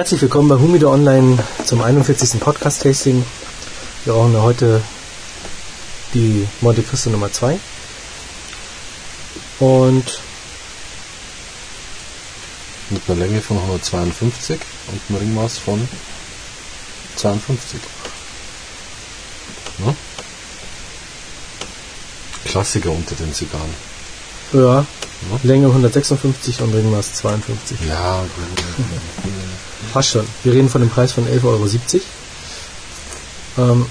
Herzlich willkommen bei Humido Online zum 41. Podcast-Tasting. Wir rauchen heute die Monte Cristo Nummer 2. Und mit einer Länge von 152 und einem Ringmaß von 52. Ja? Klassiker unter den Zigarren. Ja, ja. Länge 156 und Ringmaß 52. Ja, Passt schon. Wir reden von dem Preis von 11,70 Euro. Ähm,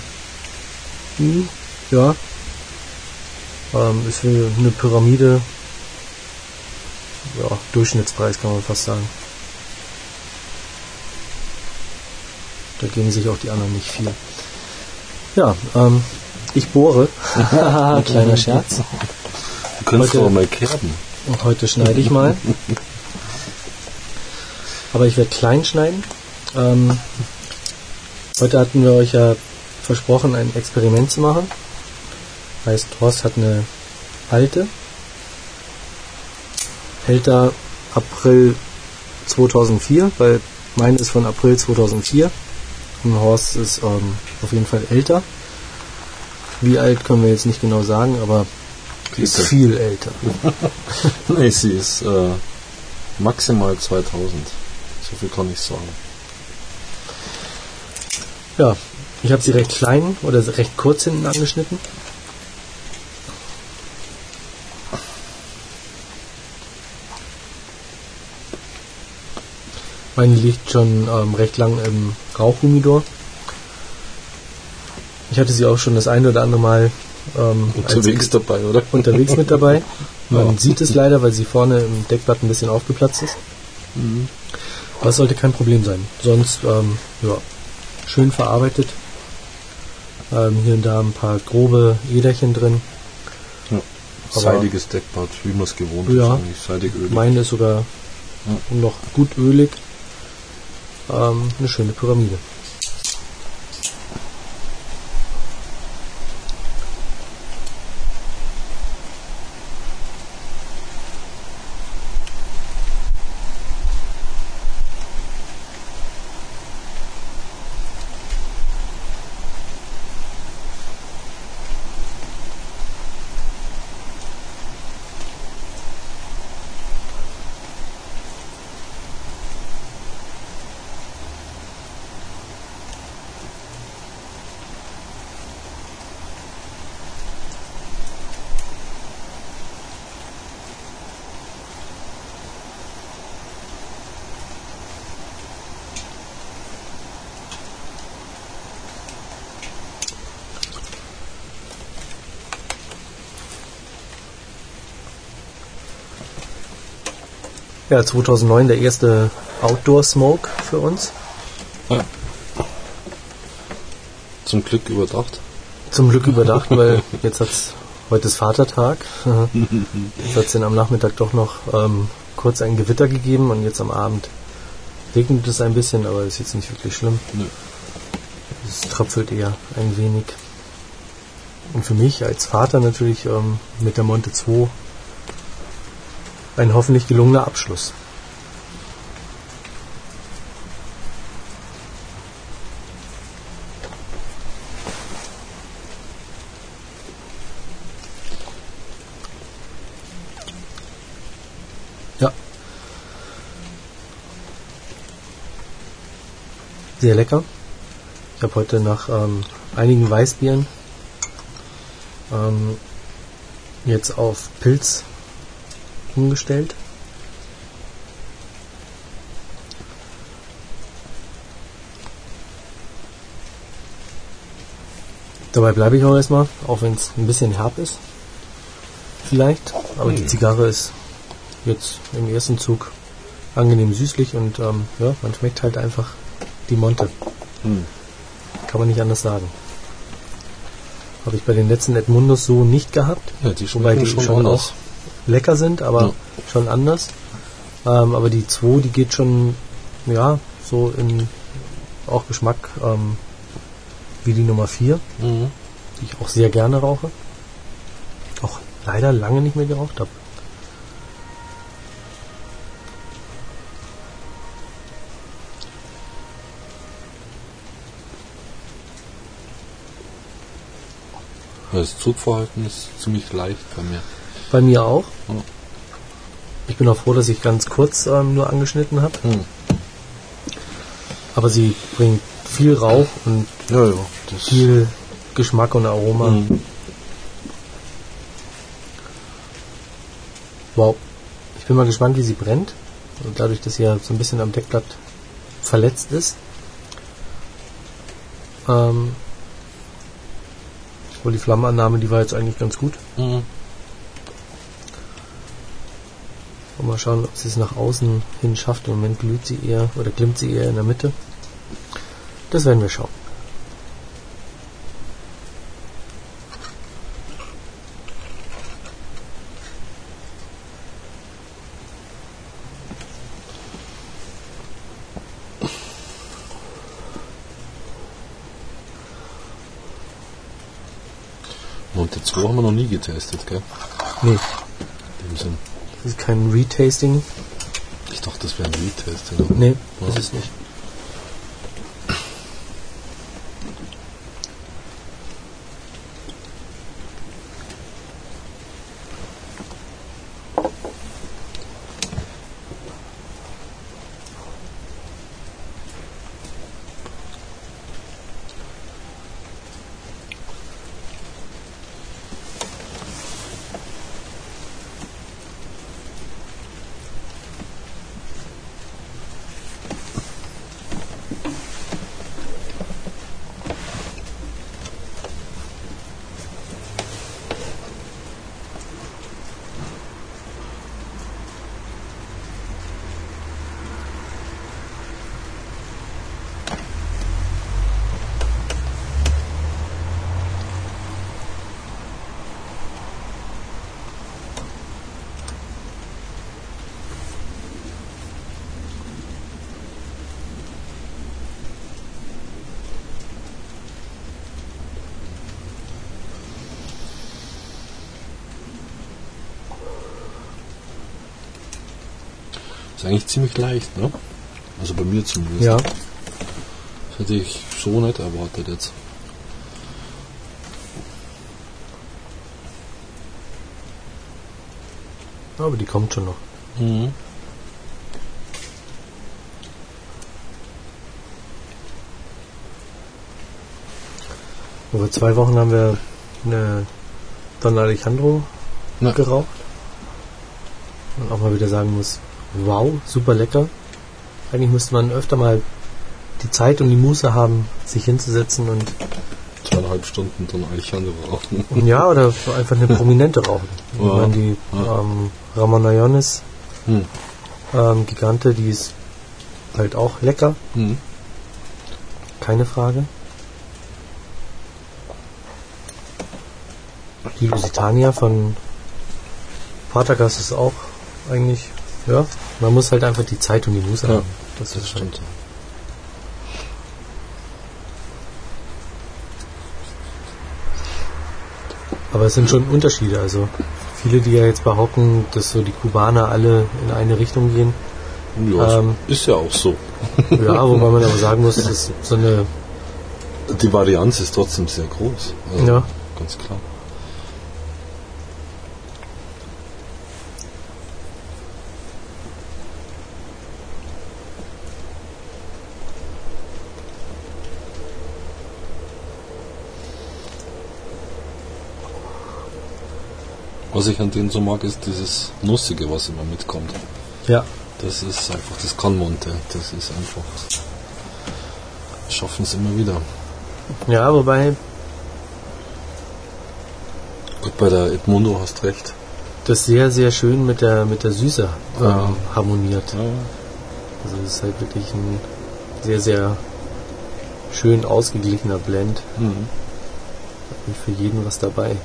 hm, ja. Ähm, ist für eine Pyramide. Ja, Durchschnittspreis kann man fast sagen. Da geben sich auch die anderen nicht viel. Ja, ähm, ich bohre. Kleiner Scherz. Du könntest Heute- doch mal kerben. Und heute schneide ich mal. Aber ich werde klein schneiden. Ähm, heute hatten wir euch ja versprochen, ein Experiment zu machen. Heißt, Horst hat eine alte. Hält da April 2004, weil meine ist von April 2004. Und Horst ist ähm, auf jeden Fall älter. Wie alt können wir jetzt nicht genau sagen, aber ist viel älter. Nee, sie ist äh, maximal 2000. So viel kann ich sagen. Ja, ich habe sie recht klein oder recht kurz hinten angeschnitten. Meine liegt schon ähm, recht lang im Rauchhumidor. Ich hatte sie auch schon das eine oder andere Mal ähm, Unterwegs dabei, oder? unterwegs mit dabei. Man Ja. sieht es leider, weil sie vorne im Deckblatt ein bisschen aufgeplatzt ist. Aber es sollte kein Problem sein. Sonst, ähm, ja, schön verarbeitet. Ähm, hier und da ein paar grobe Äderchen drin. Ja. Seidiges Deckbad, wie man es gewohnt Ja. ist. Seidig ölig. Meine ist sogar Ja. noch gut ölig. Ähm, eine schöne Pyramide. Ja, 2009 der erste Outdoor Smoke für uns. Ja. Zum Glück überdacht. Zum Glück überdacht, weil jetzt hat's heute ist Vatertag. Jetzt hat es dann am Nachmittag doch noch ähm, kurz ein Gewitter gegeben und jetzt am Abend regnet es ein bisschen, aber ist jetzt nicht wirklich schlimm. Nö. Es tröpfelt eher ein wenig. Und für mich als Vater natürlich ähm, mit der Monte 2 ein hoffentlich gelungener Abschluss. Ja. Sehr lecker. Ich habe heute nach ähm, einigen Weißbieren ähm, jetzt auf Pilz umgestellt. Dabei bleibe ich auch erstmal, auch wenn es ein bisschen herb ist. Vielleicht. Aber die Zigarre ist jetzt im ersten Zug angenehm süßlich und ähm, ja, man schmeckt halt einfach die Monte. Hm. Kann man nicht anders sagen. Habe ich bei den letzten Edmundos so nicht gehabt. Ja, die Wobei die schon, schon auch lecker sind, aber ja. schon anders. Ähm, aber die 2, die geht schon, ja, so in auch Geschmack ähm, wie die Nummer 4, mhm. die ich auch sehr gerne rauche. Auch leider lange nicht mehr geraucht habe. Das Zugverhalten ist ziemlich leicht bei mir. Bei mir auch. Ja. Ich bin auch froh, dass ich ganz kurz ähm, nur angeschnitten habe. Hm. Aber sie bringt viel Rauch und Ja, ja. Viel Geschmack und Aroma. Mhm. Wow. Ich bin mal gespannt, wie sie brennt. Und dadurch, dass sie ja so ein bisschen am Deckblatt verletzt ist. Ähm, obwohl die Flammenannahme, die war jetzt eigentlich ganz gut. Mhm. Und mal schauen, ob sie es nach außen hin schafft. Im Moment glüht sie eher oder glimmt sie eher in der Mitte. Das werden wir schauen. Monte 2 haben wir noch nie getestet, gell? Nee, In dem Sinn. Das ist kein Retasting. Ich dachte, das wäre ein Retest. Oder? Nee, das ist nicht. Eigentlich ziemlich leicht, ne? Also bei mir zumindest. Ja, Das hätte ich so nicht erwartet jetzt. aber die kommt schon noch. Mhm. Vor zwei Wochen haben wir eine Don Alejandro Na. geraucht. Und auch mal wieder sagen muss, wow, super lecker. Eigentlich müsste man öfter mal die Zeit und die Muße haben, sich hinzusetzen und Zweieinhalb Stunden dann Alejandro rauchen. ja, oder einfach eine prominente rauchen. Ich Ja, meine, die ja. ähm, Ramon Ayones Hm. ähm, Gigante, die ist halt auch lecker, Mhm. keine Frage. Die Lusitania von Patergas ist auch eigentlich, ja, man muss halt einfach die Zeit und die Muße Ja, haben. Das, Das ist stimmt. Halt. Aber es sind schon Unterschiede. Also viele, die ja jetzt behaupten, dass so die Kubaner alle in eine Richtung gehen. Ja, Ähm. ist ja auch so. Ja, wobei man aber sagen muss, dass so eine Die Varianz ist trotzdem sehr groß. Also, Ja. Ganz klar. Was ich an denen so mag, ist dieses Nussige, was immer mitkommt. ja, Das ist einfach, das kann Monte. Das ist einfach. Schaffen es immer wieder. ja, wobei Gut, bei der Edmundo hast recht. das sehr, sehr schön mit der mit der Süße ähm, Ja. harmoniert. Ja, Also es ist halt wirklich ein sehr, sehr schön ausgeglichener Blend. mhm. Und für jeden was dabei.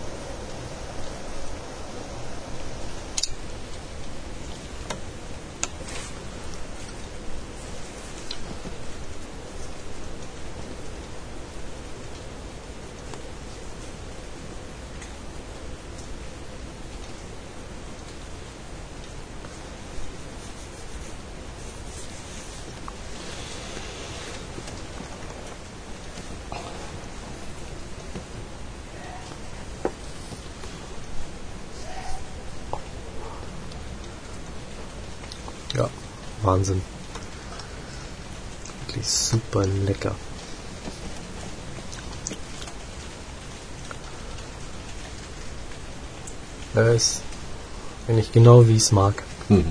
Genau wie ich es mag. Mhm.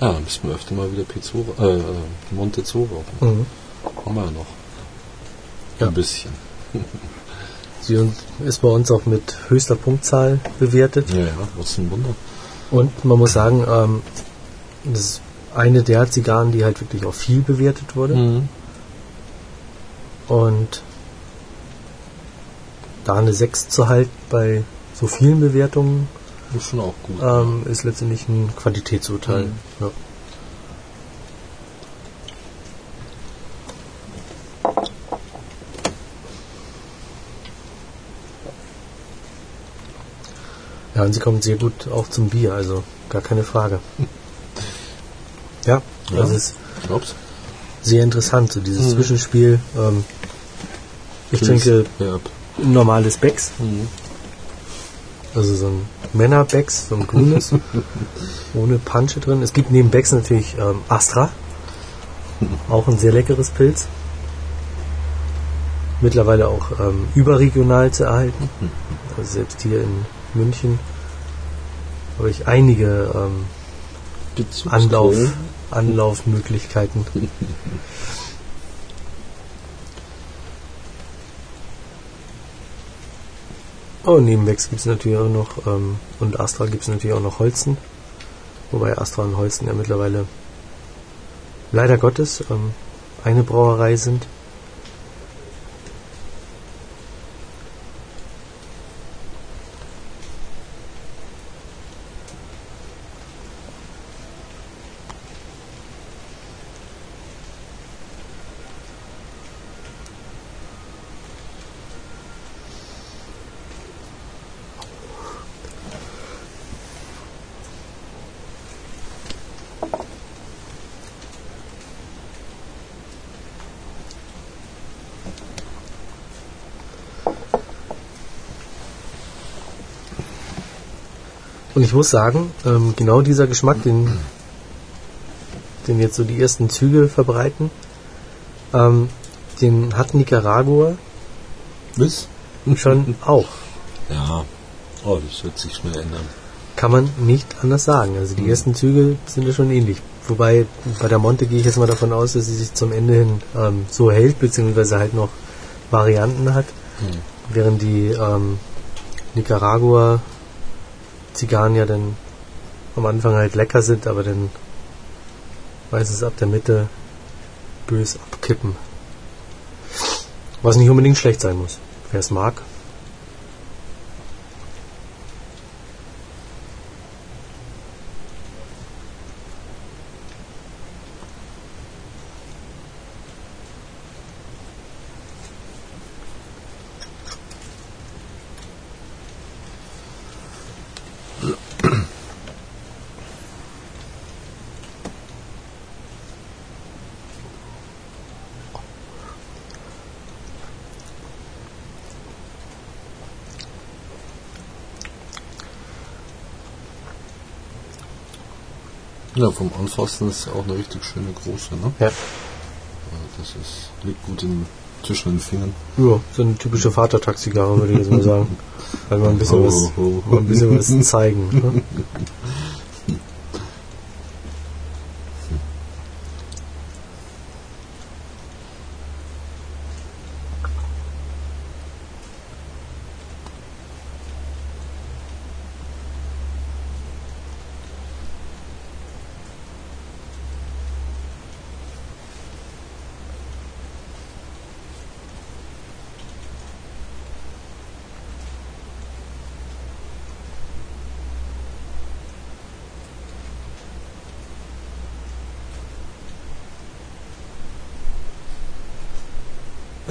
Ja, dann müssen wir öfter mal wieder Pizzura, äh, Montezoro. Mhm. Haben wir ja noch. Ja. Ein bisschen. Sie ist bei uns auch mit höchster Punktzahl bewertet. Ja, ja, was ein Wunder. Und man muss sagen, ähm, das ist eine der Zigarren, die halt wirklich auch viel bewertet wurde. Mhm. Und da eine 6 zu halten bei so vielen Bewertungen Ist schon auch gut. ähm, ist letztendlich ein Qualitätsurteil. Mhm. Ja. Ja, und sie kommt sehr gut auch zum Bier, also gar keine Frage. Ja, Ja. das ist glaub's. sehr interessant, so dieses Mhm. Zwischenspiel. Ähm, ich trinke Ja, normales Becks, Mhm. Also so ein Männer-Becks, so ein grünes, ohne Pansche drin. Es gibt neben Becks natürlich ähm, Astra, auch ein sehr leckeres Pilz. Mittlerweile auch ähm, überregional zu erhalten. Also selbst hier in München habe ich einige ähm, Anlauf. Anlaufmöglichkeiten. Oh, neben Becks gibt es natürlich auch noch, ähm, und Astra gibt es natürlich auch noch Holzen. Wobei Astra und Holzen ja mittlerweile leider Gottes ähm, eine Brauerei sind. Und ich muss sagen, ähm, genau dieser Geschmack, den, den jetzt so die ersten Züge verbreiten, ähm, den hat Nicaragua Was? schon auch. Ja. Oh, das wird sich schnell ändern. Kann man nicht anders sagen. Also die ersten Züge sind ja schon ähnlich. Wobei bei der Monte gehe ich jetzt mal davon aus, dass sie sich zum Ende hin ähm, so hält, beziehungsweise halt noch Varianten hat. Hm. Während die ähm, Nicaragua Zigarren ja dann am Anfang halt lecker sind, aber dann meistens ab der Mitte bös abkippen. Was nicht unbedingt schlecht sein muss. Wer es mag. Ja, vom Anfassen ist auch eine richtig schöne große, ne? Ja. Also Das ist, liegt gut in, zwischen den Fingern. Ja, so eine typische Vatertag-Zigarre, würde ich jetzt mal sagen. Weil wir ein bisschen was, Ho, ho, ho. mal ein bisschen was zeigen. Ne?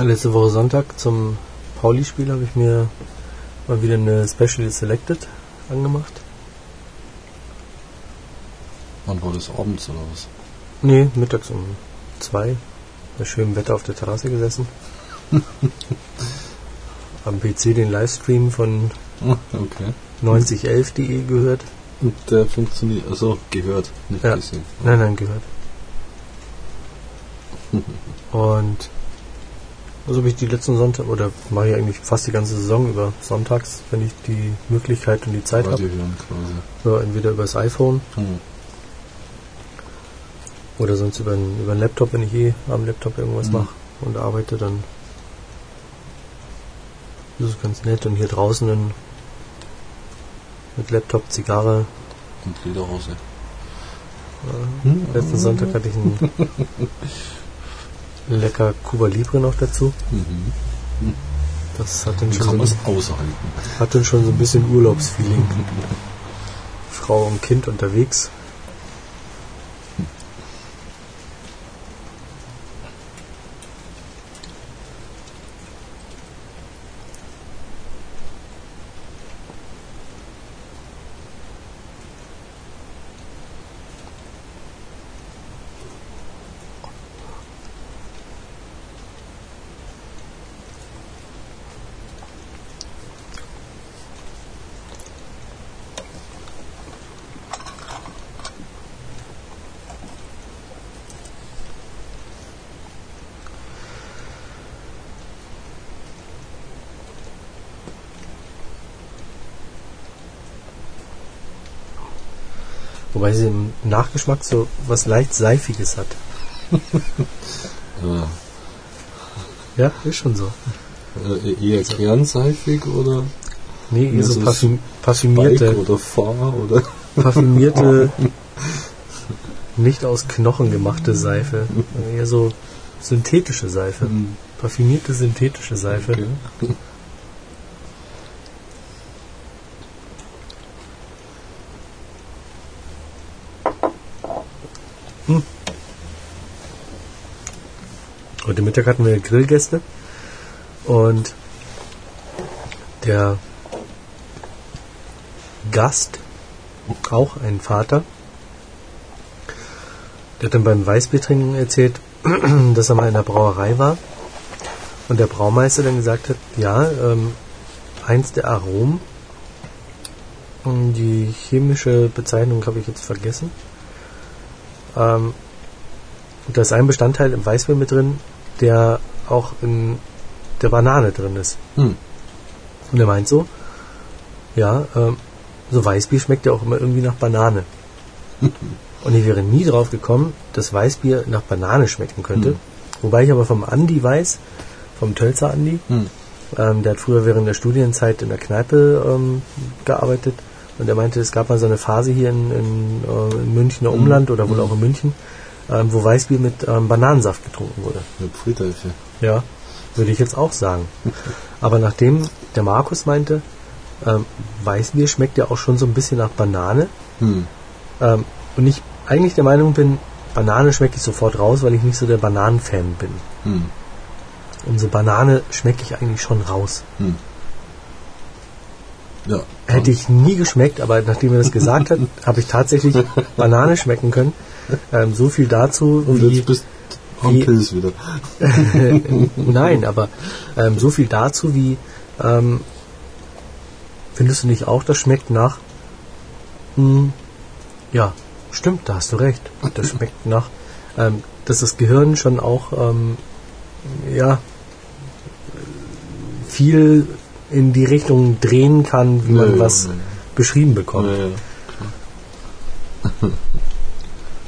Letzte Woche Sonntag zum Pauli-Spiel habe ich mir mal wieder eine Special Selected angemacht. Wann war das abends oder was? Nee, mittags um zwei. Bei schönem Wetter auf der Terrasse gesessen. Am PC den Livestream von Okay. 9011.de gehört. Und der funktioniert, also gehört, nicht Ja. gesehen. Nein, nein, gehört. Und also habe ich die letzten Sonntag oder mache ich eigentlich fast die ganze Saison über sonntags, wenn ich die Möglichkeit und die Zeit habe. Ja, entweder übers iPhone Hm. oder sonst über einen, über einen Laptop, wenn ich eh am Laptop irgendwas Mhm. mache und arbeite, dann ist es ganz nett. Und hier draußen dann mit Laptop, Zigarre. Und Lederhose. Letzten Sonntag hatte ich einen lecker Cuba Libre noch dazu. Mhm. Das hat dann schon, kann so, aushalten. hat dann schon so ein bisschen Urlaubsfeeling. Frau und Kind unterwegs. Wobei sie im Nachgeschmack so was leicht Seifiges hat. Ja. Ja, ist schon so. Äh, eher kernseifig oder Nee, eher so parfüm, parfümierte, oder Fahr oder parfümierte, nicht aus Knochen gemachte Seife. Eher so synthetische Seife. Hm, Parfümierte synthetische Seife. okay. Heute Mittag hatten wir Grillgäste. Und der Gast, auch ein Vater, der hat dann beim Weißbiertrinken erzählt, dass er mal in der Brauerei war. Und der Braumeister dann gesagt hat, ja, ähm, eins der Aromen, ähm, die chemische Bezeichnung habe ich jetzt vergessen, ähm, da ist ein Bestandteil im Weißbier mit drin, der auch in der Banane drin ist. Hm. Und er meint so, ja, ähm, so Weißbier schmeckt ja auch immer irgendwie nach Banane. Und ich wäre nie drauf gekommen, dass Weißbier nach Banane schmecken könnte. Hm. Wobei ich aber vom Andi weiß, vom Tölzer Andi, Hm. ähm, der hat früher während der Studienzeit in der Kneipe ähm, gearbeitet und er meinte, es gab mal so eine Phase hier in, in, äh, in Münchner Mhm. Umland oder wohl Mhm. auch in München, ähm, wo Weißbier mit ähm, Bananensaft getrunken wurde. Eine Pfrieteifel. Ja, würde ich jetzt auch sagen. Aber nachdem der Markus meinte, ähm, Weißbier schmeckt ja auch schon so ein bisschen nach Banane Hm. ähm, und ich eigentlich der Meinung bin, Banane schmecke ich sofort raus, weil ich nicht so der Bananenfan bin. Hm. Und so Banane schmecke ich eigentlich schon raus. Hm. Ja. Hätte ich nie geschmeckt, aber nachdem er das gesagt hat, habe ich tatsächlich Banane schmecken können. Ähm, so viel dazu, Und wie, jetzt bist du am Pilz wieder. nein, aber ähm, so viel dazu, wie ähm, findest du nicht auch, das schmeckt nach? Hm, ja, stimmt, da hast du recht. Das schmeckt nach, ähm, dass das Gehirn schon auch ähm, ja viel in die Richtung drehen kann, wie man Ja, was ja. beschrieben bekommt. Ja.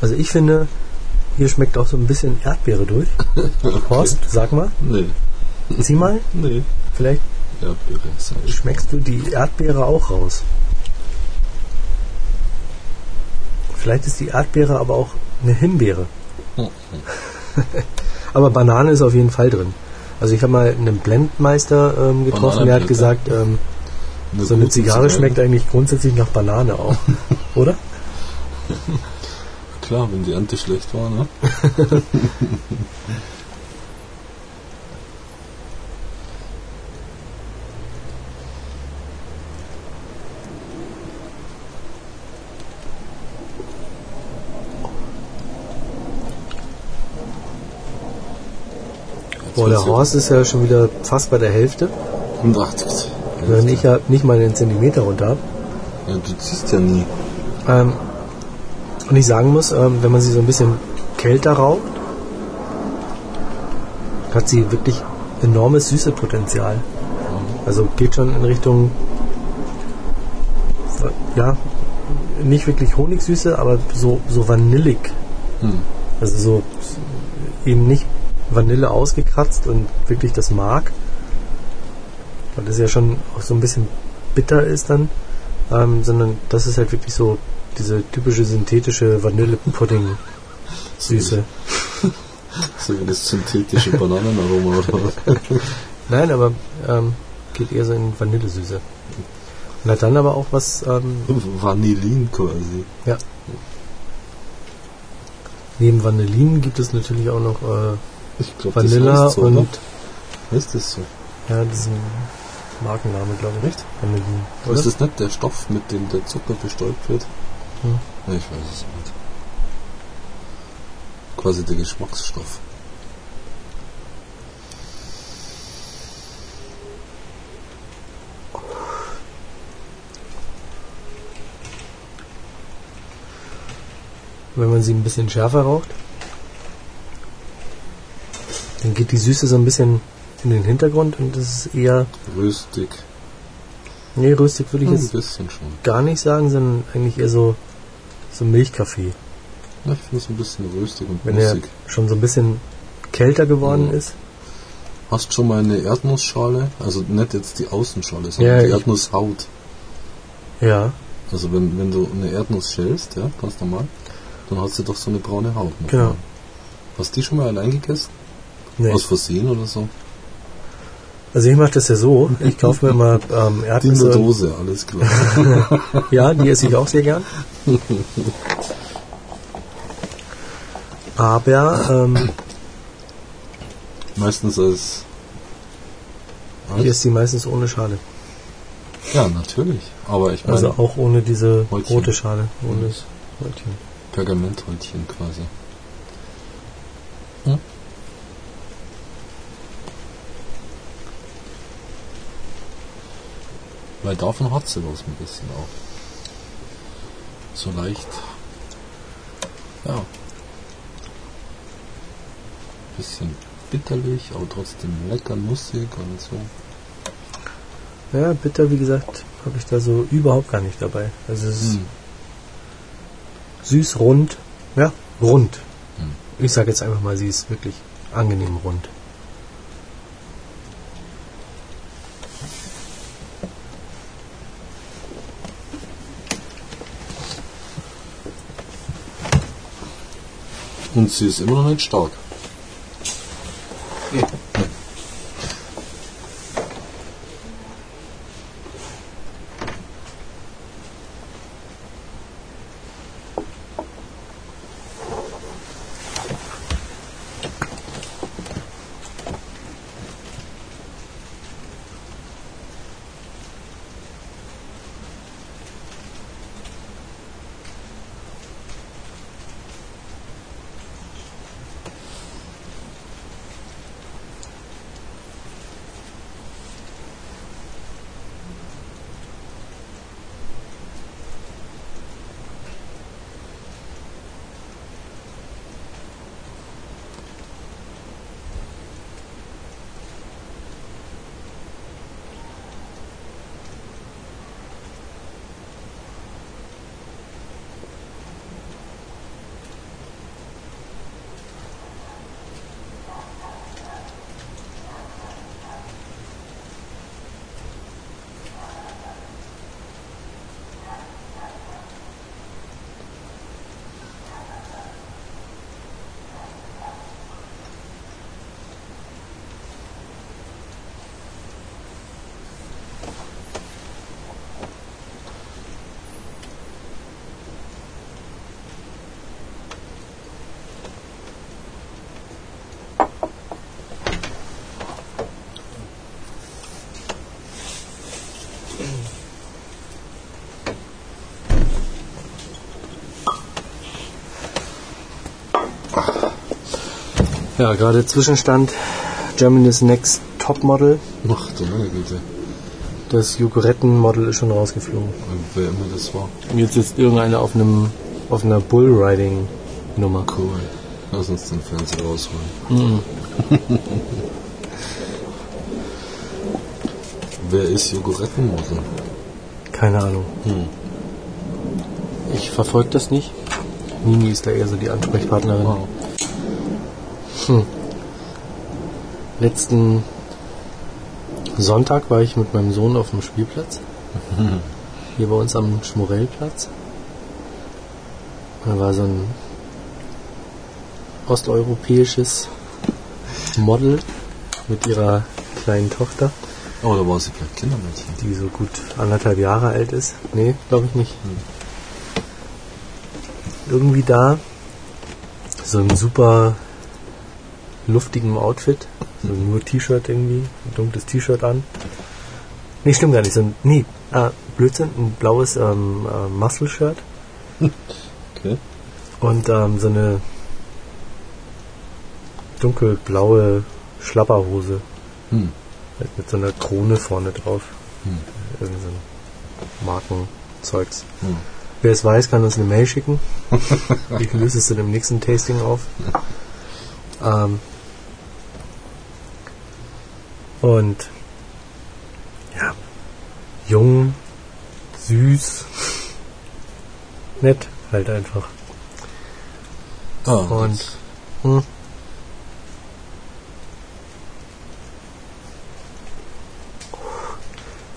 Also ich finde, hier schmeckt auch so ein bisschen Erdbeere durch. Horst, sag mal, Nee. zieh mal, Nee. vielleicht Erdbeere. Sei schmeckst du die Erdbeere auch raus. Vielleicht ist die Erdbeere aber auch eine Himbeere. aber Banane ist auf jeden Fall drin. Also ich habe mal einen Blendmeister ähm, getroffen, der hat gesagt, ähm, Eine so eine Zigarre. schmeckt eigentlich grundsätzlich nach Banane auch. Oder? Klar, wenn die Ernte schlecht war, ne? Boah, der Horst ist ja schon wieder fast bei der Hälfte, Und 80. während ich ja nicht mal einen Zentimeter runter habe. Ja, du ziehst ja nie. Ähm, und ich sagen muss, ähm, wenn man sie so ein bisschen kälter raucht, hat sie wirklich enormes Süßepotenzial. Also geht schon in Richtung, ja, nicht wirklich Honigsüße, aber so, so vanillig. Hm. Also so eben nicht Vanille ausgekratzt und wirklich das Mark. Weil das ja schon auch so ein bisschen bitter ist dann. Ähm, sondern das ist halt wirklich so diese typische synthetische Vanillepudding-Süße. So wie das synthetische Bananenaroma oder was? Nein, aber ähm, geht eher so in Vanillesüße. Und hat dann aber auch was, ähm, Vanillin quasi. ja. Neben Vanillin gibt es natürlich auch noch äh, Ich glaube, Vanilla das heißt so, und oder? Heißt das so? ja, diesen Markenname, glaube ich. Echt? Vanillin. Ist Oder? das nicht der Stoff, mit dem der Zucker bestäubt wird? Hm. Ja, ich weiß es nicht. Quasi der Geschmacksstoff. Wenn man sie ein bisschen schärfer raucht, dann geht die Süße so ein bisschen in den Hintergrund und das ist eher, Röstig. nee, röstig würde ich Ein jetzt bisschen schon. gar nicht sagen, sondern eigentlich eher so, so Milchkaffee. Ja, ich finde es ein bisschen röstig und Wenn er schon so ein bisschen kälter geworden Ja. ist. Hast schon mal eine Erdnussschale? Also nicht jetzt die Außenschale, sondern Ja, die Erdnusshaut. Ja, Also wenn, wenn du eine Erdnuss schälst, ja, ganz normal, dann hast du doch so eine braune Haut. noch. Genau. Hast du die schon mal allein gegessen? nee. Aus Versehen oder so? Also ich mache das ja so, ich kaufe mir mal ähm, Die in der Erdnüsse. Dose, alles klar. Ja, die esse ich auch sehr gern. Aber ähm, Meistens als... ich esse die meistens ohne Schale. Ja, natürlich. Aber ich meine, Also auch ohne diese Häutchen. rote Schale. Ohne das Häutchen. Pergamenthäutchen quasi. Hm? Weil davon hat sie was ein bisschen auch. So leicht. Ja. Bisschen bitterlich, aber trotzdem lecker, nussig und so. Ja, bitter, wie gesagt, habe ich da so überhaupt gar nicht dabei. Also es ist Hm. süß, rund. Ja, rund. Hm. Ich sage jetzt einfach mal, sie ist wirklich angenehm rund. Und sie ist immer noch nicht stark. Ja, gerade Zwischenstand Germany's Next Topmodel. Ach du meine Güte. Das Jugoretten-Model ist schon rausgeflogen. Wer immer das war. Und jetzt ist irgendeiner auf einem auf einer Bullriding-Nummer. Cool. Lass uns den Fernseher rausholen. Mhm. Wer ist Jogorettenmodel? Keine Ahnung. Hm. Ich verfolge das nicht. Nini ist da eher so die Ansprechpartnerin. Wow. Hm. Letzten Sonntag war ich mit meinem Sohn auf dem Spielplatz. Hier bei uns am Schmorellplatz. Da war so ein osteuropäisches Model mit ihrer kleinen Tochter, Oh, da war sie vielleicht Kindermädchen. die so gut anderthalb Jahre alt ist. Nee, glaube ich nicht. Irgendwie da. So ein super luftigen Outfit. So nur T-Shirt irgendwie. Ein dunkles T-Shirt an. Nee, stimmt gar nicht. So ein, nee, ah, Blödsinn. Ein blaues ähm, äh, Muscle-Shirt. Okay. Und ähm, so eine dunkelblaue Schlapperhose Hm. mit, mit so einer Krone vorne drauf. Hm. Irgendwie so ein Markenzeugs. Hm. Wer es weiß, kann uns eine Mail schicken. Ich löse es dann im nächsten Tasting auf. Ähm, und ja, jung, süß, nett halt einfach. Ah, Und hm.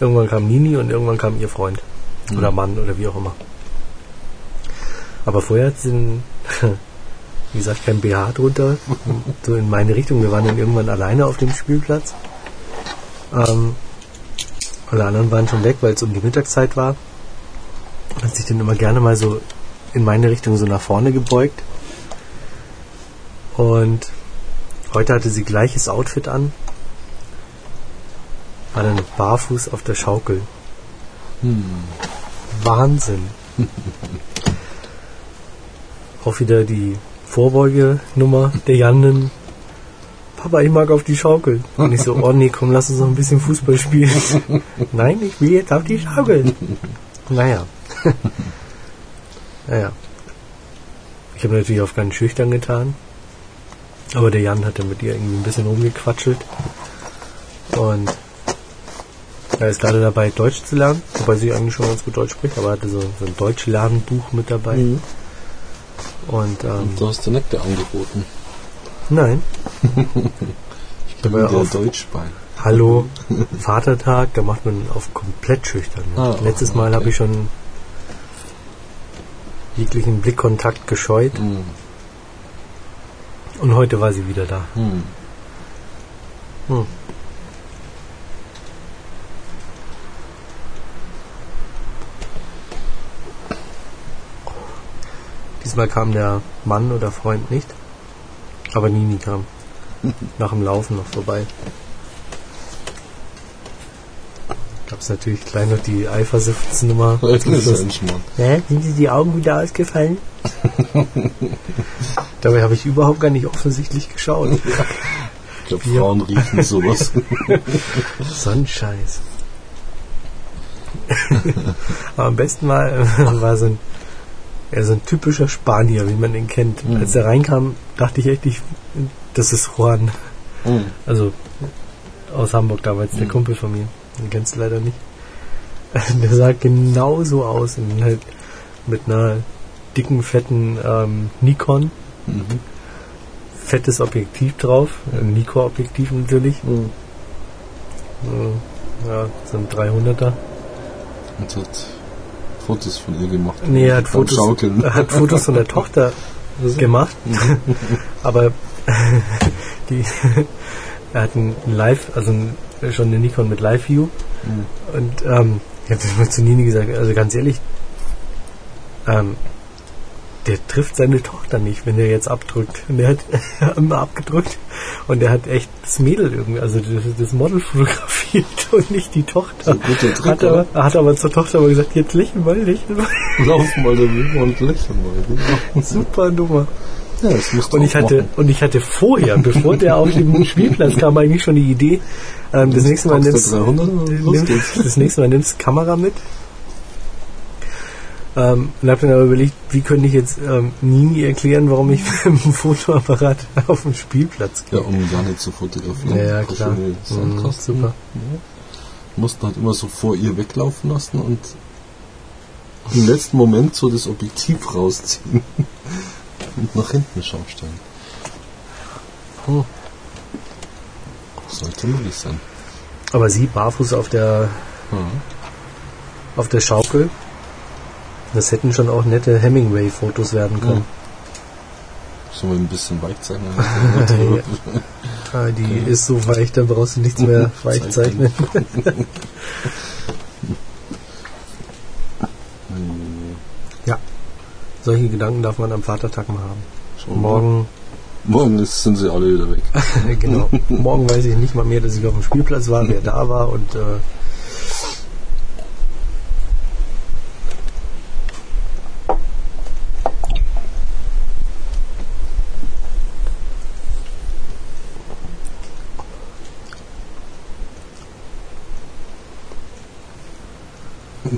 irgendwann kam Nini und irgendwann kam ihr Freund. Oder Mann oder wie auch immer. Aber vorher hat sie, einen, wie gesagt, kein BH drunter. so in meine Richtung. Wir waren dann irgendwann alleine auf dem Spielplatz. Ähm, alle anderen waren schon weg, weil es um die Mittagszeit war. Hat sich dann immer gerne mal so in meine Richtung so nach vorne gebeugt. Und heute hatte sie gleiches Outfit an. War dann barfuß auf der Schaukel. Hm. Wahnsinn. Auch wieder die Vorbeugenummer der Jannen. Papa, ich mag auf die Schaukel. Und ich so, oh nee, komm, lass uns noch ein bisschen Fußball spielen. Nein, ich will jetzt auf die Schaukel. Naja. naja. Ich habe natürlich auf ganz schüchtern getan. Aber der Jan hatte mit ihr irgendwie ein bisschen rumgequatschelt. Und er ist gerade dabei, Deutsch zu lernen, wobei sie eigentlich schon ganz gut Deutsch spricht, aber er hatte so, so ein Deutsch-Lernbuch mit dabei. Und ähm, Du hast dir Nektar angeboten. Nein, Ich bin der auf- Deutsch bei. hallo, Vatertag, da macht man auf komplett schüchtern. Ah, Letztes Mal okay. habe ich schon jeglichen Blickkontakt gescheut Hm. und heute war sie wieder da. Hm. Hm. Diesmal kam der Mann oder Freund nicht, aber Nini kam nach dem Laufen noch vorbei. Gab es natürlich gleich noch die Eifersuchtsnummer. Das ist Schmarrn. Hä? Sind Sie die Augen wieder ausgefallen? Dabei habe ich überhaupt gar nicht offensichtlich geschaut. Ich glaube, Ja. Frauen riechen sowas. So ein Scheiß. Aber am besten war, war so ein, ja, so ein typischer Spanier, wie man ihn kennt. Mhm. Als er reinkam, dachte ich echt, ich, das ist Juan. Hm. Also aus Hamburg damals, der Mhm. Kumpel von mir. Den kennst du leider nicht. Der sah genauso aus. Und halt mit einer dicken, fetten ähm, Nikon. Mhm. Fettes Objektiv drauf. Ein Nikon-Objektiv natürlich. Hm. So, Ja, so ein 300er. Und hat Fotos von ihr gemacht. Nee, er hat Fotos, Schaukeln. er hat Fotos von der Tochter gemacht. Aber die, er hat ein Live, also ein, schon eine Nikon mit Live-View. Mhm. Und ähm, ich habe das mal zu Nini gesagt, also ganz ehrlich, ähm, der trifft seine Tochter nicht, wenn er jetzt abdrückt. Und der hat immer abgedrückt und der hat echt das Mädel irgendwie, also das, das Model fotografiert und nicht die Tochter. So guter Trick, hat, aber, hat aber zur Tochter aber gesagt, jetzt lächeln mal, lächeln mal. Lauf mal daneben und lächeln mal. Super Nummer. Ja, das musst du Und ich hatte, machen. und ich hatte vorher, bevor der auf den Spielplatz kam, eigentlich schon die Idee, ähm, das nächste Mal nimmst, 300 und los nimm, geht's. das nächste Mal nimmst Kamera mit. Ähm, und habe dann aber überlegt, wie könnte ich jetzt ähm, Nini erklären, warum ich mit dem Fotoapparat auf den Spielplatz Ja, gehe. um ja nicht zu fotografieren. Ja, ja, klar. Mhm, super. Ja. Mussten halt immer so vor ihr weglaufen lassen und im letzten Moment so das Objektiv rausziehen und nach hinten scharf stellen. Hm. Sollte möglich sein. Aber sie barfuß auf der Ja. auf der Schaukel. Das hätten schon auch nette Hemingway-Fotos werden können. Sollen wir ein bisschen weich zeichnen? Ah, die ist so weich, da brauchst du nichts mehr weich zeichnen. Hm, Ja. Solche Gedanken darf man am Vatertag mal haben. Schon Morgen, Morgen ist, sind sie alle wieder weg. genau. Morgen weiß ich nicht mal mehr, dass ich auf dem Spielplatz war, wer da war und äh,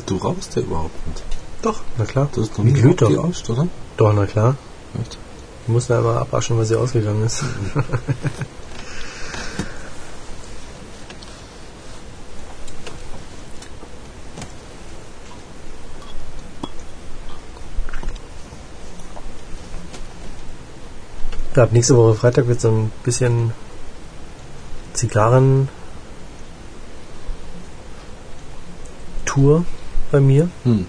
Du rauchst ja überhaupt nicht. doch, na klar. Du hast noch Die nie glüht doch. oder? Doch, na klar. Echt? Ich muss da aber abwaschen, weil sie ausgegangen ist. Ja, ab nächste Woche Freitag wird so ein bisschen Zigarren Tour bei mir. Hm.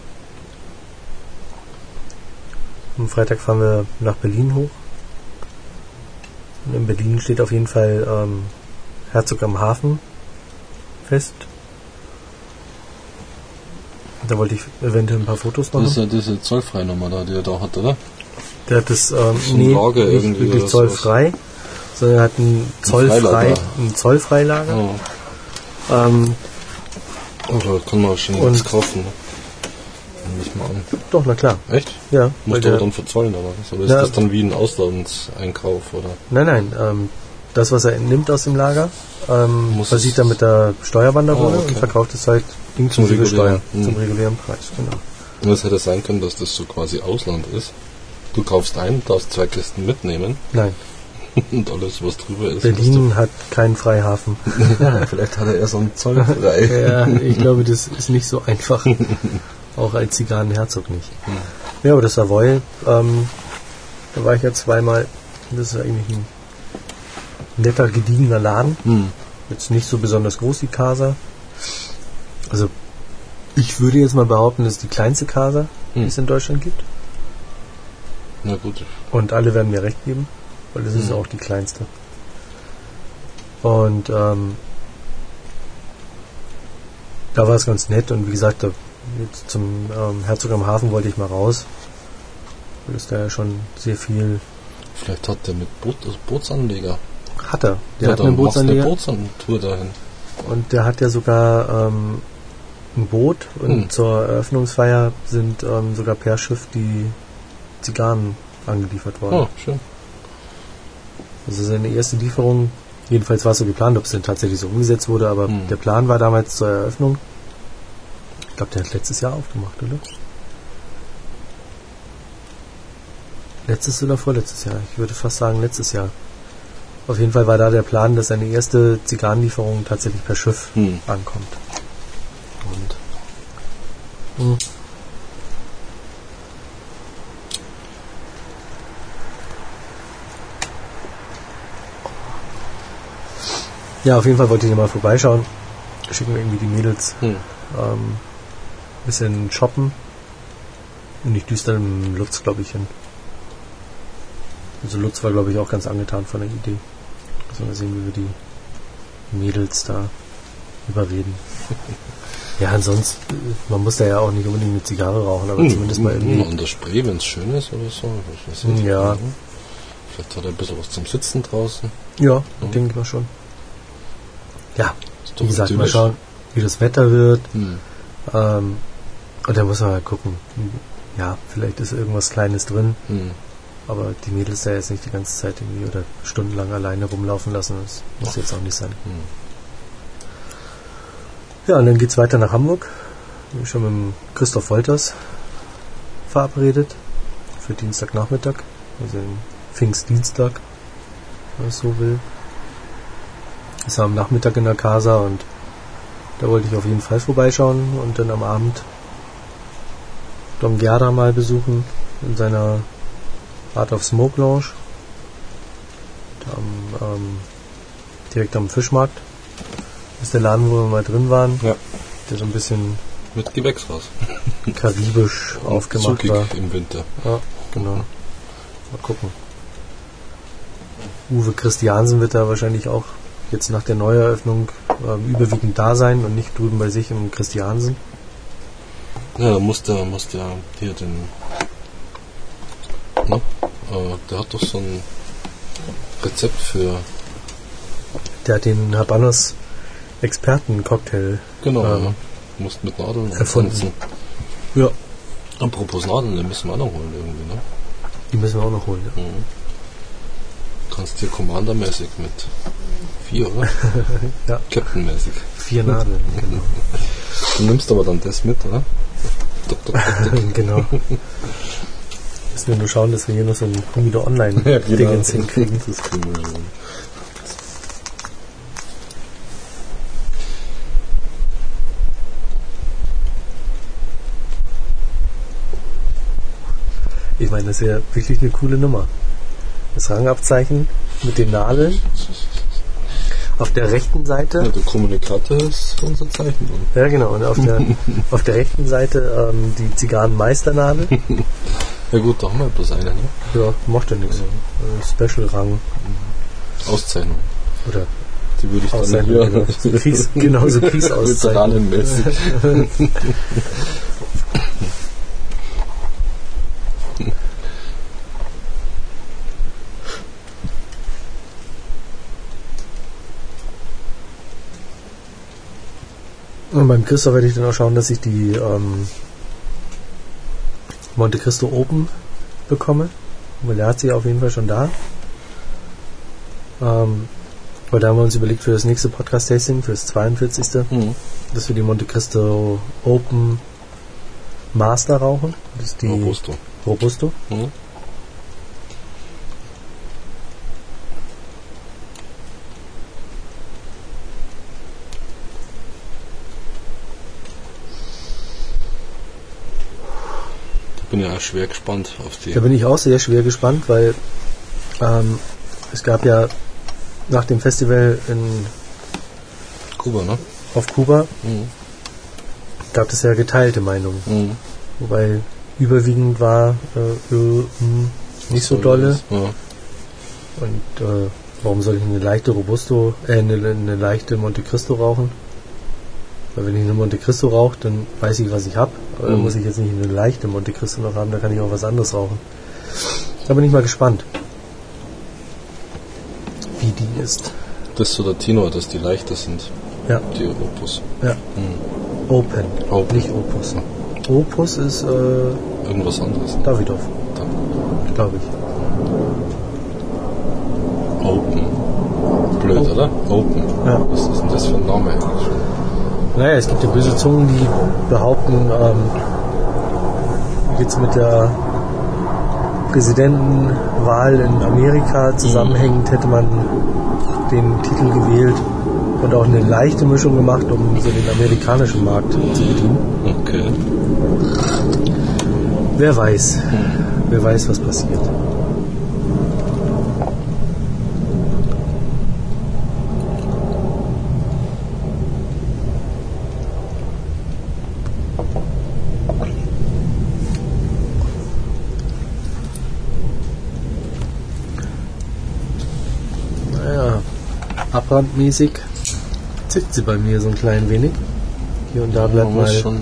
Am Freitag fahren wir nach Berlin hoch. Und in Berlin steht auf jeden Fall ähm, Herzog am Hafen fest. Da wollte ich eventuell ein paar Fotos Das ist machen. ja diese Zollfreinummer da, die er da hat, oder? Der hat das ähm, ein nee, Lager nicht wirklich zollfrei, sondern er hat ein zollfrei, ein Zollfreilager. Oh. Ähm, Aber kann man schon Und- nichts kaufen. Ne? Nicht mal an. doch, na klar. Echt? Ja, Musst du aber dann verzollen, was? Oder ist Ja. das dann wie ein Auslandseinkauf, oder? Nein, nein. Ähm, das, was er entnimmt aus dem Lager, ähm, Muss versieht er mit der Steuerwanderrolle Ah, okay. und verkauft es halt inklusive regulären, Steuer hm. zum regulären Preis. Genau. Und es hätte sein können, dass das so quasi Ausland ist. Du kaufst ein, darfst zwei Kisten mitnehmen Nein, und alles, was drüber ist. Berlin hat keinen Freihafen. ja, vielleicht hat er eher so einen Zoll frei. ja, ich glaube, das ist nicht so einfach. Auch als Zigarrenherzog nicht. Hm. Ja, aber das Savoy, ähm, da war ich ja zweimal. Das ist eigentlich ein netter, gediegener Laden. Hm. Jetzt nicht so besonders groß, die Casa. Also, ich würde jetzt mal behaupten, das ist die kleinste Casa, die Hm. es in Deutschland gibt. Na gut. Und alle werden mir recht geben, weil das ist Mhm. auch die kleinste. Und ähm, da war es ganz nett und wie gesagt, da, jetzt zum ähm, Herzog am Hafen wollte ich mal raus. Weil es da ja schon sehr viel Vielleicht hat der mit Boot, also Bootsanleger. hat er. Der ja, hat einen Bootsanleger Bootstour dahin. und der hat ja sogar ähm, ein Boot und Hm. zur Eröffnungsfeier sind ähm, sogar per Schiff die Zigarren angeliefert worden. Oh, schön. Also seine erste Lieferung, jedenfalls war es so geplant, ob es denn tatsächlich so umgesetzt wurde, aber Hm. der Plan war damals zur Eröffnung. Ich glaube, der hat letztes Jahr aufgemacht, oder? Letztes oder vorletztes Jahr? Ich würde fast sagen letztes Jahr. Auf jeden Fall war da der Plan, dass seine erste Zigarrenlieferung tatsächlich per Schiff Hm. ankommt. Und hm. Ja, auf jeden Fall wollte ich mal vorbeischauen. Schicken wir irgendwie die Mädels Hm. ähm, bisschen shoppen. Und ich düster im Lutz, glaube ich, hin. Also Lutz war, glaube ich, auch ganz angetan von der Idee. Müssen wir sehen, wie wir die Mädels da überreden. ja, ansonsten, man muss da ja auch nicht unbedingt eine Zigarre rauchen, aber zumindest mal Hm, irgendwie. An der Spree, wenn es schön ist oder so. Ich weiß nicht. Ja. Vielleicht hat er ein bisschen was zum Sitzen draußen. Ja, denke ich mal schon. Ja, wie gesagt, mal schauen, wie das Wetter wird. Hm. Ähm, und dann muss man mal gucken. Ja, vielleicht ist irgendwas Kleines drin. Hm. Aber die Mädels da jetzt nicht die ganze Zeit irgendwie oder stundenlang alleine rumlaufen lassen. Das muss jetzt auch nicht sein. Hm. Ja, und dann geht's weiter nach Hamburg. Bin ich schon mit Christoph Wolters verabredet für Dienstagnachmittag, also den Pfingstdienstag, wenn man es so will. War am Nachmittag in der Casa und da wollte ich auf jeden Fall vorbeischauen und dann am Abend Dom Gerda mal besuchen in seiner Art of Smoke Lounge. Am, ähm, direkt am Fischmarkt. Das ist der Laden, wo wir mal drin waren, Ja. der so ein bisschen Mit Gewächs raus. karibisch aufgemacht Zugig war. im Winter. Ja, genau. Mal gucken. Uwe Christiansen wird da wahrscheinlich auch jetzt nach der Neueröffnung ähm, überwiegend da sein und nicht drüben bei sich im Christiansen. Ja, da muss der, muss der hier den. Na, äh, der hat doch so ein Rezept für. Der hat den Habanos Experten-Cocktail. Genau, Ähm, ja. Musst mit Nadeln erfunden. tanzen. Ja. Apropos Nadeln, den müssen wir auch noch holen irgendwie, ne? Die müssen wir auch noch holen. Ja. Mhm. Kannst dir Commander-mäßig mit vier, oder? Ja. Captain-mäßig. Vier Nadeln, genau. Du nimmst aber dann das mit, oder? Genau. Müssen wir nur schauen, dass wir hier noch so ein Humido Online-Dingens hinkriegen. Das kriegen wir schon. Ich meine, das ist ja wirklich eine coole Nummer. Das Rangabzeichen mit den Nadeln. Auf der rechten Seite, der Kommunikator ist unser Zeichen. Ja genau, und auf der, auf der rechten Seite ähm, die Zigarrenmeisternadel. Ja gut, da haben wir bloß eine, ne? Ja, macht ja nichts. Äh, Special-Rang Auszeichnung. oder Die würde ich dann hier Genau, so Peace, genau, so Peace-Auszeichnung. Veteranenmäßig. Und beim Christoph werde ich dann auch schauen, dass ich die ähm, Monte Cristo Open bekomme. Weil der hat sie auf jeden Fall schon da. Ähm, weil da haben wir uns überlegt für das nächste Podcast-Tasting, für das 42. Mhm. dass wir die Monte Cristo Open Master rauchen. Das ist die Robusto. Robusto. Mhm. Bin auch schwer gespannt auf die. Da bin ich auch sehr schwer gespannt, weil ähm, es gab ja nach dem Festival in, Kuba, ne? auf Kuba Mhm. gab es ja geteilte Meinungen. Mhm. Wobei überwiegend war äh, äh, mh, nicht so dolle. Ja. Und äh, warum soll ich eine leichte Robusto, äh, eine, eine leichte Monte Cristo rauchen? Weil wenn ich eine Monte Cristo rauche, dann weiß ich, was ich habe. Dann Mhm. muss ich jetzt nicht eine leichte Monte Cristo noch haben, da kann ich auch was anderes rauchen. Da bin ich mal gespannt, wie die ist. Das ist so der Tino, dass die leichter sind, Ja, die Opus. ja. Mhm. Open, Open. nicht Opus. Opus ist äh, Irgendwas anderes. Davidoff, Da. glaube ich. Open. Blöd, Open. oder? Open. Ja. Was ist denn das für ein Name? Naja, es gibt ja böse Zungen, die behaupten, ähm, jetzt mit der Präsidentenwahl in Amerika zusammenhängend hätte man den Titel gewählt und auch eine leichte Mischung gemacht, um so den amerikanischen Markt zu bedienen. Okay. Wer weiß, wer weiß, was passiert. Naja, abrandmäßig zickt sie bei mir so ein klein wenig. Hier und da bleibt mal schon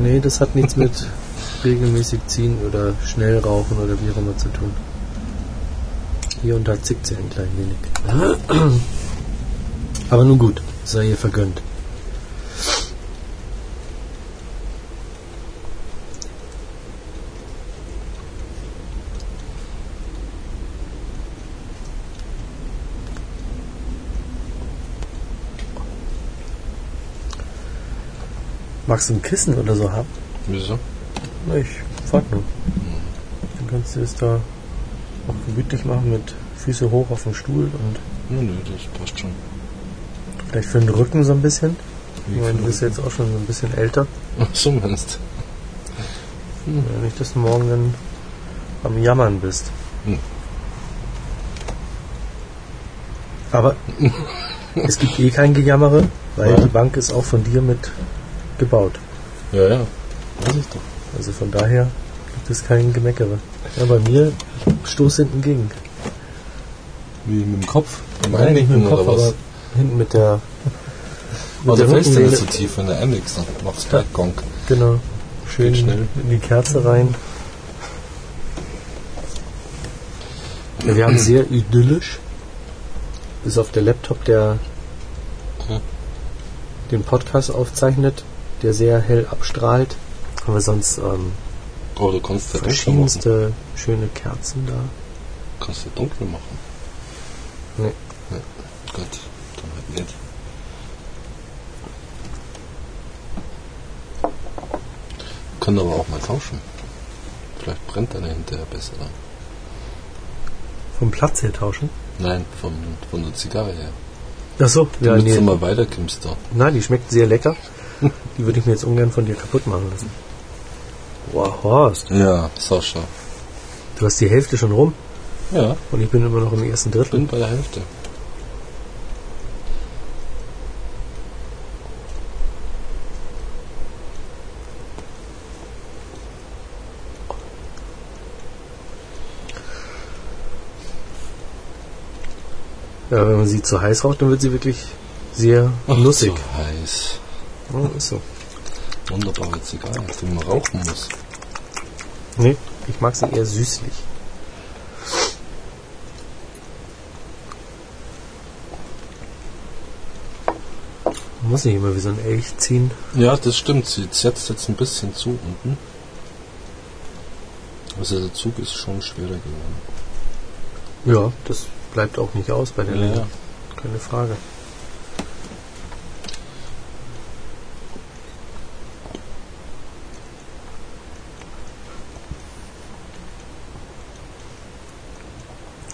Nee, das hat nichts mit regelmäßig ziehen oder schnell rauchen oder wie auch immer zu tun. Hier und da zickt sie ein klein wenig. Aber nun gut, sei ihr vergönnt. Magst du ein Kissen oder so haben? Wieso? Na, Ich frag nur. Dann kannst du es da auch gemütlich machen mit Füße hoch auf dem Stuhl und Nö, nö, das passt schon. vielleicht für den Rücken so ein bisschen. Ich meine, du bist jetzt auch schon so ein bisschen älter. Ach so meinst Ja, nicht, dass du morgen dann am Jammern bist. Hm. Aber es gibt eh kein Gejammere, weil Ja. die Bank ist auch von dir mit gebaut. Ja, ja. Weiß ich doch. Also von daher gibt es kein Gemeckere. Ja, bei mir stoß hinten gegen. Wie mit dem Kopf? Beim Nein, nicht mit dem Kopf, oder was? aber hinten mit der. Oh, der da fällst du nicht so tief, wenn du. Dann machst du gleich Gong. Genau. Schön Geht schnell. in die Kerze rein. Ja, wir haben sehr idyllisch, bis auf der Laptop, der den Podcast aufzeichnet, der sehr hell abstrahlt, haben wir sonst ähm, Oh, du kannst ja verschiedenste schöne Kerzen da. Kannst du dunkel machen. Nee. Ja. Gut, dann halt nicht. Können aber auch mal tauschen. Vielleicht brennt eine hinterher besser dann. Vom Platz her tauschen. Nein, von, von der Zigarre her. Ach so, ja, Damit nee. du mal weiterkommst da. Nein, die schmeckt sehr lecker. Die würde ich mir jetzt ungern von dir kaputt machen lassen. Wow, Horst, Ja, Sascha. du hast die Hälfte schon rum Ja, und ich bin immer noch im ersten ich Drittel. bin bei der Hälfte. Ja, wenn man sie zu heiß raucht, dann wird sie wirklich sehr nussig. So heiß. Ja, ist so. Wunderbare Zigarre, die man rauchen muss. Nee, ich mag sie eher süßlich. Muss nicht immer wie so ein Elch ziehen. Ja, das stimmt. Sie setzt jetzt ein bisschen zu unten. Also der Zug ist schon schwerer geworden. Ja, das bleibt auch nicht aus bei der Ja, Länge. ja. Keine Frage.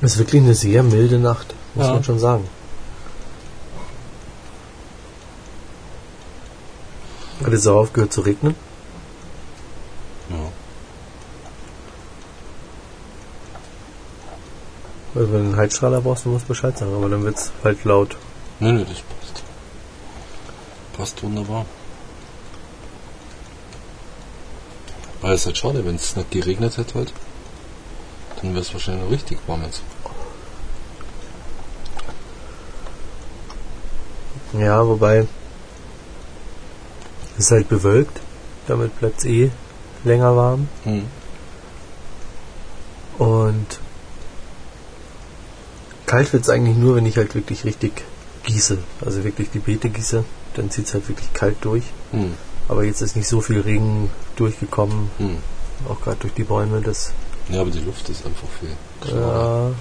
Ist wirklich eine sehr milde Nacht, muss Ja. man schon sagen. Hat es auch aufgehört zu regnen? Ja. Also wenn du einen Heizstrahler brauchst, dann musst du Bescheid sagen, aber dann wird es halt laut. Nee, nee, das passt. Passt wunderbar. Aber es ist halt schade, wenn es nicht geregnet hätte heute. Dann wäre es wahrscheinlich noch richtig warm jetzt. Ja, wobei es ist halt bewölkt, damit bleibt es eh länger warm. Hm. Und kalt wird es eigentlich nur, wenn ich halt wirklich richtig gieße. Also wirklich die Beete gieße, dann zieht es halt wirklich kalt durch. Hm. Aber jetzt ist nicht so viel Regen durchgekommen, Hm. auch gerade durch die Bäume. Das Ja, aber die Luft ist einfach viel ja, klarer,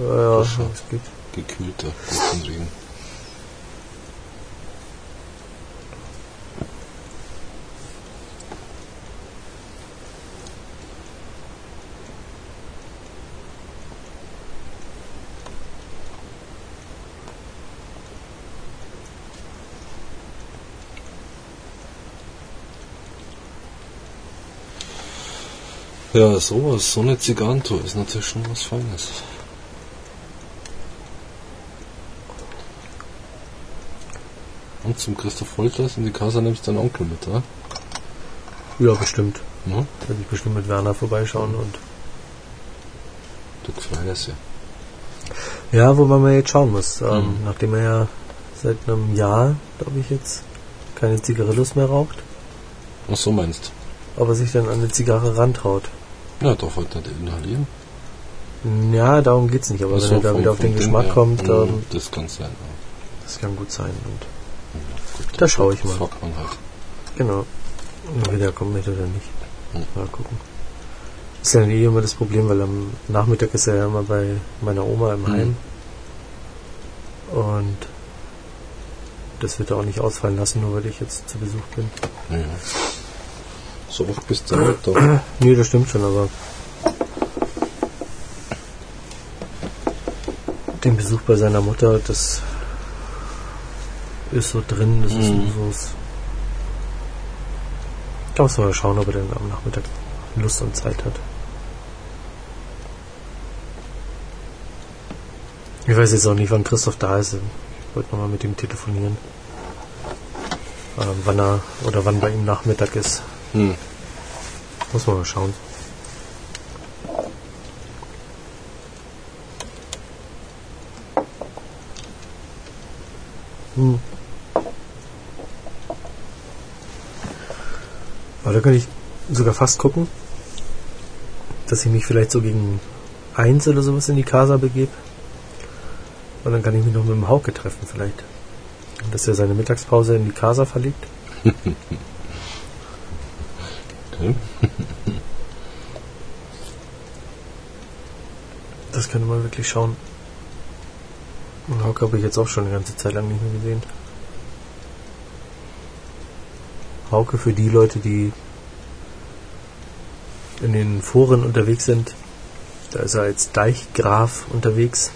ja, Frischer. es geht. gekühlter durch Ja, sowas, so eine Zigarrentour ist natürlich schon was Feines. Und zum Christoph Holters in die Casa nimmst du deinen Onkel mit, oder? Ja, bestimmt. Ja, Werde ich bestimmt mit Werner vorbeischauen und du gefreust ja. Ja, wobei man jetzt schauen muss. Ähm, Mhm. Nachdem er ja seit einem Jahr, glaube ich, jetzt keine Zigarillos mehr raucht, Ach so meinst ob er sich dann an eine Zigarre rantraut. Ja, darf halt nicht inhalieren. Ja, darum geht's nicht, aber Ach wenn so, er da vom- wieder auf den Geschmack her. kommt, Mhm, ähm, Das kann sein. Ja. das kann gut sein. Und Ja, gut, Da dann schau ich mal. Fragt man halt. genau. Er wieder kommen möchte oder nicht. Mhm. Mal gucken. Ist ja eh immer das Problem, weil am Nachmittag ist er ja immer bei meiner Oma im Mhm. Heim. Und das wird er auch nicht ausfallen lassen, nur weil ich jetzt zu Besuch bin. Ja. So oft bist du nicht da. Nee, das stimmt schon, aber den Besuch bei seiner Mutter, das ist so drin, das ist Mhm. so. so- Da muss man mal schauen, ob er dann am Nachmittag Lust und Zeit hat. Ich weiß jetzt auch nicht, wann Christoph da ist. Ich wollte nochmal mit ihm telefonieren. Ähm, wann er oder wann bei ihm Nachmittag ist. Hm. Muss man mal schauen. Hm. Aber da könnte ich sogar fast gucken, dass ich mich vielleicht so gegen eins oder sowas in die Casa begebe. Und dann kann ich mich noch mit dem Hauke treffen vielleicht. Dass er seine Mittagspause in die Casa verlegt. Das könnte man wirklich schauen. Und Hauke habe ich jetzt auch schon eine ganze Zeit lang nicht mehr gesehen. Hauke für die Leute, die in den Foren unterwegs sind. Da ist er als Deichgraf unterwegs.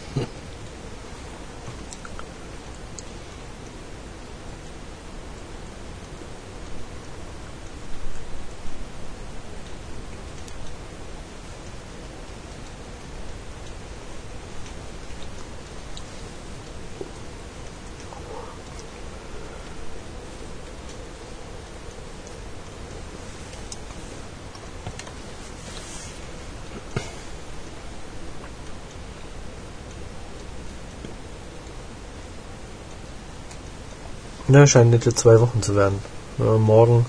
Na, scheinen nette zwei Wochen zu werden. Wenn wir morgen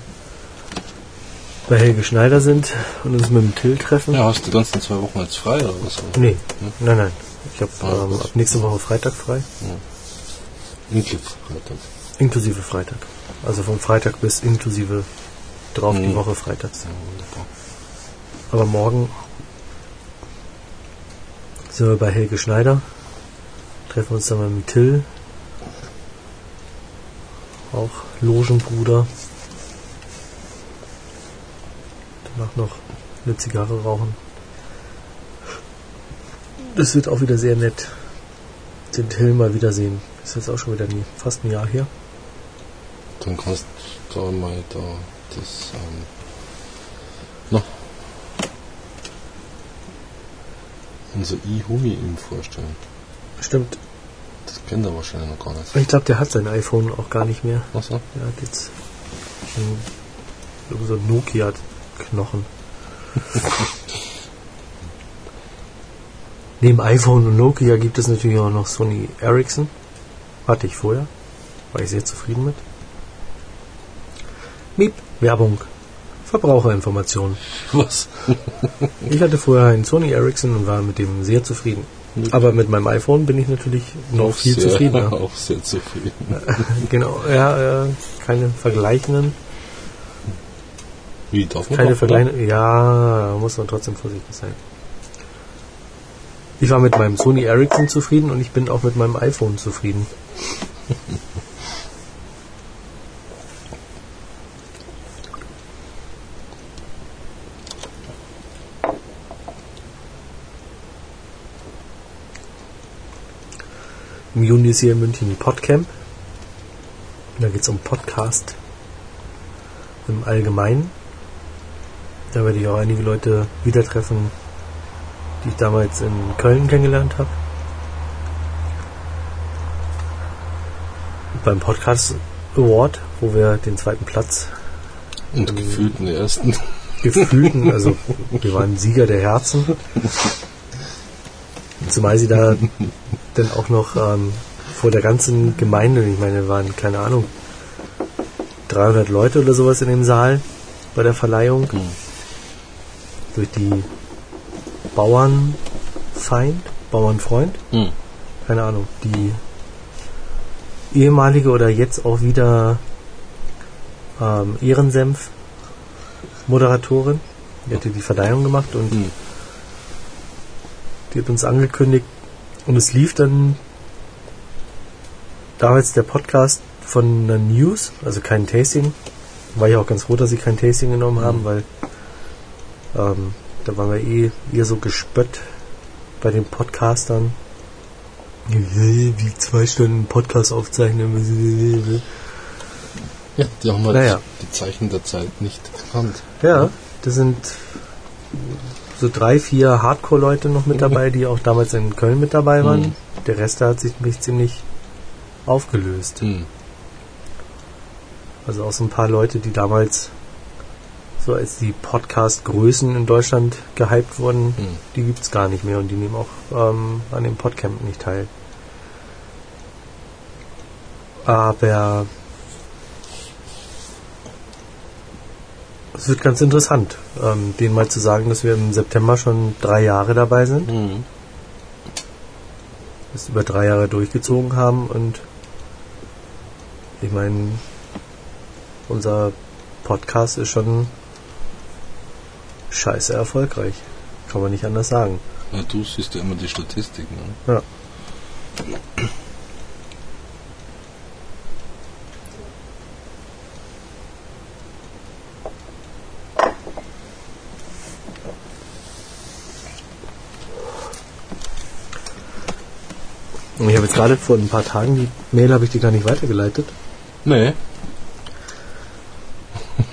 bei Helge Schneider sind und uns mit dem Till treffen. Ja, hast du die ganzen zwei Wochen jetzt frei oder was? Nee, nein, nein. Ich habe Ah, ähm, ab nächste Woche Freitag frei. Inkliff, Freitag. Inklusive Freitag. Also von Freitag bis inklusive drauf die Mhm. Woche freitags. Ja. Aber morgen sind wir bei Helge Schneider. Treffen uns dann mal mit Till. Auch Logenbruder. Danach noch eine Zigarre rauchen. Das wird auch wieder sehr nett. Den Till mal wiedersehen. Ist jetzt auch schon wieder nie, fast ein Jahr her. Dann kannst du mal da das, ähm, noch unser E-Humi ihm vorstellen. Stimmt. Das kennt er wahrscheinlich noch gar nicht. Ich glaube, der hat sein iPhone auch gar nicht mehr. Was noch? Der hat jetzt so Nokia-Knochen. Neben iPhone und Nokia gibt es natürlich auch noch Sony Ericsson. Hatte ich vorher. War ich sehr zufrieden mit. Miep, Werbung. Verbraucherinformationen. Was? Ich hatte vorher einen Sony Ericsson und war mit dem sehr zufrieden. Aber mit meinem iPhone bin ich natürlich noch Auch viel sehr, zufriedener. Auch sehr zufrieden. genau, ja, äh, keine vergleichenden. Wie darf man Keine doch, Vergleiche. Ja, muss man trotzdem vorsichtig sein. Ich war mit meinem Sony Ericsson zufrieden und ich bin auch mit meinem iPhone zufrieden. Im Juni ist hier in München ein Podcamp. Da geht es um Podcast im Allgemeinen. Da werde ich auch einige Leute wieder treffen, die ich damals in Köln kennengelernt habe. Beim Podcast Award, wo wir den zweiten Platz Und gefühlt in der ersten. gefühlten, also wir waren Sieger der Herzen. Zumal sie da dann auch noch ähm, vor der ganzen Gemeinde, ich meine, waren, keine Ahnung, 300 Leute oder sowas in dem Saal bei der Verleihung. Mhm. Durch die Bauernfeind, Bauernfreund, Hm. keine Ahnung, die ehemalige oder jetzt auch wieder ähm, Ehrensenf Moderatorin, die hatte die Verleihung gemacht und Hm. Die hat uns angekündigt und es lief dann damals der Podcast von einer News, also kein Tasting. War ich auch ganz froh, dass sie kein Tasting genommen haben, weil ähm, da waren wir eh eher so gespött bei den Podcastern. Wie zwei Stunden Podcast aufzeichnen. Ja, die haben halt Naja. die Zeichen der Zeit nicht erkannt. Ja, das sind so drei, vier Hardcore-Leute noch mit dabei, die auch damals in Köln mit dabei waren. Mhm. Der Rest hat sich mich ziemlich aufgelöst. Hm. Also auch so ein paar Leute, die damals so als die Podcast-Größen in Deutschland gehypt wurden, Hm. die gibt's gar nicht mehr und die nehmen auch ähm, an dem Podcamp nicht teil. Aber es wird ganz interessant, ähm, denen mal zu sagen, dass wir im September schon drei Jahre dabei sind, Hm. das über drei Jahre durchgezogen haben und ich meine, unser Podcast ist schon scheiße erfolgreich. Kann man nicht anders sagen. Ja, du siehst ja immer die Statistiken. Ne? Ja. Ich habe jetzt gerade vor ein paar Tagen die Mail habe ich dir gar nicht weitergeleitet. Nee.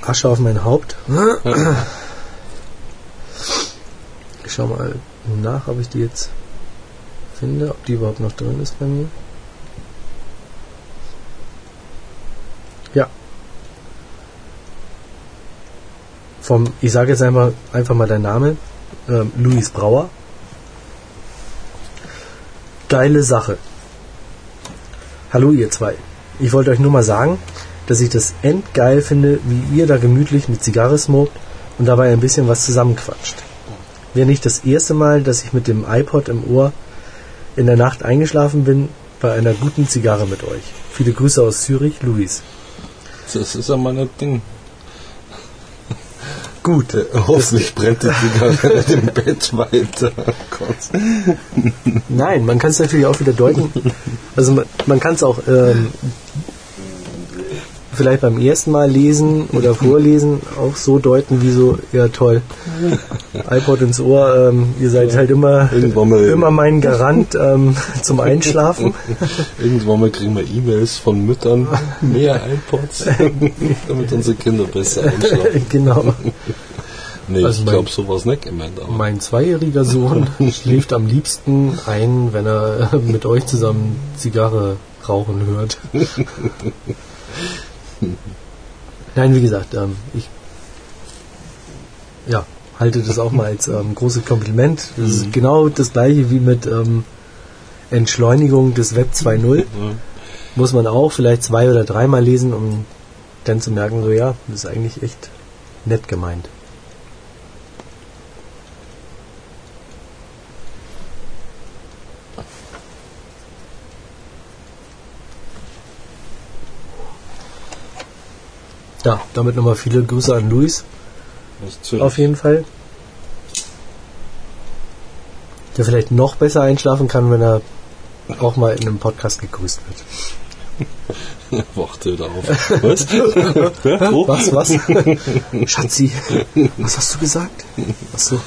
Asche auf mein Haupt. Ich schau mal nach, ob ich die jetzt finde, ob die überhaupt noch drin ist bei mir. Ja. Vom, ich sage jetzt einfach, einfach mal deinen Namen, ähm, Luis Brauer. Geile Sache. Hallo ihr zwei. Ich wollte euch nur mal sagen, dass ich das endgeil finde, wie ihr da gemütlich mit Zigarre smokt und dabei ein bisschen was zusammenquatscht. Wäre nicht das erste Mal, dass ich mit dem iPod im Ohr in der Nacht eingeschlafen bin bei einer guten Zigarre mit euch. Viele Grüße aus Zürich, Luis. Das ist ja mein Ding. Gut, hoffentlich brennt die Zigarre im Bett weiter. Gott. Nein, man kann es natürlich auch wieder deuten. Also man, man kann es auch ähm, vielleicht beim ersten Mal lesen oder vorlesen auch so deuten, wie so, ja toll, iPod ins Ohr, ähm, ihr seid halt immer, immer mein Garant ähm, zum Einschlafen. Irgendwann mal kriegen wir E-Mails von Müttern, mehr iPods, damit unsere Kinder besser einschlafen. genau. Nee, Also ich glaube, so war es nicht gemeint. Aber Mein zweijähriger Sohn schläft am liebsten ein, wenn er mit euch zusammen Zigarre rauchen hört. Nein, wie gesagt, ähm, ich ja, halte das auch mal als ähm, großes Kompliment. Das ist genau das gleiche wie mit ähm, Entschleunigung des Web 2.0. ja. Muss man auch vielleicht zwei oder dreimal lesen, um dann zu merken, so ja, das ist eigentlich echt nett gemeint. Ja, damit nochmal viele Grüße an Luis, auf jeden Fall. Der vielleicht noch besser einschlafen kann, wenn er auch mal in einem Podcast gegrüßt wird. Wachte wieder auf. Was? Was, was? Schatzi, was hast du gesagt? Ach so.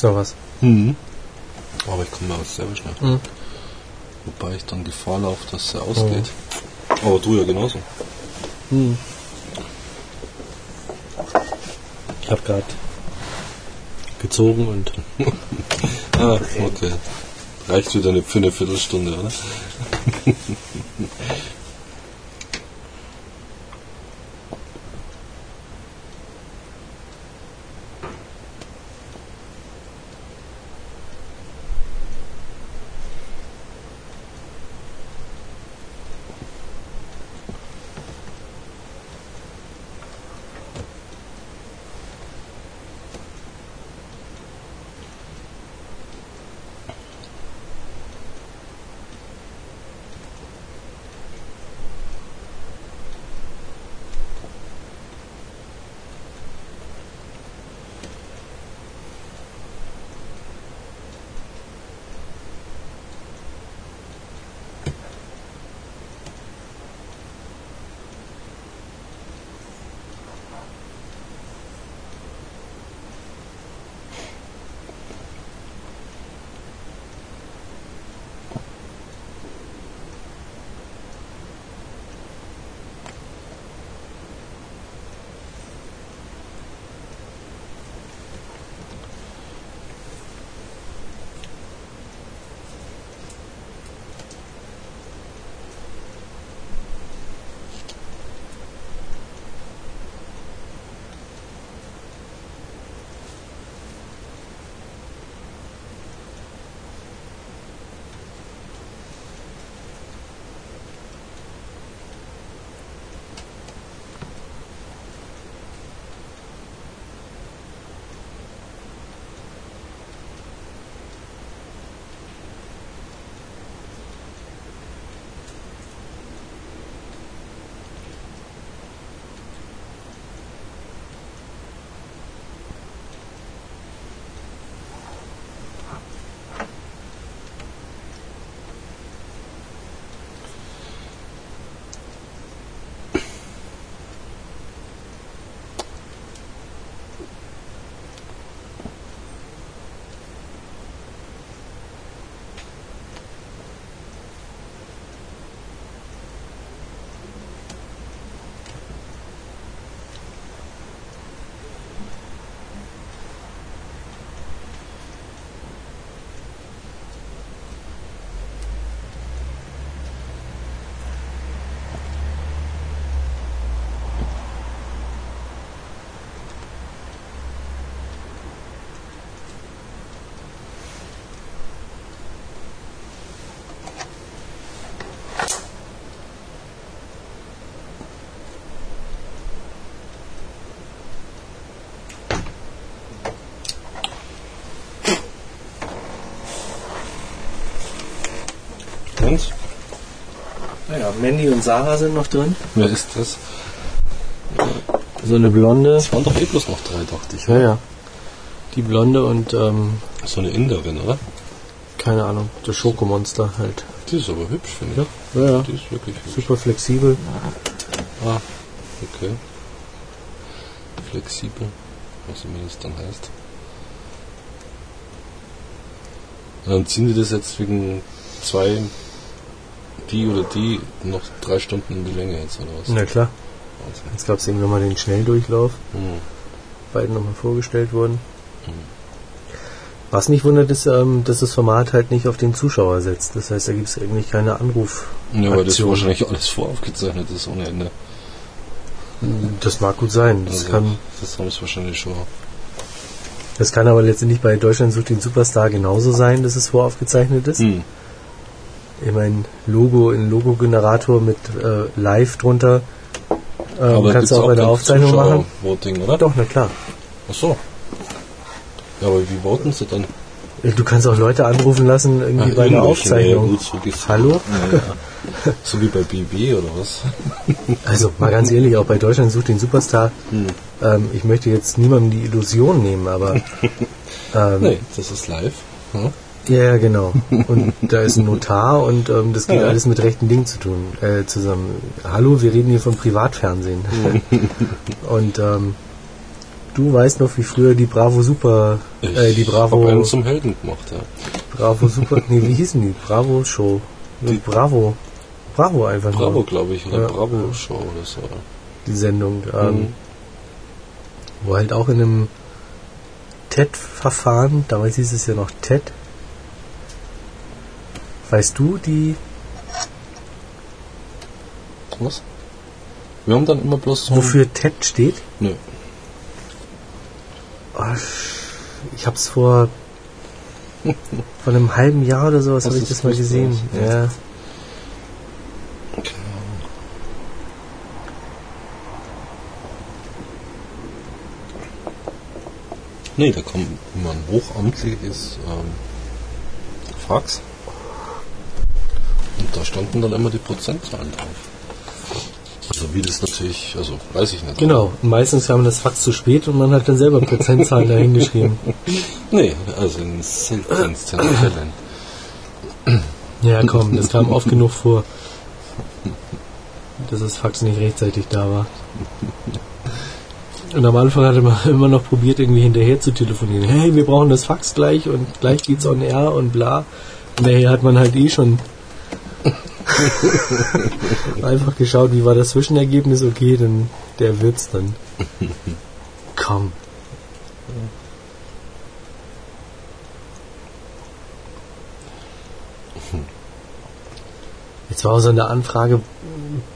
Du noch was? Mhm. Aber ich komme da selber schnell. Mhm. Wobei ich dann Gefahr laufe, dass er ausgeht. Aber du ja genauso. Ich habe gerade gezogen und Ah, okay. Reicht wieder eine, für eine Viertelstunde, oder? Naja, Mandy und Sarah sind noch drin. Wer ist das? So eine Blonde. Es waren doch eh bloß noch drei, dachte ich. Ja, ja. Die Blonde und, ähm, So eine Inderin, oder? keine Ahnung, das Schokomonster halt. Die ist aber hübsch, finde ich. Ja, ja. Die ist wirklich hübsch. Super flexibel. Ah, okay. Flexibel, was immer das dann heißt. Dann ziehen die das jetzt wegen zwei, die oder die, noch drei Stunden in die Länge jetzt, oder was? Na klar. Wahnsinn. Jetzt gab es irgendwann mal den Schnelldurchlauf. Hm. beiden nochmal vorgestellt wurden. Was mich wundert, ist, ähm, dass das Format halt nicht auf den Zuschauer setzt. Das heißt, da gibt es eigentlich keine Anruf. Ja, weil das wahrscheinlich alles voraufgezeichnet ist ohne Ende. Das mag gut sein. Das, Also, kann, das haben es wahrscheinlich schon. das kann aber letztendlich bei Deutschland sucht den Superstar genauso sein, dass es voraufgezeichnet ist. Hm. Ich meine, Logo in Logo-Generator mit äh, Live drunter. Ähm, kannst gibt's du auch bei der Aufzeichnung machen. Zuschauer-Voting, oder? Doch, na klar. Ach so. Ja, aber wie voten sie dann? Du kannst auch Leute anrufen lassen, irgendwie Ah, bei der irgendwelche, Aufzeichnung. ja, gut, so. Hallo? Ja, ja. So wie bei BB oder was? Also mal ganz ehrlich, auch bei Deutschland sucht den Superstar. Hm. Ähm, ich möchte jetzt niemandem die Illusion nehmen, aber ähm, Nee, das ist live. Ja? Ja, ja, genau. Und da ist ein Notar und ähm, das geht Ja. alles mit rechten Dingen zu tun, äh, zusammen. Hallo, wir reden hier vom Privatfernsehen. und ähm, du weißt noch, wie früher die Bravo Super, äh, die Ich Bravo, hab einen zum Helden gemacht, ja. Bravo Super, nee, wie hießen die? Bravo Show. Die- Bravo. Bravo einfach Bravo, nur. glaube ich, oder Ja. Bravo Show oder so. die Sendung, ähm, Mhm. wo halt auch in einem TED-Verfahren, damals hieß es ja noch TED, weißt du, die Was? Wir haben dann immer bloß so. Wofür TED steht? Nö. Ich hab's vor, vor einem halben Jahr oder sowas habe ich das mal gesehen. ja? Ja. Nee, da kommt immer ein hochamtliches ähm, Fax. Und da standen dann immer die Prozentzahlen drauf. Also wie das natürlich, also weiß ich nicht. Genau. Meistens kam das Fax zu spät und man hat dann selber Prozentzahlen dahin geschrieben. Nee, also in seltensten Fällen. Ja, komm, das kam oft genug vor, dass das Fax nicht rechtzeitig da war. Und am Anfang hatte man immer noch probiert, irgendwie hinterher zu telefonieren. Hey, wir brauchen das Fax gleich und gleich geht's on air und bla. Und daher hat man halt eh schon einfach geschaut, wie war das Zwischenergebnis. Okay, dann der wird's dann. Komm. Jetzt war auch so eine Anfrage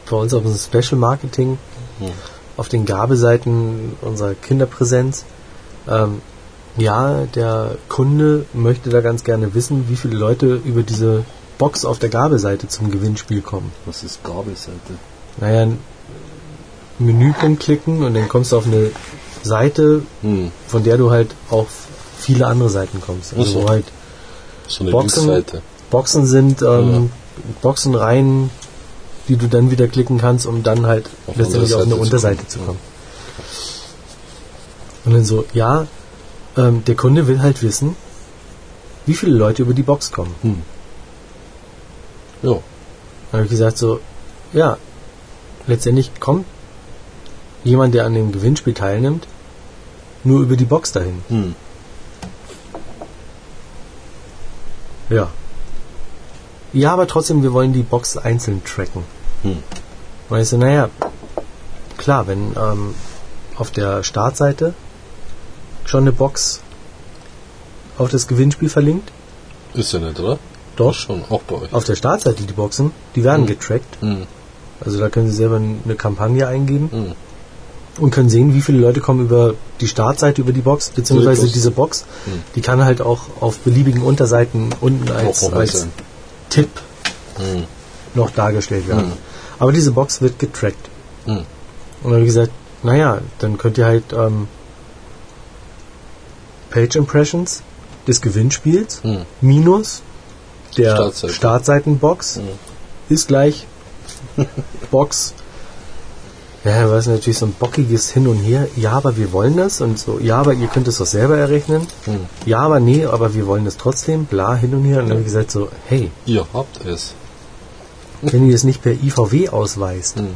bei uns auf dem Special Marketing Hm. auf den Gabeseiten unserer Kinderpräsenz. Ähm, ja, der Kunde möchte da ganz gerne wissen, wie viele Leute über diese Box auf der Gabeseite zum Gewinnspiel kommen. Was ist Gabelseite? Naja, ein Menüpunkt klicken und dann kommst du auf eine Seite, Hm. von der du halt auf viele andere Seiten kommst. Also so. halt So eine Boxen. Boxen sind, ähm, Boxenreihen, die du dann wieder klicken kannst, um dann halt Auf letztendlich auf eine zu Unterseite kommen. zu kommen. Und dann so, ja, ähm, der Kunde will halt wissen, wie viele Leute über die Box kommen. Hm. Ja. Dann habe ich gesagt so, ja, letztendlich kommt jemand, der an dem Gewinnspiel teilnimmt, nur über die Box dahin. Hm. Ja. Ja, aber trotzdem, wir wollen die Box einzeln tracken. Hm. Ich so, naja, klar, wenn ähm, auf der Startseite schon eine Box auf das Gewinnspiel verlinkt, Ist ja nicht, oder? Doch, Schon, auch bei euch. auf der Startseite die Boxen, die werden getrackt. Hm. Also da können Sie selber eine Kampagne eingeben Hm. und können sehen, wie viele Leute kommen über die Startseite, über die Box, beziehungsweise Plus. diese Box, Hm. die kann halt auch auf beliebigen Unterseiten unten als, als. Tipp Hm. noch dargestellt werden. Hm. Aber diese Box wird getrackt. Und dann habe ich gesagt, naja, dann könnt ihr halt ähm, Page Impressions des Gewinnspiels minus der Startseite. Startseitenbox Hm. ist gleich Box. Ja, war es natürlich so ein bockiges Hin und Her. Ja, aber wir wollen das und so. Ja, aber ihr könnt es doch selber errechnen. Hm. Ja, aber nee, aber wir wollen das trotzdem. Bla, hin und her. Und dann habe ich gesagt so, hey, Ihr habt es. wenn ihr es nicht per IVW ausweist, Hm.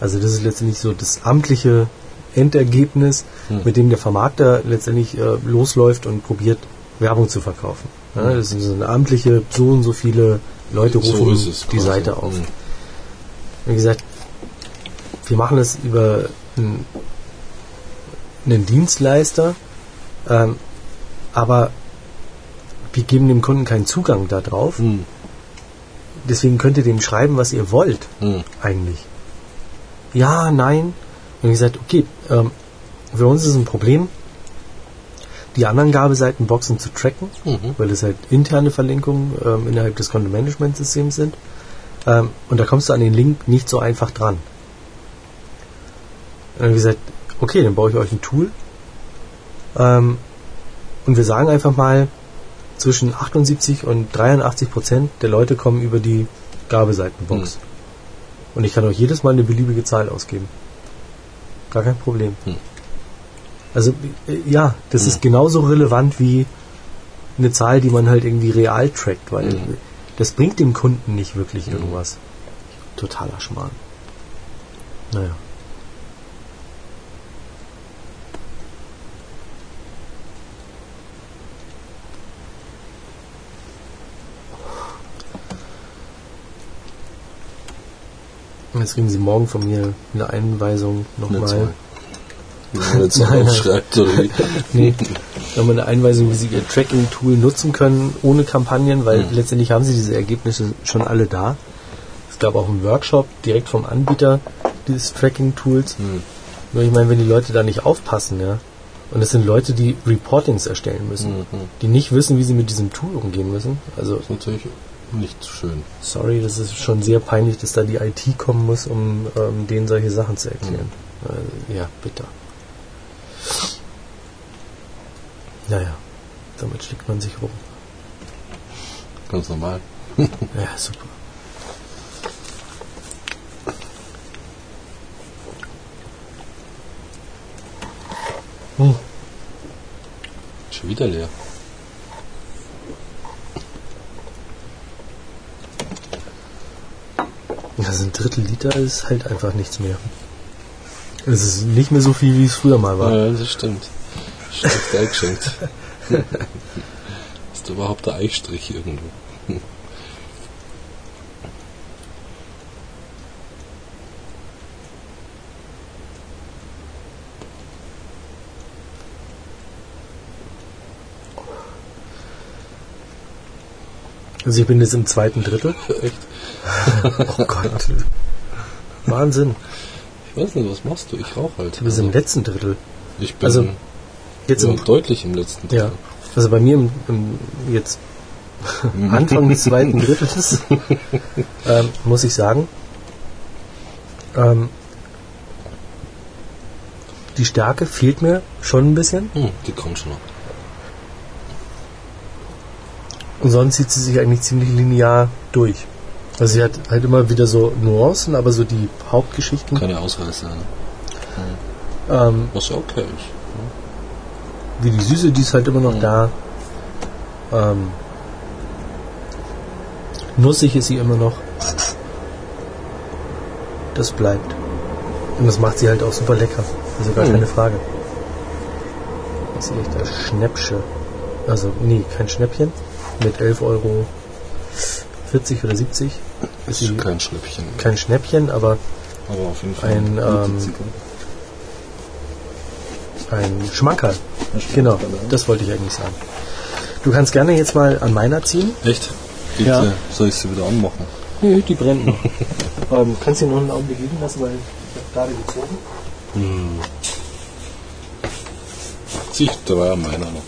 Also das ist letztendlich so das amtliche Endergebnis, Hm. mit dem der Vermarkter letztendlich äh, losläuft und probiert, Werbung zu verkaufen. Ja, das ist so eine amtliche, so und so viele Leute So rufen es die. Seite auf. Hm. Wie gesagt, wir machen es über einen, einen Dienstleister, ähm, aber wir geben dem Kunden keinen Zugang darauf. Hm. Deswegen könnt ihr dem schreiben, was ihr wollt Hm. eigentlich? Ja, nein. Und ich gesagt, okay, ähm, für uns ist es ein Problem, die anderen Gabeseitenboxen zu tracken, Mhm. weil es halt interne Verlinkungen ähm, innerhalb des Content-Management-Systems sind. Ähm, und da kommst du an den Link nicht so einfach dran. Und dann gesagt, okay, dann baue ich euch ein Tool. Ähm, und wir sagen einfach mal, zwischen 78 und 83 Prozent der Leute kommen über die Gabeseitenbox. Und ich kann euch jedes Mal eine beliebige Zahl ausgeben. Gar kein Problem. Hm. Also äh, ja, das Hm. ist genauso relevant wie eine Zahl, die man halt irgendwie real trackt, weil Hm. das bringt dem Kunden nicht wirklich irgendwas. Totaler Schmarrn. Naja. Jetzt kriegen Sie morgen von mir eine Einweisung nochmal. Man jetzt aufschreibt oder wie. Nee, nochmal eine Einweisung, wie Sie Ihr Tracking-Tool nutzen können ohne Kampagnen, weil Mhm. letztendlich haben Sie diese Ergebnisse schon alle da. Es gab auch einen Workshop direkt vom Anbieter dieses Tracking-Tools. Hm. Nur ich meine, wenn die Leute da nicht aufpassen, ja, und es sind Leute, die Reportings erstellen müssen, Mhm. die nicht wissen, wie sie mit diesem Tool umgehen müssen. Also, ist natürlich nicht so schön. sorry, das ist schon sehr peinlich, dass da die IT kommen muss, um ähm, denen solche Sachen zu erklären. Also, ja, bitte. Naja, damit schlägt man sich rum. Ganz normal. Ja, super. Hm. Schon wieder leer. Also ein Drittel Liter ist halt einfach nichts mehr. Es ist nicht mehr so viel, wie es früher mal war. Ja, das stimmt. Schlecht eingeschenkt. Ist da überhaupt der Eichstrich irgendwo? Also ich bin jetzt im zweiten Drittel. Echt? Oh Gott. Wahnsinn. Ich weiß nicht, was machst du? Ich rauche halt. Du bist im letzten Drittel. ich bin also Jetzt im, deutlich im letzten ja. Also bei mir im, im jetzt Anfang des zweiten Drittels ähm, muss ich sagen, ähm, die Stärke fehlt mir schon ein bisschen. Hm, die kommt schon noch. Und sonst zieht sie sich eigentlich ziemlich linear durch. Also sie hat halt immer wieder so Nuancen, aber so die Hauptgeschichten. Keine Ausreißer. Ne? Ähm, Was ja okay ist. wie die Süße, die ist halt immer noch Mhm. da. Ähm, nussig ist sie immer noch. Das bleibt. Und das macht sie halt auch super lecker. Also gar Mhm. keine Frage. Das ist echt das Schnäppsche. Also, nee, kein Schnäppchen. Mit 11 Euro 40 oder 70. Ist sie kein Schnäppchen. kein Schnäppchen, aber Aber auf jeden Fall. ein, ähm, ein Schmankerl. Genau, das wollte ich eigentlich sagen. Du kannst gerne jetzt mal an meiner ziehen. Echt? Geht, Ja. äh, Soll ich sie wieder anmachen? Nö, die brennt noch. ähm, kannst du noch einen Augenblick liegen lassen, weil ich habe gerade gezogen. Hm. Zieh ich drei meiner noch.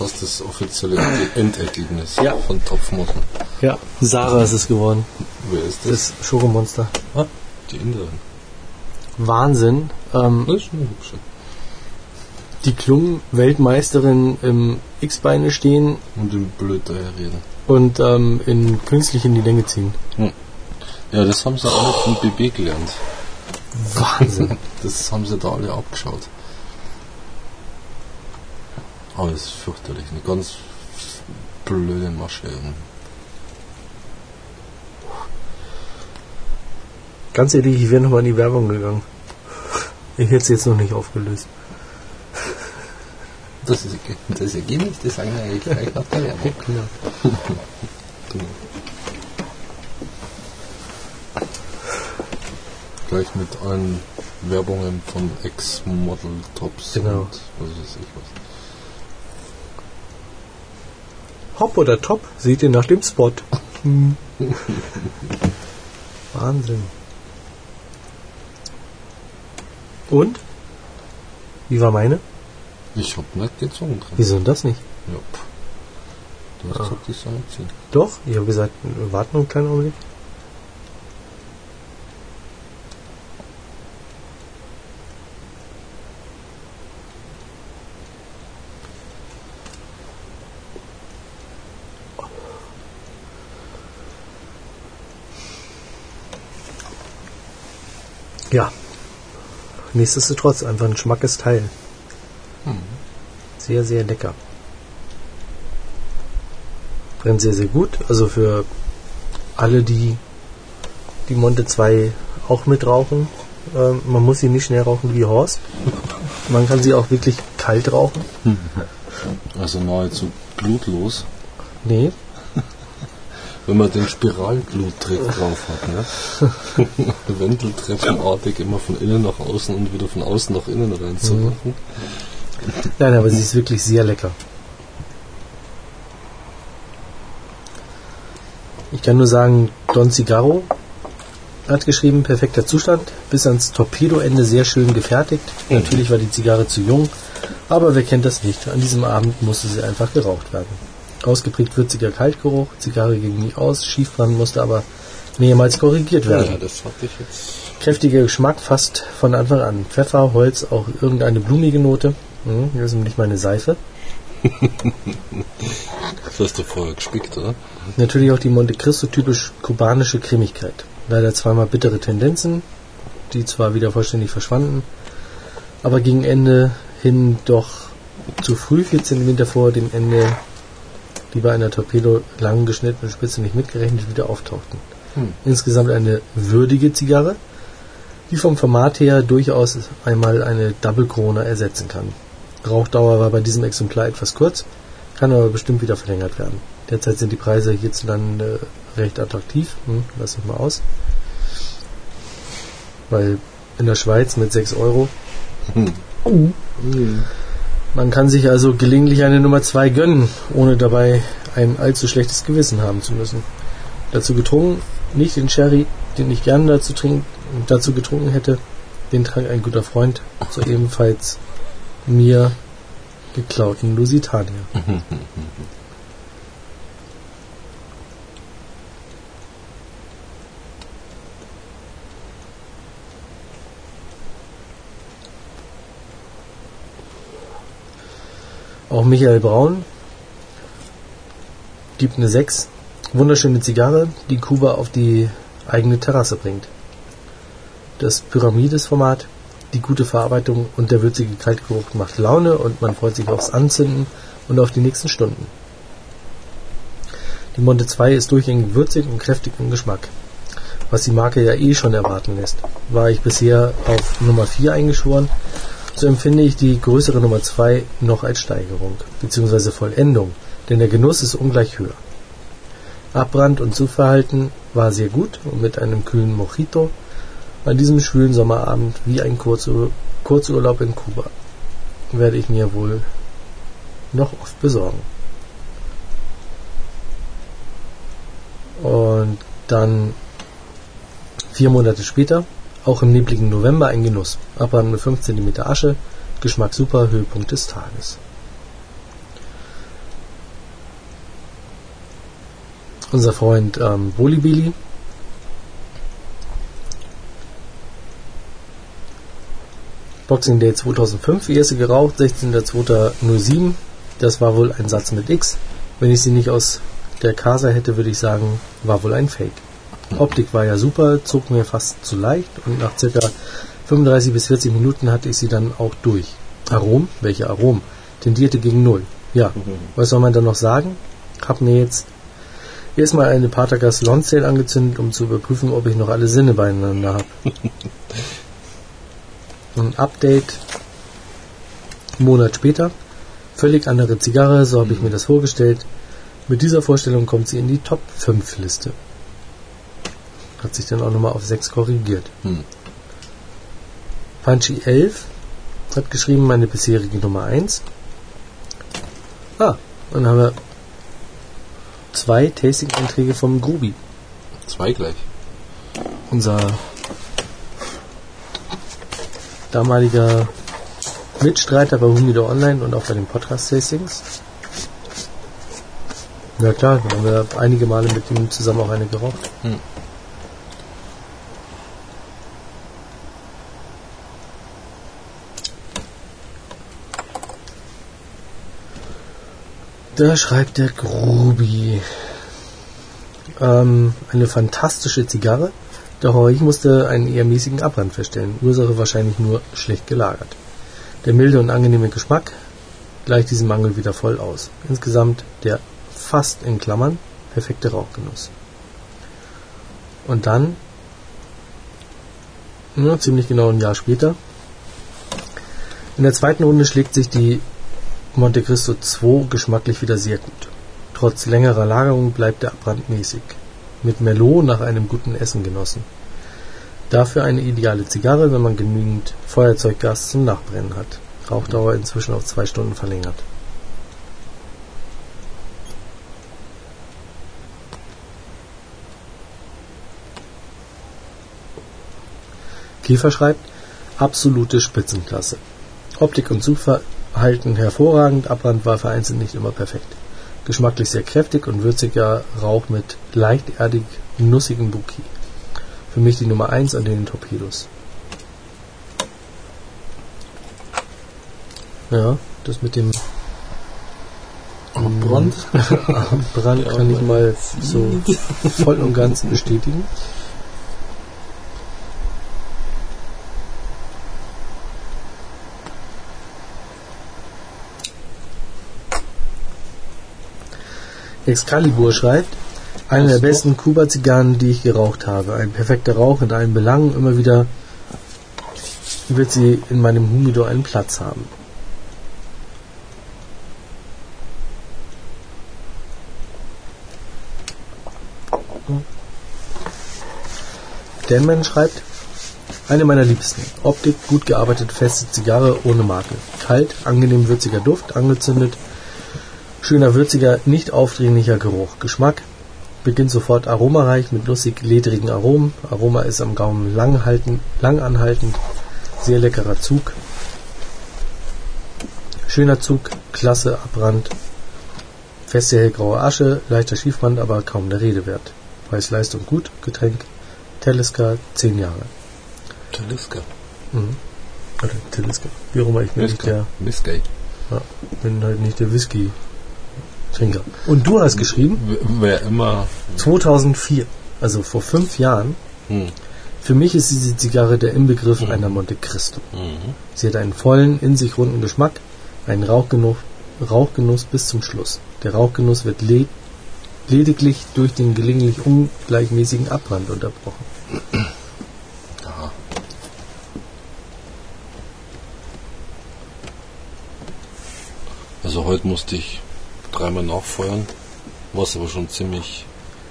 Jetzt hast du das offizielle Endergebnis Ja. von Topfmossen. Ja, Sarah ist es geworden. Wer ist das? Das Schokomonster. Ah, die Inderin. Wahnsinn. Ähm, Das ist eine hübsche. die Klum-Weltmeisterin im X-Beine stehen Und den blöd daherreden. und ähm, in künstlich in die Länge ziehen. Ja, das haben sie alle vom BB gelernt. Wahnsinn. Das haben sie da alle abgeschaut. Aber das ist fürchterlich. Eine ganz blöde Masche. irgendwie. Ganz ehrlich, ich wäre nochmal in die Werbung gegangen. Ich hätte es jetzt noch nicht aufgelöst. Das ist das Ergebnis, wir eigentlich gleich nach der Werbung. Genau. Gleich mit allen Werbungen von Ex-Model-Tops Genau. und was weiß ich was. Hopp oder Top, seht ihr nach dem Spot. Wahnsinn. Und? Wie war meine? Ich hab nicht gezogen drin. Wieso denn das nicht? Ja. Du hast Ah. gesagt, ich soll ziehen. Doch, ich habe gesagt, warten einen kleinen Augenblick. Ja. Nichtsdestotrotz einfach ein schmackes Teil. Sehr, sehr lecker. Brennt sehr, sehr gut. Also für alle, die die Monte 2 auch mitrauchen. Ähm, man muss sie nicht schnell rauchen wie Horst. Man kann sie auch wirklich kalt rauchen. Also nahezu blutlos. Nee, Wenn man den Spiralgluttrick drauf hat, ne? Wendeltreppenartig immer von innen nach außen und wieder von außen nach innen rein zu machen. Nein, aber sie ist wirklich sehr lecker. Ich kann nur sagen, Don Cigarro hat geschrieben, perfekter Zustand, bis ans Torpedoende sehr schön gefertigt. Natürlich war die Zigarre zu jung, aber wer kennt das nicht? An diesem Abend musste sie einfach geraucht werden. Ausgeprägt würziger Kaltgeruch, Zigarre ging nie aus, Schiefbrand musste aber mehrmals korrigiert werden. Ja, das hatte ich jetzt. Kräftiger Geschmack fast von Anfang an. Pfeffer, Holz, auch irgendeine blumige Note. Hm, hier ist nämlich meine Seife. Das hast du vorher gespickt, oder? Natürlich auch die Monte Cristo typisch kubanische Cremigkeit. Leider zweimal bittere Tendenzen, die zwar wieder vollständig verschwanden, aber gegen Ende hin doch zu früh, 4 cm vor dem Ende, die bei einer Torpedo lang geschnittenen Spitze nicht mitgerechnet wieder auftauchten. Hm. Insgesamt eine würdige Zigarre, die vom Format her durchaus einmal eine Double Corona ersetzen kann. Rauchdauer war bei diesem Exemplar etwas kurz, kann aber bestimmt wieder verlängert werden. Derzeit sind die Preise hierzulande recht attraktiv. Hm, lass ich mal aus. Weil in der Schweiz mit 6 Euro. Man kann sich also gelegentlich eine Nummer 2 gönnen, ohne dabei ein allzu schlechtes Gewissen haben zu müssen. Dazu getrunken, nicht den Sherry, den ich gerne dazu, trink, dazu getrunken hätte, den trank ein guter Freund zur ebenfalls mir geklauten Lusitania. Auch Michael Braun gibt eine 6. Wunderschöne Zigarre, die Kuba auf die eigene Terrasse bringt. Das Pyramides-Format, die gute Verarbeitung und der würzige Kaltgeruch macht Laune und man freut sich aufs Anzünden und auf die nächsten Stunden. Die Monte 2 ist durchgängig würzig und kräftig im Geschmack. Was die Marke ja eh schon erwarten lässt. War ich bisher auf Nummer 4 eingeschworen, so empfinde ich die größere Nummer 2 noch als Steigerung bzw. Vollendung, denn der Genuss ist ungleich höher. Abbrand und Zugverhalten war sehr gut und mit einem kühlen Mojito an diesem schwülen Sommerabend wie ein Kurzur Kurzurlaub in Kuba werde ich mir wohl noch oft besorgen. Und dann vier Monate später, auch im nebligen November ein Genuss. Ab an 5 cm Asche. Geschmack super. Höhepunkt des Tages. Unser Freund ähm, Bolibili. Boxing Day 2005, die erste geraucht, 16.02.07. Das war wohl ein Satz mit X. Wenn ich sie nicht aus der Casa hätte, würde ich sagen, war wohl ein Fake. Optik war ja super, zog mir fast zu leicht und nach circa 35 bis 40 Minuten hatte ich sie dann auch durch. Arom? Welche Arom? Tendierte gegen Null. Ja, was soll man da noch sagen? Hab mir jetzt erstmal eine Patagas Lonsdale angezündet, um zu überprüfen, ob ich noch alle Sinne beieinander habe. Ein Update einen Monat später. Völlig andere Zigarre, so habe ich mir das vorgestellt. Mit dieser Vorstellung kommt sie in die Top 5 Liste. Hat sich dann auch nochmal auf 6 korrigiert. Hm. Punchy 11 hat geschrieben, meine bisherige Nummer 1. Ah, und dann haben wir zwei Tasting-Einträge vom Grubi. Zwei gleich. Unser damaliger Mitstreiter bei Humido Online und auch bei den Podcast-Tastings. Ja klar, da haben wir einige Male mit ihm zusammen auch eine geraucht. Hm. Da schreibt der Grubi. Ähm, eine fantastische Zigarre, doch ich musste einen eher mäßigen Abbrand feststellen. Ursache wahrscheinlich nur schlecht gelagert. Der milde und angenehme Geschmack gleicht diesen Mangel wieder voll aus. Insgesamt der fast in Klammern perfekte Rauchgenuss. Und dann, ja, ziemlich genau ein Jahr später, in der zweiten Runde schlägt sich die Monte Cristo 2 geschmacklich wieder sehr gut. Trotz längerer Lagerung bleibt der Abbrand mäßig. Mit Merlot nach einem guten Essen genossen. Dafür eine ideale Zigarre, wenn man genügend Feuerzeuggas zum Nachbrennen hat. Rauchdauer inzwischen auf zwei Stunden verlängert. Kiefer schreibt, absolute Spitzenklasse. Optik und Zugverhalten hervorragend, Abbrand war vereinzelt nicht immer perfekt. Geschmacklich sehr kräftig und würziger Rauch mit leicht erdig nussigem Bouquet. Für mich die Nummer 1 an den Torpedos. Ja, das mit dem Abbrand? Abbrand kann ich mal so voll und ganz bestätigen. Excalibur schreibt, eine der besten Kuba-Zigarren, die ich geraucht habe. Ein perfekter Rauch in allen Belangen. Immer wieder wird sie in meinem Humidor einen Platz haben. Denman schreibt, eine meiner Liebsten. Optik, gut gearbeitet, feste Zigarre ohne Makel. Kalt, angenehm würziger Duft, angezündet, schöner würziger, nicht aufdringlicher Geruch. Geschmack, beginnt sofort aromareich mit nussig ledrigen Aromen. Aroma ist am Gaumen lang, halten, lang anhaltend, sehr leckerer Zug. Schöner Zug, klasse Abbrand, feste hellgraue Asche, leichter Schiefbrand, aber kaum der Rede wert. Preis-Leistung gut, Getränk, Talisker, 10 Jahre. Talisker. Mhm. Oder Talisker. Wie auch immer, ich bin nicht der, Whisky. ja, bin halt nicht der Whisky-Trinker. Und du hast geschrieben, Wer immer. 2004, also vor fünf Jahren, Hm. für mich ist diese Zigarre der Inbegriff einer Monte Cristo. Mhm. Sie hat einen vollen, in sich runden Geschmack, einen Rauchgenuss, Rauchgenuss bis zum Schluss. Der Rauchgenuss wird le lediglich durch den gelegentlich ungleichmäßigen Abbrand unterbrochen. Aha. Also heute musste ich dreimal nachfeuern, was aber schon ziemlich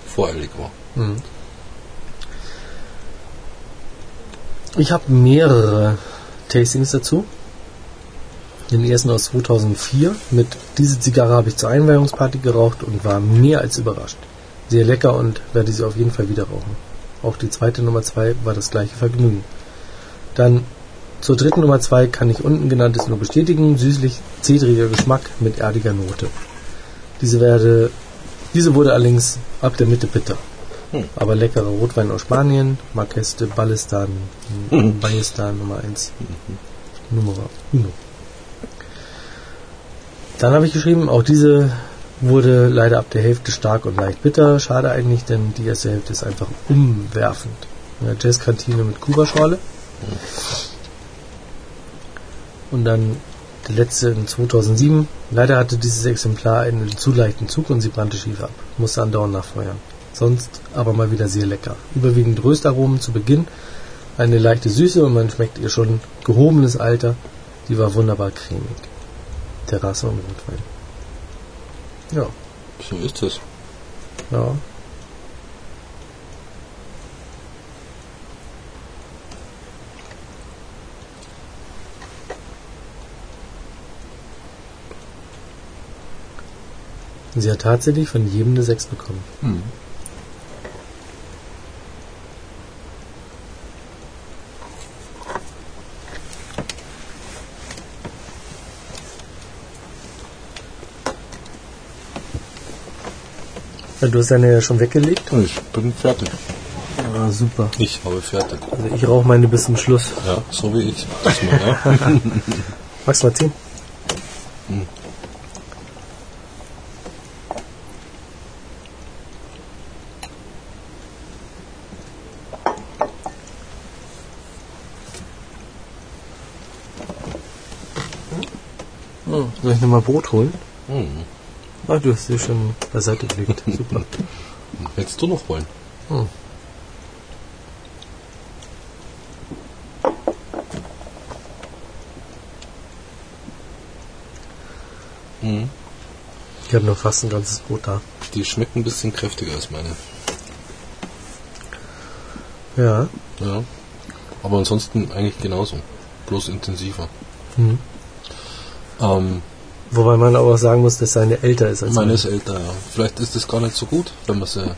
voreilig war. Mhm. Ich habe mehrere Tastings dazu. Den ersten aus 2004 mit diese Zigarre habe ich zur Einweihungsparty geraucht und war mehr als überrascht. Sehr lecker und werde sie auf jeden Fall wieder rauchen. Auch die zweite Nummer 2 war das gleiche Vergnügen. Dann zur dritten Nummer 2 kann ich unten genanntes nur bestätigen. Süßlich zedriger Geschmack mit erdiger Note. Diese werde Diese wurde allerdings ab der Mitte bitter. Hm. Aber leckerer Rotwein aus Spanien, Marques de Ballestan, Mhm. Ballestan Nummer 1. Nummer uno. Dann habe ich geschrieben, auch diese wurde leider ab der Hälfte stark und leicht bitter. Schade eigentlich, denn die erste Hälfte ist einfach umwerfend. Eine Jazzkantine mit Kuba-Schorle. Und dann der letzte in 2007. Leider hatte dieses Exemplar einen zu leichten Zug und sie brannte schief ab. Musste andauernd nachfeuern. Sonst aber mal wieder sehr lecker. Überwiegend Röstaromen zu Beginn, eine leichte Süße und man schmeckt ihr schon gehobenes Alter. Die war wunderbar cremig. Terrasse und Rotwein. Ja, So ist es. ja. Sie hat tatsächlich von jedem eine 6 bekommen. Mhm. Du hast deine ja schon weggelegt. Ich bin fertig. Ja, super. Ich habe fertig. Also ich rauche meine bis zum Schluss. Ja, so wie ich. Diesmal, ja. Magst du mal ziehen? Nochmal Brot holen? Mhm. Ah, du hast dir schon beiseite gelegt. Super. Hättest du noch wollen? Hm. Mhm. Ich habe noch fast ein ganzes Brot da. Die schmecken ein bisschen kräftiger als meine. Ja. Ja. Aber ansonsten eigentlich genauso. Bloß intensiver. Mhm. Ähm, Wobei man aber auch sagen muss, dass seine älter ist als meine ist älter, ja. Vielleicht ist das gar nicht so gut, wenn man sie.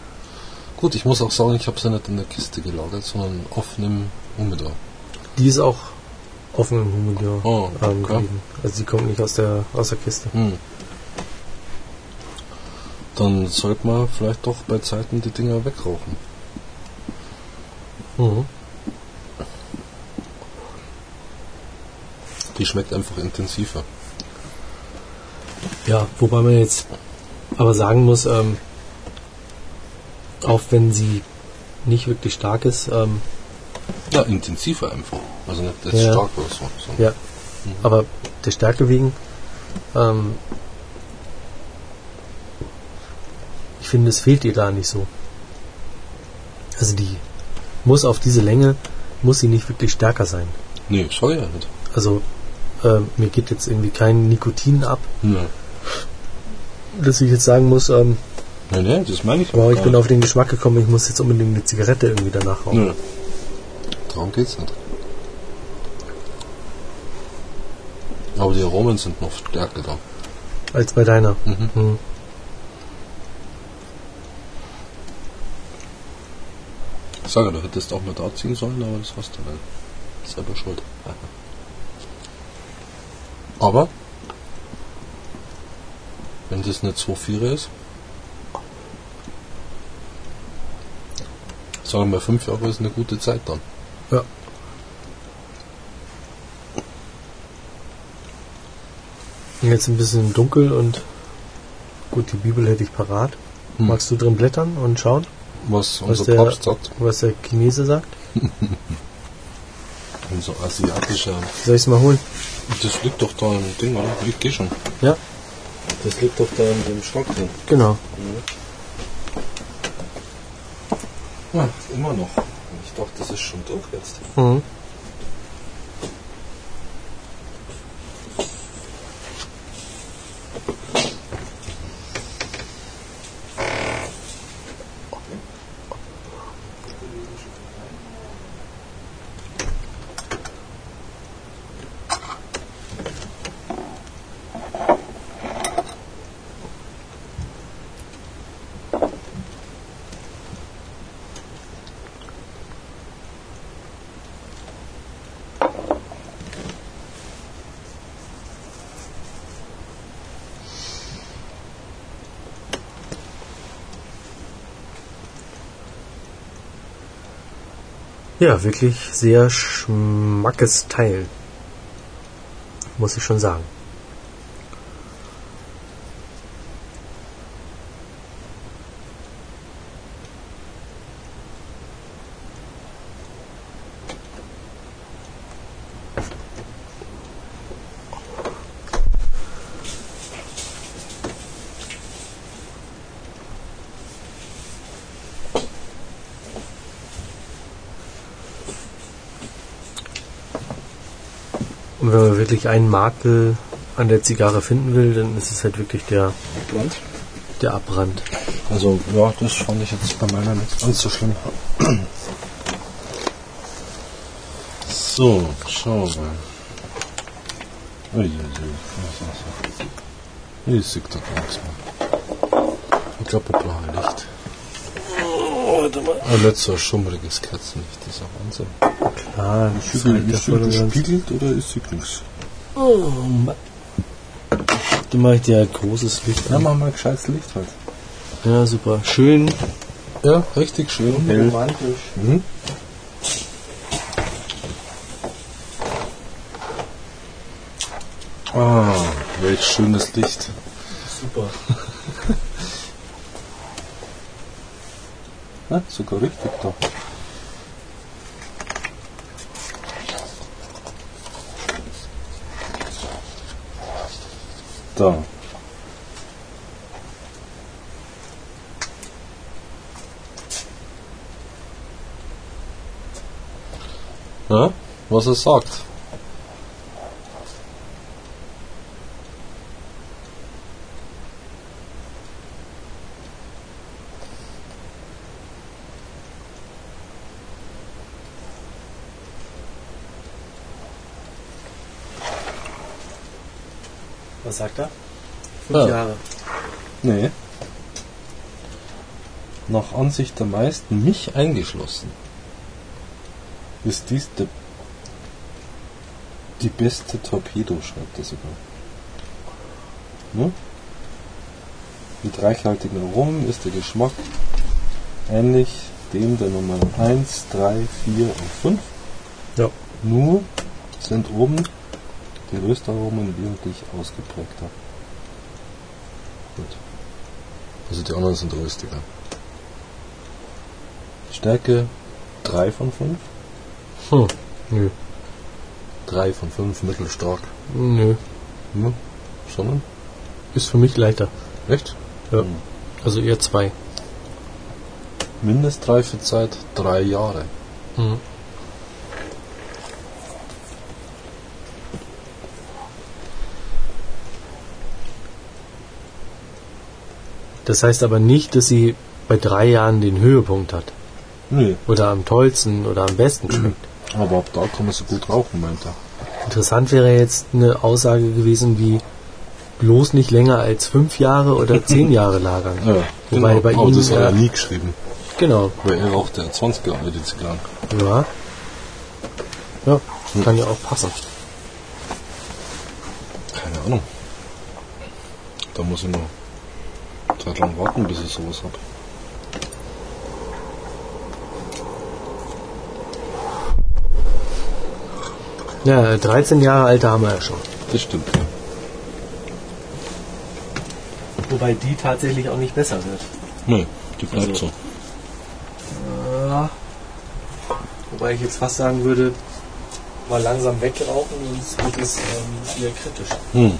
Gut, ich muss auch sagen, ich habe sie nicht in der Kiste gelagert, sondern offen im Humidor. Die ist auch offen im Humidor Oh, okay. Also die kommt nicht aus der, aus der Kiste. Hm. Dann sollte man vielleicht doch bei Zeiten die Dinger wegrauchen. Mhm. Die schmeckt einfach intensiver. Ja, wobei man jetzt aber sagen muss, ähm, auch wenn sie nicht wirklich stark ist, ähm, Ja, intensiver einfach. Also nicht jetzt Ja. stark oder so. so. ja, aber der Stärke wegen, ähm, ich finde, es fehlt ihr da nicht so. Also die muss auf diese Länge, muss sie nicht wirklich stärker sein. Nee, soll ja nicht. Also ähm, mir geht jetzt irgendwie kein Nikotin ab, Nee. Dass ich jetzt sagen muss, ähm, Nee, nee, das meine ich wow, ich bin auf den Geschmack gekommen, ich muss jetzt unbedingt eine Zigarette irgendwie danach rauchen. Nee. Darum geht's nicht. Aber die Aromen sind noch stärker da. Als bei deiner. Mhm. Mhm. Ich sage, du hättest auch mal da ziehen sollen, aber das hast du dann selber schuld. Aber, das nicht so viel ist, sagen wir fünf Jahre ist eine gute Zeit dann. Ja. Jetzt ein bisschen dunkel und gut, die Bibel hätte ich parat. Hm. Magst du drin blättern und schauen, Was Was unser der- Papst sagt, was der Chinese sagt? unser asiatischer, Soll ich es mal holen? das liegt doch da im Ding, oder? Ich geh schon. Ja, Das liegt doch da in dem Schrank drin. genau. Ja, immer noch. Ich dachte, das ist schon durch jetzt. Mhm. Ja, wirklich sehr schmackes Teil. Muss ich schon sagen. Wirklich einen Makel an der Zigarre finden will, dann ist es halt wirklich der, Brand. der Abbrand. Also, ja, das fand ich jetzt bei meiner nicht ganz so schlimm. So, schauen wir. Ui, ui, ui. Ich sehe da gar nichts mehr. Ich glaube, wir brauchen Licht. Oh, warte mal. Ein nicht so ein schummriges Kerzenlicht, das ist auch Wahnsinn. Klar, das und ganz. gespiegelt oder ist sie nichts? Oh, Mann. Du mach ich dir ein großes Licht Ja, an. mach mal gescheites Licht halt. Ja, super. Schön Ja, richtig schön hell. romantisch. Mhm. Ah, welch schönes Licht. Super. Ja, sogar richtig da. Da. Ja, was er sagt. Was sagt er? Fünf Ja. Jahre. Nee. Nach Ansicht der meisten, mich eingeschlossen, ist dies der, die beste Torpedo, schreibt er sogar. Ne? Mit reichhaltigen Aromen ist der Geschmack ähnlich dem der Nummer 1, 3, 4 und 5. Ja. Nur sind oben die Röstaromen wesentlich ausgeprägter. Gut. Also die anderen sind röstiger. Stärke 3 von 5. Hm. Nö. 3 von 5 mittelstark. Nö. Ja, sondern? Ist für mich leichter. Echt? Ja. Hm. Also eher zwei. Mindestreifezeit 3 Jahre. Mhm. Das heißt aber nicht, dass sie bei drei Jahren den Höhepunkt hat. Nee, Oder am tollsten oder am besten schmeckt. aber ab da kann man so gut rauchen, meint er. Interessant wäre jetzt eine Aussage gewesen wie bloß nicht länger als fünf Jahre oder zehn Jahre lagern. Ja, Wobei genau. bei ihm, das hat ja- er nie geschrieben. Genau. Weil er raucht ja 20 Jahre die Zigarren. Ja. Ja, kann ja auch passen. Keine Ahnung. Da muss ich noch Zeit lang warten, bis ich sowas habe. Ja, 13 Jahre alte haben wir ja schon. Das stimmt, ja. Wobei die tatsächlich auch nicht besser wird. Nee, die bleibt Also- so. Ja. Wobei ich jetzt fast sagen würde, mal langsam wegrauchen, sonst wird es ähm, wieder kritisch. Hm.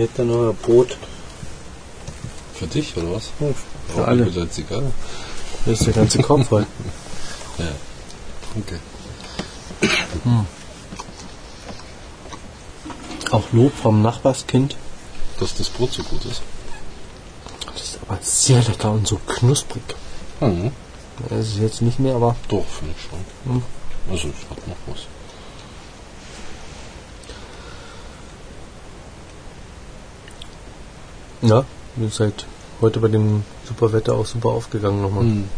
Hat er noch ein Brot. Für dich, oder was? Ja, für Rauch alle. Wieder eine Zigarre. Da ist der ganze Kopf voll. Ja. Okay. Auch Lob vom Nachbarskind. Dass das Brot so gut ist. Das ist aber sehr lecker und so knusprig. Mhm. Das ist jetzt nicht mehr, aber Doch, finde ich schon. Mhm. Also, es ja, ist halt heute bei dem super Wetter auch super aufgegangen nochmal. Mhm.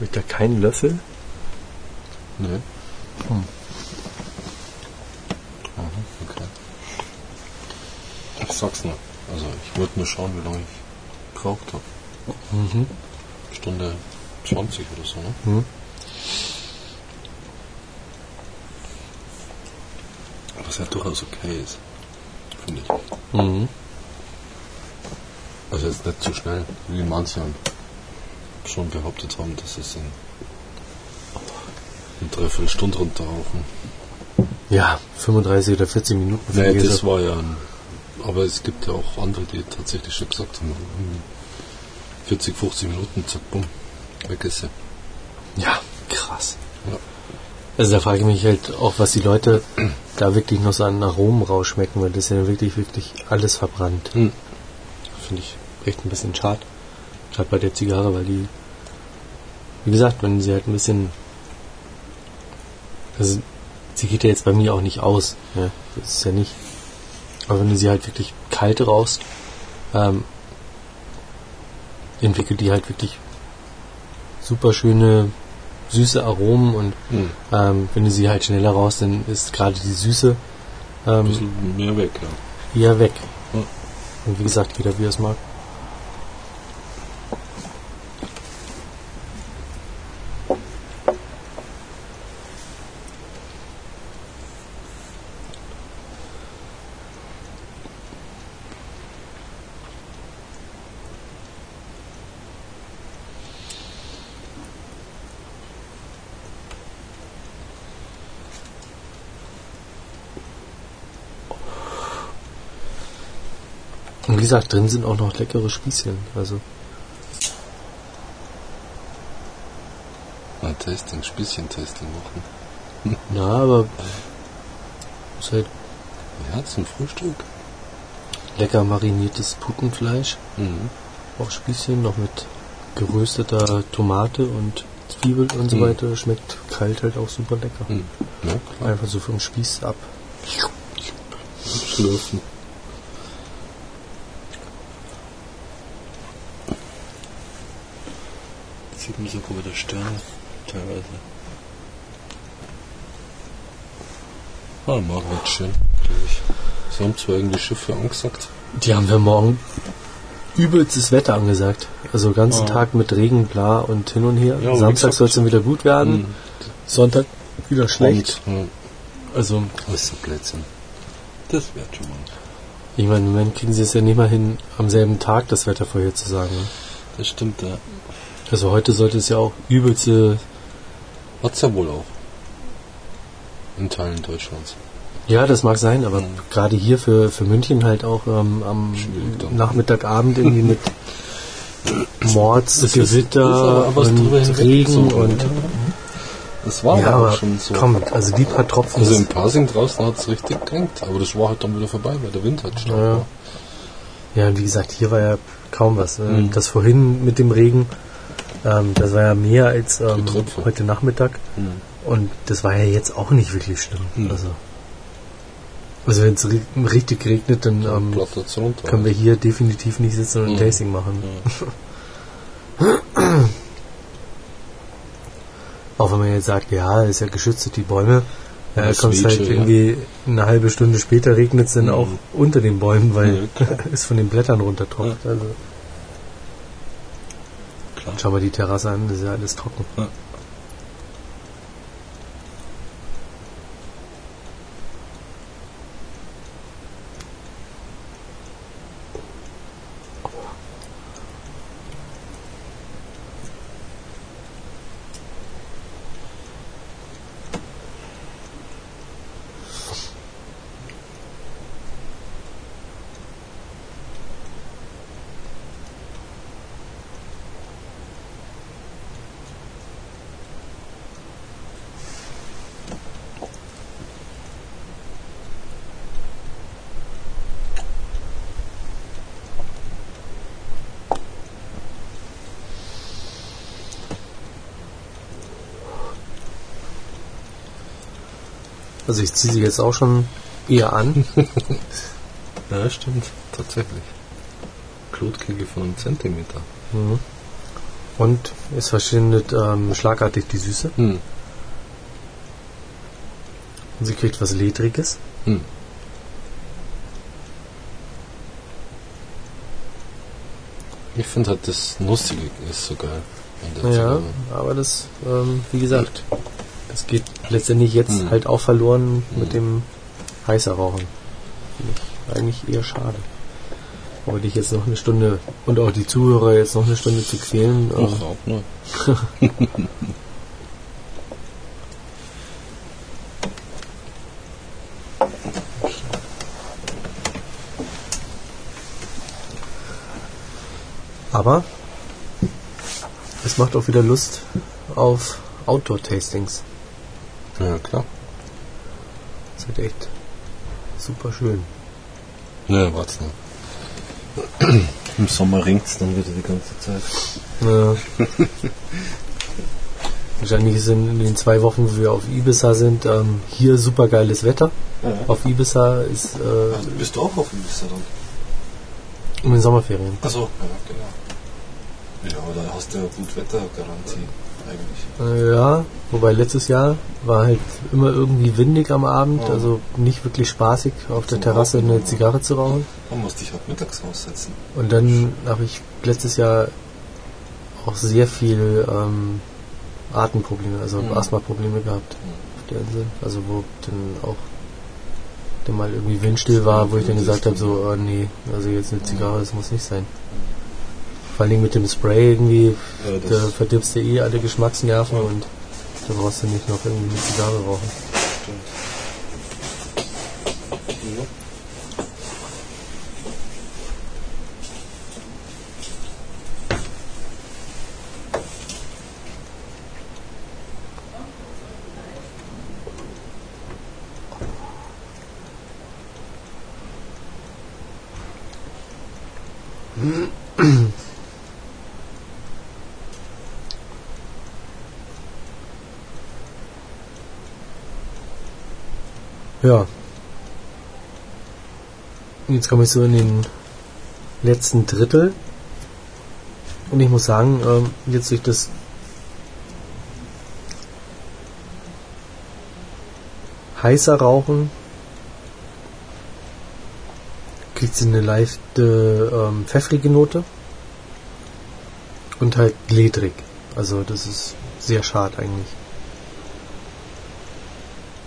Mit da keinen Löffel? Hm. Aha, okay. Ich sag's nur. Also, ich würde nur schauen, wie lange ich gebraucht habe. Mhm. Stunde 20 oder so, ne? Mhm. Was ja durchaus okay ist. Finde ich. Mhm. Also jetzt nicht zu schnell, wie manche schon behauptet haben, dass es in Dreiviertelstunde runterrauchen. Ja, 35 oder 40 Minuten Nee, das war ja ein, aber es gibt ja auch andere, die tatsächlich schon gesagt haben, hm, 40, 50 Minuten, zack, bumm, weg ist sie. Ja, krass. Ja. Also da frage ich mich halt auch, was die Leute da wirklich noch so an Aromen rausschmecken, weil das ist ja wirklich, wirklich alles verbrannt. Hm. Finde ich echt ein bisschen schade. Gerade bei der Zigarre, weil die, wie gesagt, wenn sie halt ein bisschen, also sie geht ja jetzt bei mir auch nicht aus, ja, das ist ja nicht. Aber wenn du sie halt wirklich kalt rauchst, ähm, entwickelt die halt wirklich super schöne süße Aromen und Hm. ähm, wenn du sie halt schneller raus, dann ist gerade die Süße Ein ähm, bisschen mehr weg, ja. eher weg. Ja. Und wie gesagt, jeder wie er es mag. Gesagt, drin sind auch noch leckere Spießchen. Also Ein Tasting, Spießchen-Tasting machen. ja, aber ist halt Ja, zum Frühstück. lecker mariniertes Putenfleisch. Mhm. Auch Spießchen noch mit gerösteter Tomate und Zwiebel und so Mhm. weiter. Schmeckt kalt halt auch super lecker. Mhm. Ja. Einfach so vom Spieß ab. Schlürfen. Sieht man sogar wieder Sterne, teilweise. Ah, morgen wird schön, glaube ich. Sie haben zwar irgendwie Schiffe angesagt. Die haben wir morgen übelstes Wetter angesagt. Also ganzen Ah. Tag mit Regen, bla und hin und her. Ja, Samstag soll es dann wieder gut werden. Mhm. Sonntag wieder schlecht. Und, Also das ist so Blödsinn. Das wird schon mal. ich meine, im Moment kriegen sie es ja nicht mal hin, am selben Tag das Wetter vorherzusagen. Ne? Das stimmt, ja. Also heute sollte es ja auch übelste Hat's ja wohl auch. In Teilen Deutschlands. Ja, das mag sein, aber Mhm. gerade hier für, für München halt auch ähm, am. Nachmittagabend irgendwie mit Mords, Das ist- ist Gewitter aber was drüber und Regen gezogen, und. Das war ja, aber schon so. komm, also die paar Tropfen. Also im Parsing draußen hat es richtig gekränkt, aber das war halt dann wieder vorbei, weil der Wind halt stark Ja. war. ja, und wie gesagt, hier war ja kaum was. Äh, Mhm. Das vorhin mit dem Regen, ähm, das war ja mehr als ähm, heute Nachmittag. Hm. Und das war ja jetzt auch nicht wirklich schlimm. Mhm. Also, also wenn es richtig regnet, dann ähm, können wir hier definitiv nicht sitzen und ein Mhm. Tasting machen. Ja. Auch wenn man jetzt sagt, ja, ist ja geschützt durch die Bäume, Ja, äh, das kommt es halt Weetsche, ja. irgendwie eine halbe Stunde später regnet es dann Mhm. auch unter den Bäumen, weil Ja, es von den Blättern runtertropft. Also. Schau mal die Terrasse an, das ist ja alles trocken. Ja. Also ich ziehe sie jetzt auch schon eher an. Ja, stimmt. Tatsächlich. Klotkegel von einem Zentimeter. Mhm. Und es verschwindet ähm, schlagartig die Süße. Hm. Und sie kriegt was Ledriges. Hm. Ich finde halt das Nussige ist so geil. Ja, aber das, ähm, wie gesagt, das geht letztendlich jetzt Mhm. halt auch verloren mit Mhm. dem heißer Rauchen. Finde ich eigentlich eher schade. Aber dich jetzt noch eine Stunde und auch die Zuhörer jetzt noch eine Stunde zu quälen, ähm, Überhaupt nur. aber es macht auch wieder Lust auf Outdoor-Tastings. Ja, klar. Das wird echt super schön. Ja, warte noch. Im Sommer ringt's dann wieder die ganze Zeit. Ja. Wahrscheinlich ist in den zwei Wochen, wo wir auf Ibiza sind, ähm, hier super geiles Wetter. Auf Ibiza ist äh, bist du auch auf Ibiza dann? in den Sommerferien. Achso, ja, genau. Ja, aber da hast du ja gut Wettergarantie eigentlich. Ja, wobei letztes Jahr war halt immer irgendwie windig am Abend, Oh. also nicht wirklich spaßig, auf der Zum Terrasse Rauchen, eine ja. Zigarre zu rauchen. Man muss dich halt mittags raussetzen. Und dann habe ich letztes Jahr auch sehr viel ähm, Atemprobleme, also Mhm. Asthma-Probleme gehabt Mhm. auf der Insel. Also wo dann auch dann mal irgendwie windstill war, wo ich dann gesagt habe, so, oh nee, also jetzt eine Zigarre, das muss nicht sein. Vor allen Dingen mit dem Spray irgendwie, Ja, da verdirbst du eh alle Geschmacksnerven und da brauchst du nicht noch irgendwie eine Zigarre rauchen. stimmt. Ja. Jetzt komme ich so in den letzten Drittel. Und ich muss sagen, ähm, jetzt durch das heißer Rauchen kriegt sie eine leichte ähm, pfeffrige Note und halt ledrig. Also das ist sehr schade eigentlich.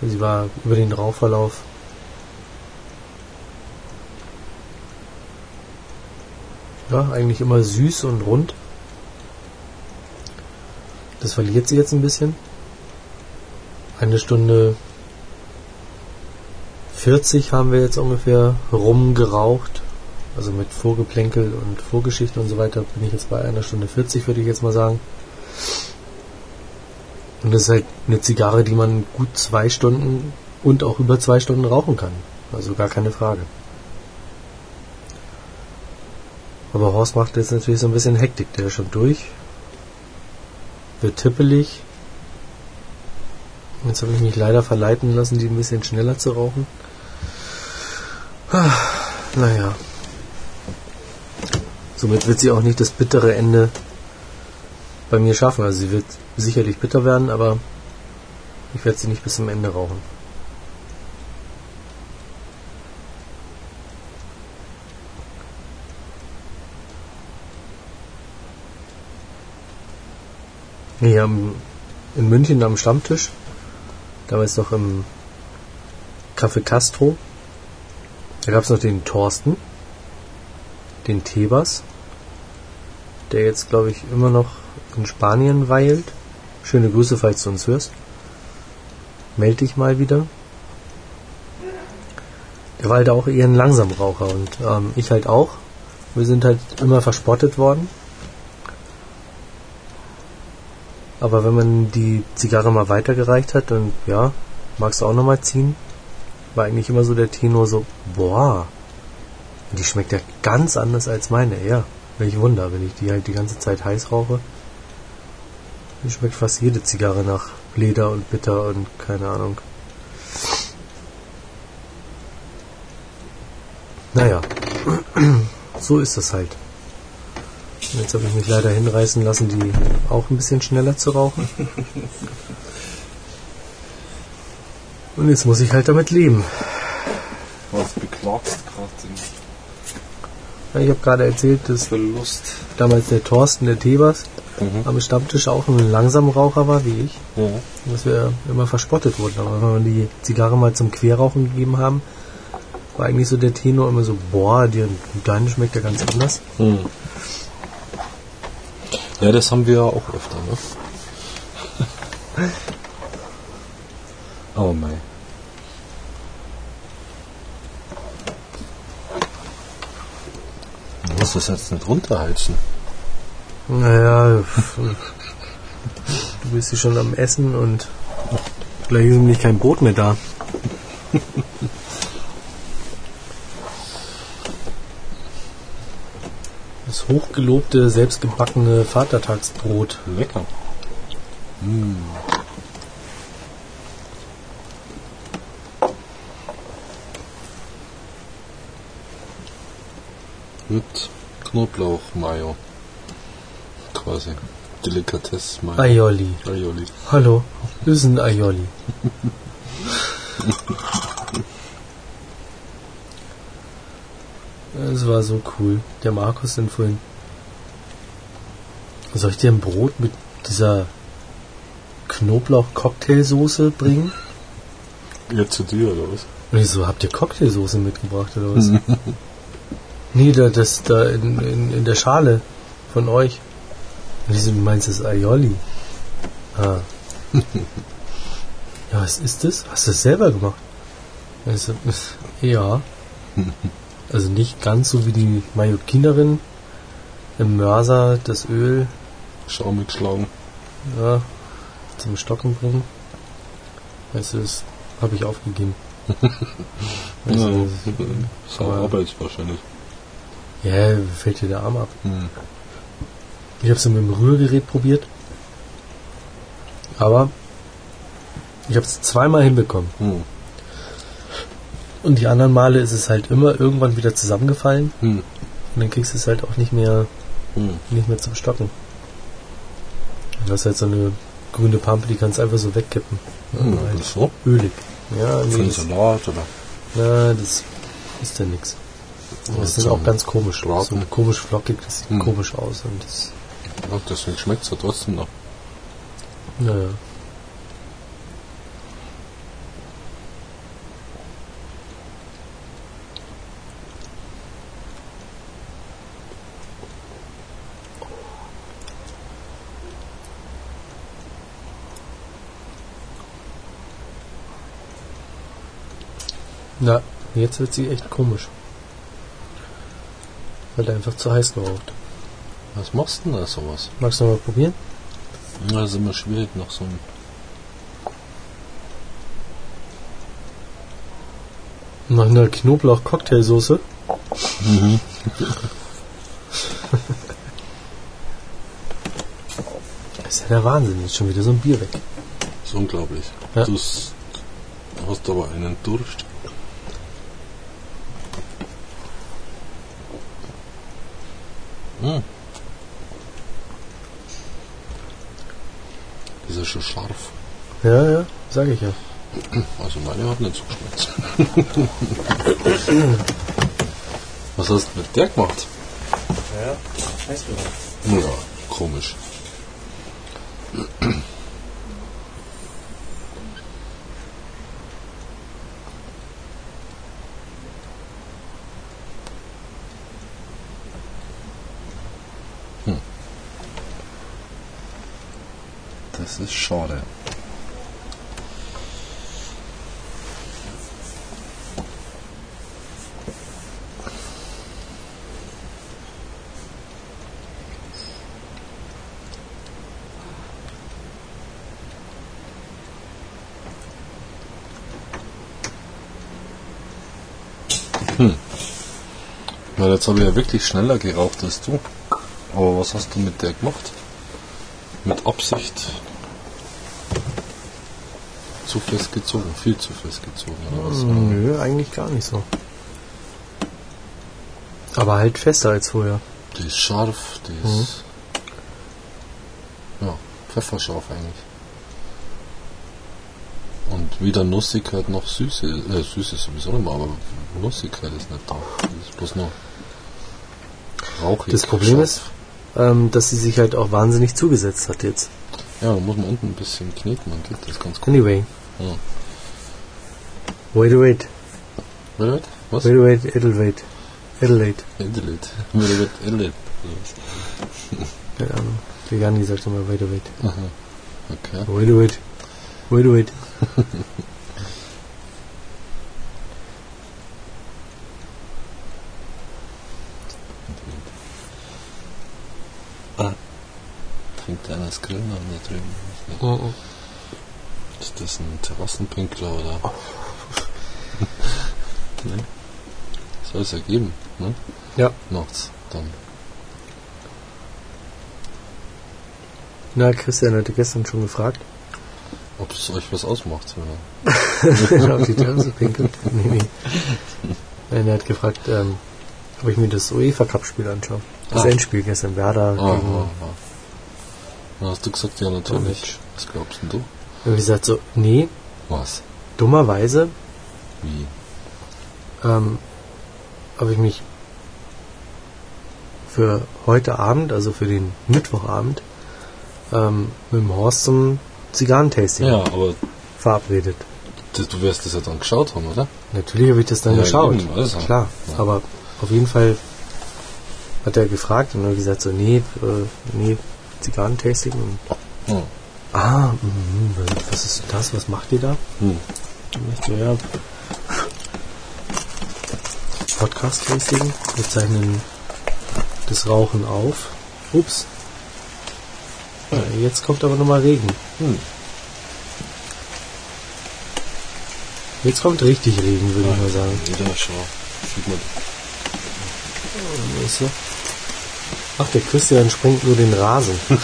Sie war über den Rauchverlauf ja, eigentlich immer süß und rund. Das verliert sie jetzt ein bisschen. Eine Stunde 40 haben wir jetzt ungefähr rumgeraucht. Also mit Vorgeplänkel und Vorgeschichte und so weiter bin ich jetzt bei einer Stunde 40, würde ich jetzt mal sagen. Und das ist halt eine Zigarre, die man gut zwei Stunden und auch über zwei Stunden rauchen kann. Also gar keine Frage. Aber Horst macht jetzt natürlich so ein bisschen Hektik. Der ist schon durch. Wird tippelig. Jetzt habe ich mich leider verleiten lassen, die ein bisschen schneller zu rauchen. Ah, Naja. Somit wird sie auch nicht das bittere Ende bei mir schaffen. Also sie wird sicherlich bitter werden, aber ich werde sie nicht bis zum Ende rauchen. Hier am, in München am Stammtisch, damals noch im Café Castro, da gab es noch den Thorsten, den Tebas, der jetzt, glaube ich, immer noch in Spanien weilt. Schöne Grüße, falls du uns hörst. Meld dich mal wieder. Der war halt auch eher ein Langsamraucher und ähm, ich halt auch. Wir sind halt immer verspottet worden. Aber wenn man die Zigarre mal weitergereicht hat und ja, magst du auch nochmal ziehen? War eigentlich immer so der Tenor so, boah, die schmeckt ja ganz anders als meine, ja. Welch Wunder, wenn ich die halt die ganze Zeit heiß rauche. Mir schmeckt fast jede Zigarre nach Leder und Bitter und keine Ahnung. Naja, so ist das halt. Jetzt habe ich mich leider hinreißen lassen, die auch ein bisschen schneller zu rauchen. Und jetzt muss ich halt damit leben. Was beklagst gerade Ich habe gerade erzählt, dass Verlust? damals der Thorsten, der Tebers, Mhm. am Stammtisch auch ein Langsamraucher war wie ich. Ja. Dass wir immer verspottet wurden. Aber wenn wir die Zigarre mal zum Querrauchen gegeben haben, war eigentlich so der Tenor immer so, boah, die, deine schmeckt ja ganz anders. Hm. Ja, das haben wir ja auch öfter, ne? oh mein. Du musst das jetzt nicht runterheizen. Naja, du bist hier schon am Essen und gleich ist nämlich kein Brot mehr da. Das hochgelobte, selbstgebackene Vatertagsbrot. Lecker. Hm. Mit Knoblauch-Mayo. Quasi. Delikatesse-Mayo. Aioli. Aioli. Hallo, das ist ein Aioli. Das war so cool. Der Markus denn vorhin. Soll ich dir ein Brot mit dieser Knoblauch-Cocktailsoße bringen? Jetzt zu dir, oder was? Und ich so, habt ihr Cocktailsoße mitgebracht oder was? nee, da, das da in, in, in der Schale von euch. Und ich so, du meinst das Aioli? Ah. ja, was ist das? Hast du das selber gemacht? Ich so, ja. Also nicht ganz so wie die Mallorquinerin im Mörser das Öl Schaumig geschlagen. ja, zum Stocken bringen. Weißt du, das habe ich aufgegeben. Also, Ja, das- Sau aber- Arbeit wahrscheinlich. Ja, fällt dir der Arm ab. Hm. Ich habe es mit dem Rührgerät probiert. Aber ich habe es zweimal hinbekommen. Hm. Und die anderen Male ist es halt immer irgendwann wieder zusammengefallen. Hm. Und dann kriegst du es halt auch nicht mehr, Hm. nicht mehr zum Stocken. Du hast halt so eine grüne Pampe, die kannst du einfach so wegkippen. Hm. halt so? ölig. Ja, Für nee, einen das, Salat oder? na, das ist ja nix. Das ist auch ganz komisch. So komisch flockig, das sieht Hm. komisch aus. Und das, Ja, deswegen schmeckt es ja trotzdem noch. naja. Na, jetzt wird sie echt komisch. Weil er einfach zu heiß geraucht. Was machst du denn da sowas? Magst du noch mal probieren? Das ist immer schwierig nach so einem. Nach einer Knoblauch-Cocktailsoße. das ist ja der Wahnsinn. Jetzt schon wieder so ein Bier weg. Das ist unglaublich. Ja. Du hast aber einen Durst. Hm. Ist ja schon scharf. Ja, ja, sag ich ja. Also meine hat nicht so geschmeckt. Was hast du mit der gemacht? Ja, weißt du Ja, komisch. Hm. Ist schade. Ja, jetzt habe ich ja wirklich schneller geraucht als du. Aber was hast du mit der gemacht? Mit Absicht zu fest gezogen, viel zu fest gezogen oder was? Nö, eigentlich gar nicht so. Aber halt fester als vorher. Die ist scharf, die Mhm. ist. Ja, pfefferscharf eigentlich. Und weder Nussigkeit noch Süße. Äh, Süße ist sowieso mehr, aber Nussigkeit ist nicht da. Die ist bloß noch rauchig. Das Problem scharf. ist, ähm, dass sie sich halt auch wahnsinnig zugesetzt hat jetzt. Ja, da muss man unten ein bisschen kneten, dann geht das ganz gut. Anyway. Hmm. Ja. Wait, wait. Wait, was? Wait, wait, it'll wait. It'll wait. Edit. Wait, Edit. Keine Ahnung. Der Jani sagt immer wait, wait. Aha. Um, uh-huh. Okay. Wait, wait. Wait, wait. Trinkt einer das Grillen an da drüben? Weiß nicht. Ist das ein Terrassenpinkler oder? ne? Soll es ja geben, ne? Ja. Nachts dann. Na, Christian hatte gestern schon gefragt, Ob es euch was ausmacht, oder? auf die Terrasse pinkelt. Nee, nee. Nein, er hat gefragt, ähm, ob ich mir das UEFA Cup Spiel anschaue. Das Ah. Endspiel gestern, Werder Ah, gegen ah, ah. Dann hast du gesagt, ja natürlich. Was glaubst denn du? Und ich gesagt so, nee, Was? dummerweise Wie? ähm, habe ich mich für heute Abend, also für den Mittwochabend, ähm, mit dem Horst zum Zigarrentasting Ja, aber verabredet. du, du wirst das ja dann geschaut haben, oder? Natürlich habe ich das dann Ja, geschaut. eben, also. Klar. Ja. Aber auf jeden Fall hat er gefragt und hat gesagt so, nee, äh, nee, Zigarrentasting und Hm. Ah, mhm, was ist das? Was macht ihr da? Hm. Und ich so, ja, Podcast-Tasting. Wir zeichnen das Rauchen auf. Ups. Äh, Jetzt kommt aber nochmal Regen. Hm. Jetzt kommt richtig Regen, würde ich mal sagen. Wieder schau. Sieht man. Ist so. Ach, der Christian springt nur den Rasen.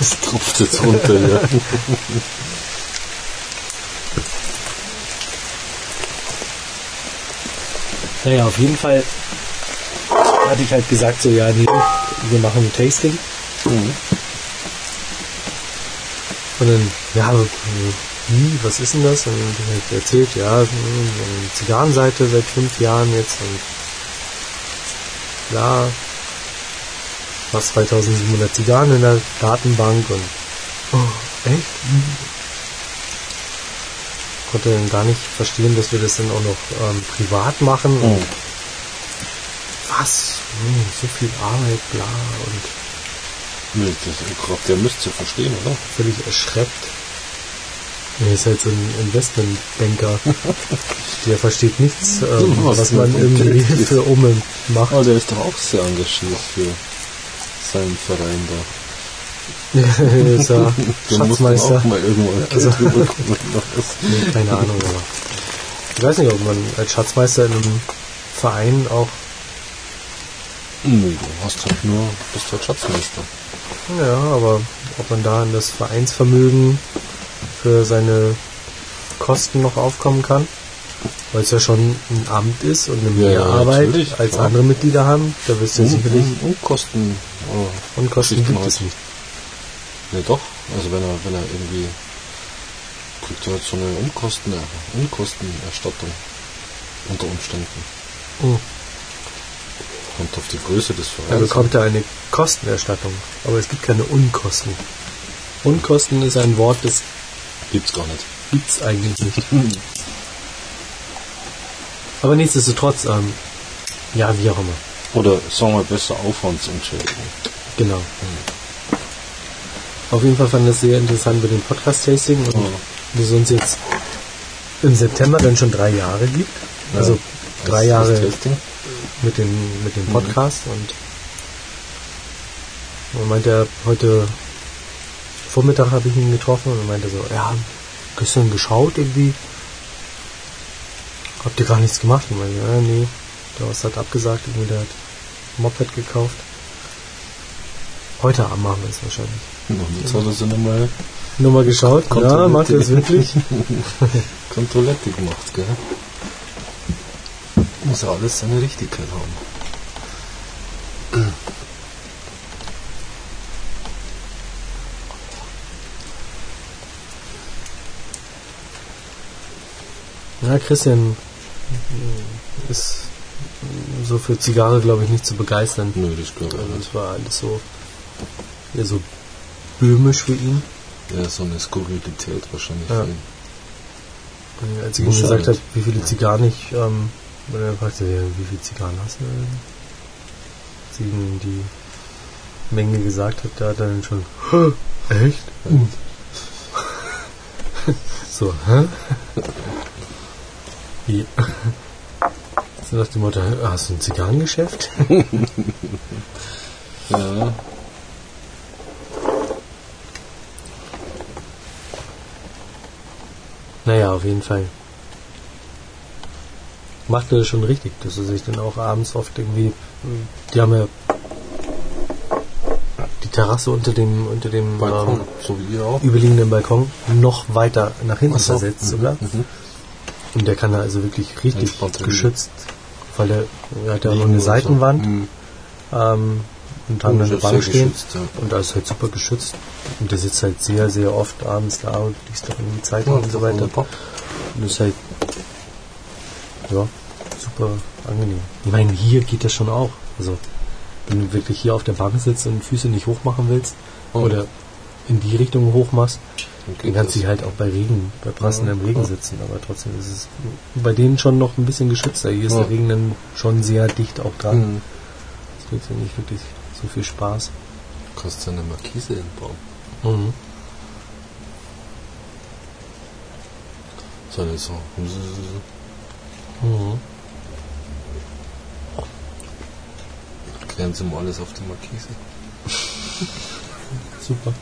Es tropft jetzt runter, ja. Naja, auf jeden Fall hatte ich halt gesagt, so, ja, nee, wir machen ein Tasting. Mhm. Und dann, ja, wie, was ist denn das? Und dann ich halt erzählt, ja, Zigarrenseite seit fünf Jahren jetzt und ja, fast 2700 Zigarren in der Datenbank und oh, echt? Konnte dann gar nicht verstehen, dass wir das dann auch noch ähm, privat machen. Und Mhm. was? Hm, so viel Arbeit, bla und ich glaub, der müsste verstehen, oder? völlig erschreckt. Er ist halt so ein Investmentbanker. Der versteht nichts, ähm, Was was, man irgendwie kriegt. für Umme macht. Aber der ist doch auch sehr engagiert für seinen Verein da. Ist ja Schatzmeister. auch mal irgendwann Geld Also-. Nee, keine Ahnung, aber ich weiß nicht, ob man als Schatzmeister in einem Verein auch, nee, du hast halt nur, bist halt Schatzmeister. ja, aber ob man da in das Vereinsvermögen für seine Kosten noch aufkommen kann, weil es ja schon ein Amt ist und eine Ja, ja, natürlich, als klar. andere Mitglieder haben, da wirst du ja sicherlich Und, und Kosten. Oh, Unkosten Geschichten gibt es nicht. Nee, doch. Also wenn er, wenn er irgendwie kriegt er halt so eine Unkosten, Unkostenerstattung unter Umständen. Mhm. Kommt auf die Größe des Er Vereins. bekommt da eine Kostenerstattung, aber es gibt keine Unkosten. Unkosten ist ein Wort, das Gibt's gar nicht. gibt's eigentlich nicht. Aber nichtsdestotrotz, ähm, ja, wie auch immer. Oder sagen wir besser Aufwandsentschädigung. Genau. Auf jeden Fall fand ich das sehr interessant mit dem Podcast-Tasting und Ja. dass es uns jetzt im September dann schon drei Jahre gibt. Also Ja. drei Das- Jahre mit dem, mit dem Podcast und man meinte er heute Vormittag habe ich ihn getroffen und er meinte so, ja, gestern geschaut irgendwie. Habt ihr gar nichts gemacht? Ich meinte, ja, nee, der was hat abgesagt, irgendwie der hat Moped gekauft. Heute Abend machen wir es wahrscheinlich. Jetzt hat er so nochmal Nur mal geschaut, ja, macht er es wirklich? Kontrollette gemacht, gell? Muss ja alles seine Richtigkeit haben. Ja, Christian ist so für Zigarre, glaube ich, nicht zu begeistern. Nö, das glaube ich Also es war alles so eher so böhmisch für ihn. Ja, so eine Skurrilität wahrscheinlich. Ja. für ihn. Und als ich ihm gesagt habe, wie viele Zigarren ich, ähm, und er fragte, ja, wie viele Zigarren hast du denn? Als ich ihm die Menge gesagt habe, da hat er dann schon, "Hä? echt? Uh. so, hä? Wie? So nach dem Motto, "Hä, hast du ein Zigarrengeschäft? Ja, Naja, auf jeden Fall. Macht er das schon richtig, dass er sich dann auch abends oft irgendwie. Die haben ja die Terrasse unter dem unter dem Balkon, ähm, so wie ihr auch. überliegenden Balkon noch weiter nach hinten versetzt Mhm, sogar. mhm. Und der kann da also wirklich richtig geschützt, weil der, er hat ja noch eine oder so. Seitenwand Mhm. ähm, und haben Oh, dann eine das ist Bank stehen. ja. Und da ist halt super geschützt. Und der sitzt halt sehr, sehr oft abends da und liest dann irgendwie Zeitung Ja, und so weiter. Und das ist halt, ja, super angenehm. Ich meine, hier geht das schon auch. Also, wenn du wirklich hier auf der Bank sitzt und Füße nicht hoch machen willst Oh. oder in die Richtung hoch machst, Geht kannst du halt auch bei Regen, bei prassendem Ja, Regen sitzen. Aber trotzdem ist es bei denen schon noch ein bisschen geschützter. Hier ist Ja. der Regen dann schon sehr dicht auch dran. Mhm. Das bringt ja nicht wirklich so viel Spaß. Du kannst ja eine Markise hinbauen. Mhm. So eine so. Mhm. Klären Sie mal alles auf die Markise. Super.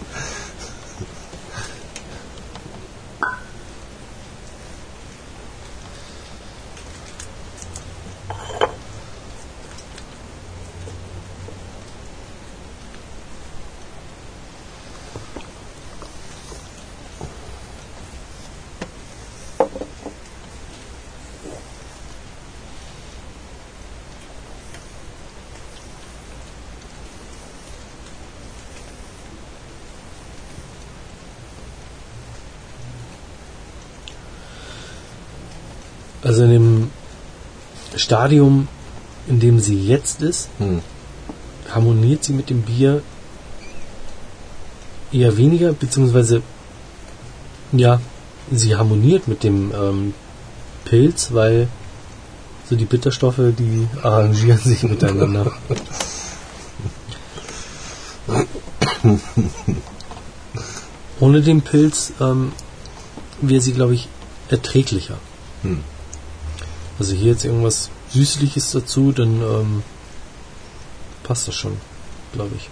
Also in dem Stadium, in dem sie jetzt ist, Hm. harmoniert sie mit dem Bier eher weniger, beziehungsweise ja, sie harmoniert mit dem ähm, Pilz, weil so die Bitterstoffe, die arrangieren sich miteinander. Ohne den Pilz ähm, wäre sie, glaube ich, erträglicher. Hm. Also hier jetzt irgendwas Süßliches dazu, dann ähm, passt das schon, glaube ich.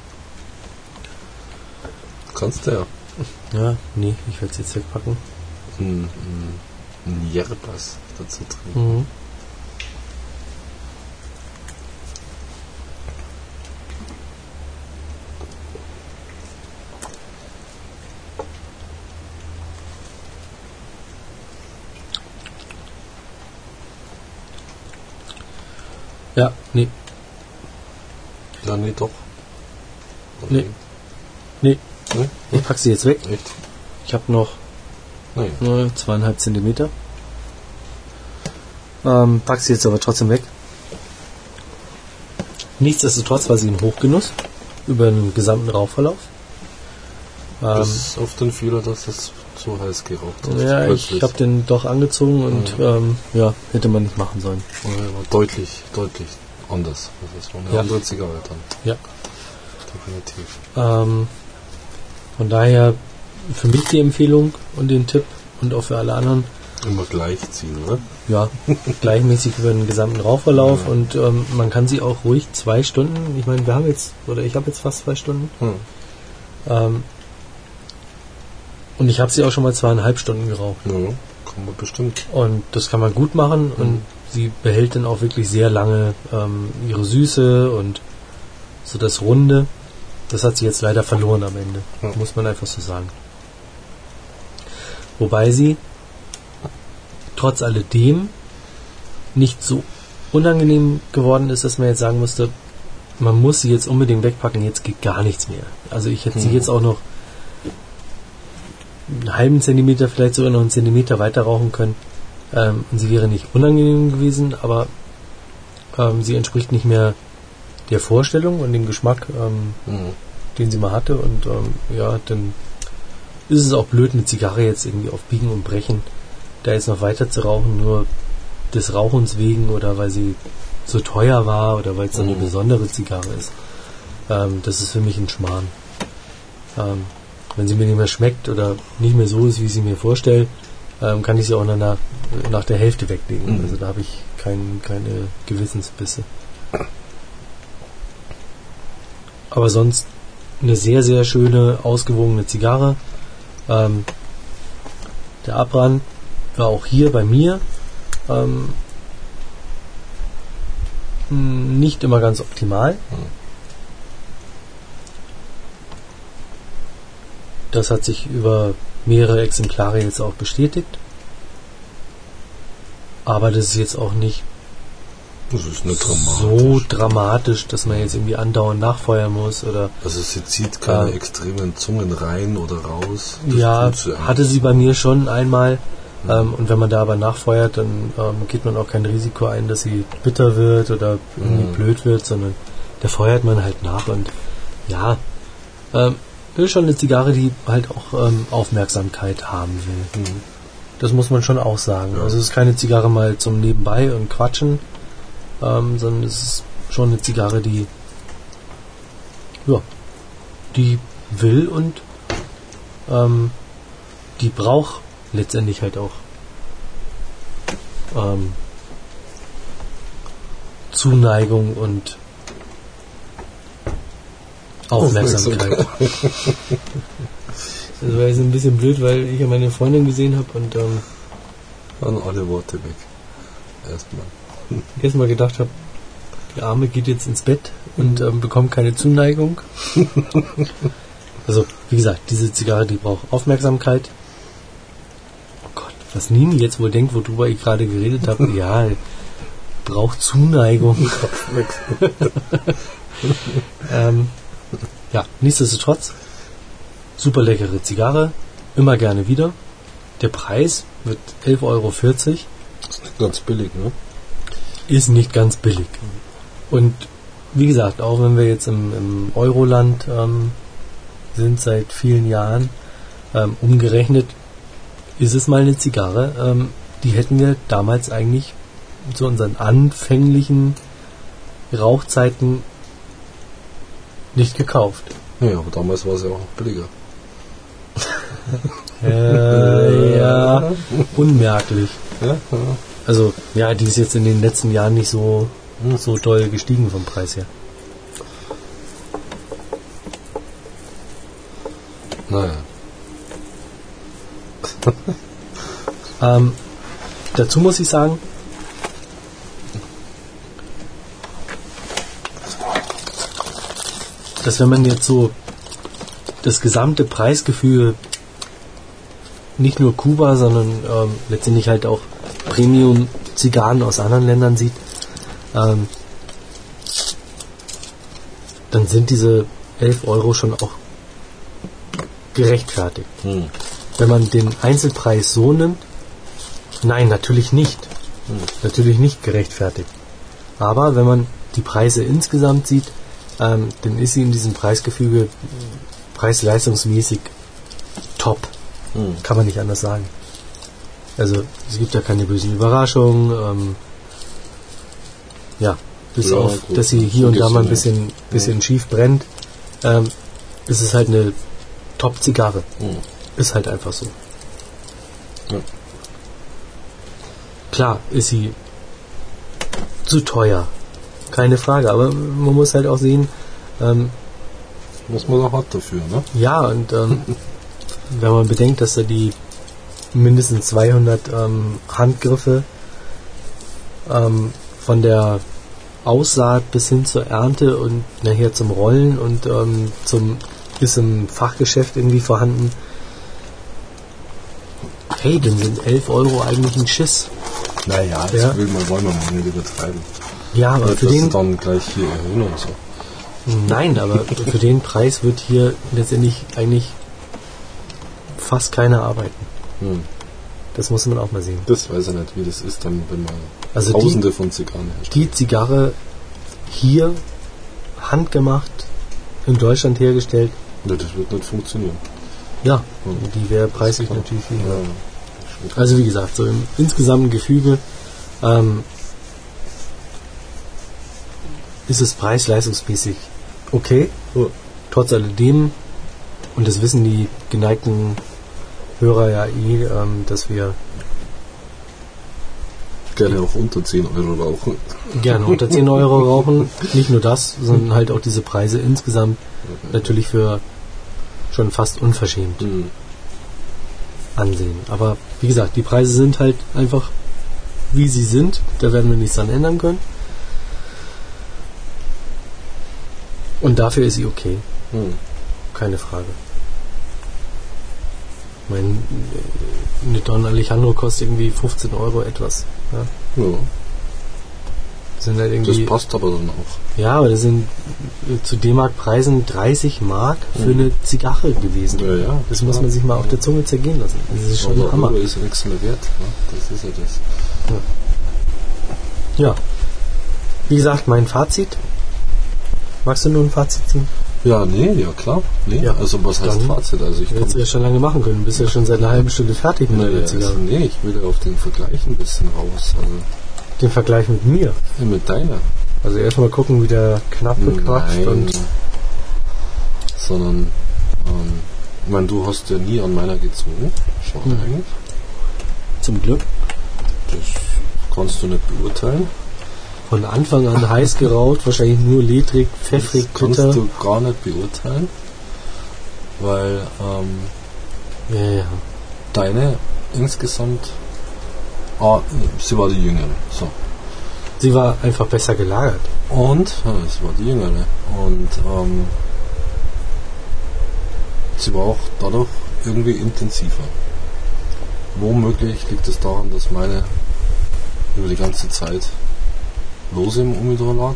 Kannst du ja. Ja, nee, ich werde es jetzt wegpacken. Ein, ein, ein Yerbas dazu trinken. Mhm. Ja, nee, Ja, nee, doch. Oder Nee. nee, Nee? ich pack sie jetzt weg. Echt? Ich habe noch Nee. nur zweieinhalb Zentimeter. Ähm, pack sie jetzt aber trotzdem weg. Nichtsdestotrotz war sie ein Hochgenuss über den gesamten Rauchverlauf. Ähm, Bis auf den Fehler, dass es so heiß geraucht hat. ja, ich habe den doch angezogen und ähm, ja, hätte man nicht machen sollen. Ja, deutlich, deutlich anders. Es war eine Ja. andere Zigarre dann. Ja. Definitiv. Ähm, von daher für mich die Empfehlung und den Tipp und auch für alle anderen, Immer gleich ziehen, oder? ja, gleichmäßig über den gesamten Rauchverlauf und ähm, man kann sie auch ruhig zwei Stunden, ich meine, wir haben jetzt, oder ich habe jetzt fast zwei Stunden, Hm. ähm, und ich habe sie auch schon mal zweieinhalb Stunden geraucht. Ja, kann man bestimmt. Und das kann man gut machen und sie behält dann auch wirklich sehr lange ähm, ihre Süße und so das Runde. Das hat sie jetzt leider verloren am Ende, Ja. muss man einfach so sagen. Wobei sie trotz alledem nicht so unangenehm geworden ist, dass man jetzt sagen musste, man muss sie jetzt unbedingt wegpacken, jetzt geht gar nichts mehr. Also ich hätte sie Mhm. jetzt auch noch einen halben Zentimeter, vielleicht sogar noch einen Zentimeter weiter rauchen können. Ähm, sie wäre nicht unangenehm gewesen, aber ähm, sie entspricht nicht mehr der Vorstellung und dem Geschmack, ähm, Mhm. den sie mal hatte. Und ähm, ja, dann ist es auch blöd, eine Zigarre jetzt irgendwie auf Biegen und Brechen da jetzt noch weiter zu rauchen, nur des Rauchens wegen oder weil sie so teuer war oder weil es so eine Mhm. besondere Zigarre ist. Ähm, das ist für mich ein Schmarrn. Ähm, wenn sie mir nicht mehr schmeckt oder nicht mehr so ist, wie ich sie mir vorstelle, ähm, kann ich sie auch nach, nach der Hälfte weglegen. Mhm. Also da habe ich kein, keine Gewissensbisse. Aber sonst eine sehr, sehr schöne, ausgewogene Zigarre. Ähm, der Abbrand war auch hier bei mir ähm, nicht immer ganz optimal. Das hat sich über mehrere Exemplare jetzt auch bestätigt. Aber das ist jetzt auch nicht nicht so dramatisch. dramatisch, dass man jetzt irgendwie andauernd nachfeuern muss oder Also sie zieht keine Ja. extremen Zungen rein oder raus. Das ja, hatte sie bei mir schon einmal. Ähm, und wenn man da aber nachfeuert, dann ähm, geht man auch kein Risiko ein, dass sie bitter wird oder irgendwie Mhm. blöd wird, sondern da feuert man halt nach. Und ja, ähm, ist schon eine Zigarre, die halt auch ähm, Aufmerksamkeit haben will. Mhm. Das muss man schon auch sagen. Ja. Also es ist keine Zigarre mal zum Nebenbei und Quatschen, ähm, sondern es ist schon eine Zigarre, die ja, die will und ähm, die braucht letztendlich halt auch ähm, Zuneigung und Aufmerksamkeit. Das war jetzt ein bisschen blöd, weil ich ja meine Freundin gesehen habe und ähm, Waren alle Worte weg. Erstmal. erstmal gedacht habe, die Arme geht jetzt ins Bett und ähm, bekommt keine Zuneigung. also, wie gesagt, diese Zigarre, die braucht Aufmerksamkeit. Oh Gott, was Nini jetzt wohl denkt, worüber ich gerade geredet habe, ja, braucht Zuneigung. ähm, ja, nichtsdestotrotz, super leckere Zigarre, immer gerne wieder. Der Preis wird 11,40 Euro. Ist nicht ganz billig, ne? ist nicht ganz billig. Und wie gesagt, auch wenn wir jetzt im, im Euroland ähm, sind seit vielen Jahren, ähm, umgerechnet ist es mal eine Zigarre, ähm, die hätten wir damals eigentlich zu unseren anfänglichen Rauchzeiten nicht gekauft. Ja, aber damals war es ja auch noch billiger. Äh, ja, unmerklich. Ja, ja. Also, ja, die ist jetzt in den letzten Jahren nicht so, so doll gestiegen vom Preis her. Naja. Ähm, dazu muss ich sagen, dass wenn man jetzt so das gesamte Preisgefühl nicht nur Kuba, sondern ähm, letztendlich halt auch Premium-Zigarren aus anderen Ländern sieht, ähm, dann sind diese 11 Euro schon auch gerechtfertigt. Hm. Wenn man den Einzelpreis so nimmt, nein, natürlich nicht. Natürlich nicht gerechtfertigt. Aber wenn man die Preise insgesamt sieht, ähm, dann ist sie in diesem Preisgefüge preis-leistungsmäßig top. Hm. Kann man nicht anders sagen. Also es gibt ja keine bösen Überraschungen. Ähm, ja, bis Ja, auf, gut, dass sie hier und da mal ein bisschen, bisschen schief brennt, ähm, ist es halt eine Top-Zigarre. Hm. Ist halt einfach so. Ja. Klar, ist sie zu teuer. Keine Frage. Aber man muss halt auch sehen, ähm, Was man auch hat dafür, ne? ja, und ähm, wenn man bedenkt, dass da die mindestens 200 ähm, Handgriffe ähm, von der Aussaat bis hin zur Ernte und nachher zum Rollen und ähm, zum ist im Fachgeschäft irgendwie vorhanden. Hey, dann sind 11 Euro eigentlich ein Schiss. Naja, das Ja. will man, wollen wir mal nicht übertreiben. Ja, aber Nicht, für den, dann gleich hier erhöhen und so. nein, aber für den Preis wird hier letztendlich eigentlich fast keiner arbeiten. Hm. Das muss man auch mal sehen. Das weiß ich nicht, wie das ist dann, wenn man Also die- Tausende von Zigarren herstellt. Die Zigarre hier handgemacht in Deutschland hergestellt, Ja, das wird nicht funktionieren. ja, Hm. die wäre preislich natürlich viel. Höher. ja. Also wie gesagt, so im insgesamten Gefüge ähm, ist es preis-leistungsmäßig okay. Ja. Trotz alledem, und das wissen die geneigten Hörer ja eh, ähm, dass wir Gerne auch unter 10 Euro rauchen. gerne unter 10 Euro rauchen. Nicht nur das, sondern halt auch diese Preise insgesamt natürlich für schon fast unverschämt Hm. ansehen. Aber wie gesagt, die Preise sind halt einfach wie sie sind. Da werden wir nichts dran ändern können. Und dafür ist sie okay. Hm. Keine Frage. Ich meine, äh, eine Don Alejandro kostet irgendwie 15 Euro etwas. Ja. Ja, Das sind halt das irgendwie, passt aber dann auch. ja, aber das sind äh, zu D-Mark-Preisen 30 Mark für eine Zigarre gewesen. Ja, ja. Das muss man sich mal auf der Zunge zergehen lassen. Das ist schon ein Hammer. Euro ist ja nichts mehr wert. Ne? Das ist ja das. Ja. Wie gesagt, mein Fazit. Magst du nur ein Fazit ziehen? Ja, nee, ja klar. Nee, Ja, also was heißt dann Fazit? Also ich Hättest du ja schon lange machen können. Du bist ja schon seit einer halben Stunde fertig mit Nee, deiner also, Zigarre. nee, ich will auf den Vergleich ein bisschen raus. Also Den Vergleich mit mir. ja, mit deiner. Also erstmal gucken, wie der knapp gequatscht und sondern ähm, ich meine, du hast ja nie an meiner gezogen. Schade Mhm. eigentlich. zum Glück Das kannst du nicht beurteilen. Von Anfang an heiß geraucht, wahrscheinlich nur ledrig, pfeffrig, das kannst bitter. du gar nicht beurteilen, weil ähm, Ja, ja. deine insgesamt, ah, sie war die jüngere. So. Sie war einfach besser gelagert. Und, ja, es war die jüngere. Und ähm, sie war auch dadurch irgendwie intensiver. Womöglich liegt es daran, dass meine über die ganze Zeit lose im Humidor lag.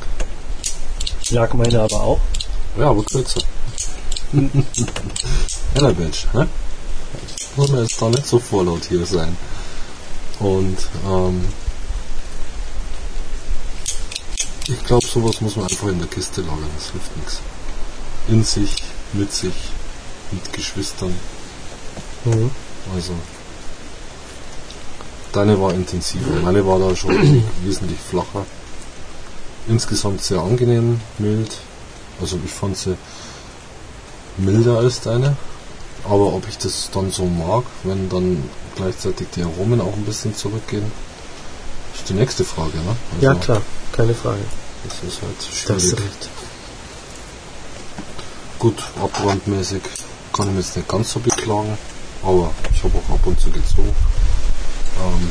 Lag meine aber auch. Ja, aber kürzer. Heller Mensch, hä? Muss man jetzt da nicht so vorlaut hier sein. Und ähm, ich glaube, sowas muss man einfach in der Kiste lagern, das hilft nichts. In sich, mit sich, mit Geschwistern. Mhm. Also deine war intensiver, meine war da schon wesentlich flacher. Insgesamt sehr angenehm, mild. Also ich fand sie milder als deine. Aber ob ich das dann so mag, wenn dann gleichzeitig die Aromen auch ein bisschen zurückgehen, ist die nächste Frage, ne? Also Ja, klar, keine Frage. Das ist halt schwierig. recht. Gut, abbrandmäßig kann ich mich jetzt nicht ganz so beklagen, aber ich habe auch ab und zu gezogen. Ähm,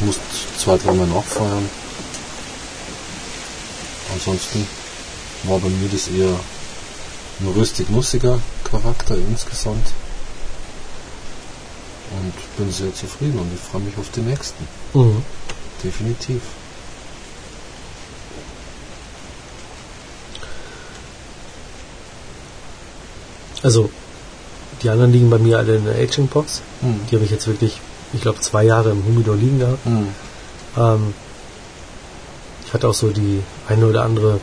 musste zwei, dreimal nachfeuern. Ansonsten war bei mir das eher ein röstig-nussiger Charakter insgesamt. Und bin sehr zufrieden und ich freue mich auf die nächsten. Mhm. Definitiv. Also, die anderen liegen bei mir alle in der Aging Box. Hm. Die habe ich jetzt wirklich, ich glaube, zwei Jahre im Humidor liegen gehabt. Hm. Ähm, ich hatte auch so die eine oder andere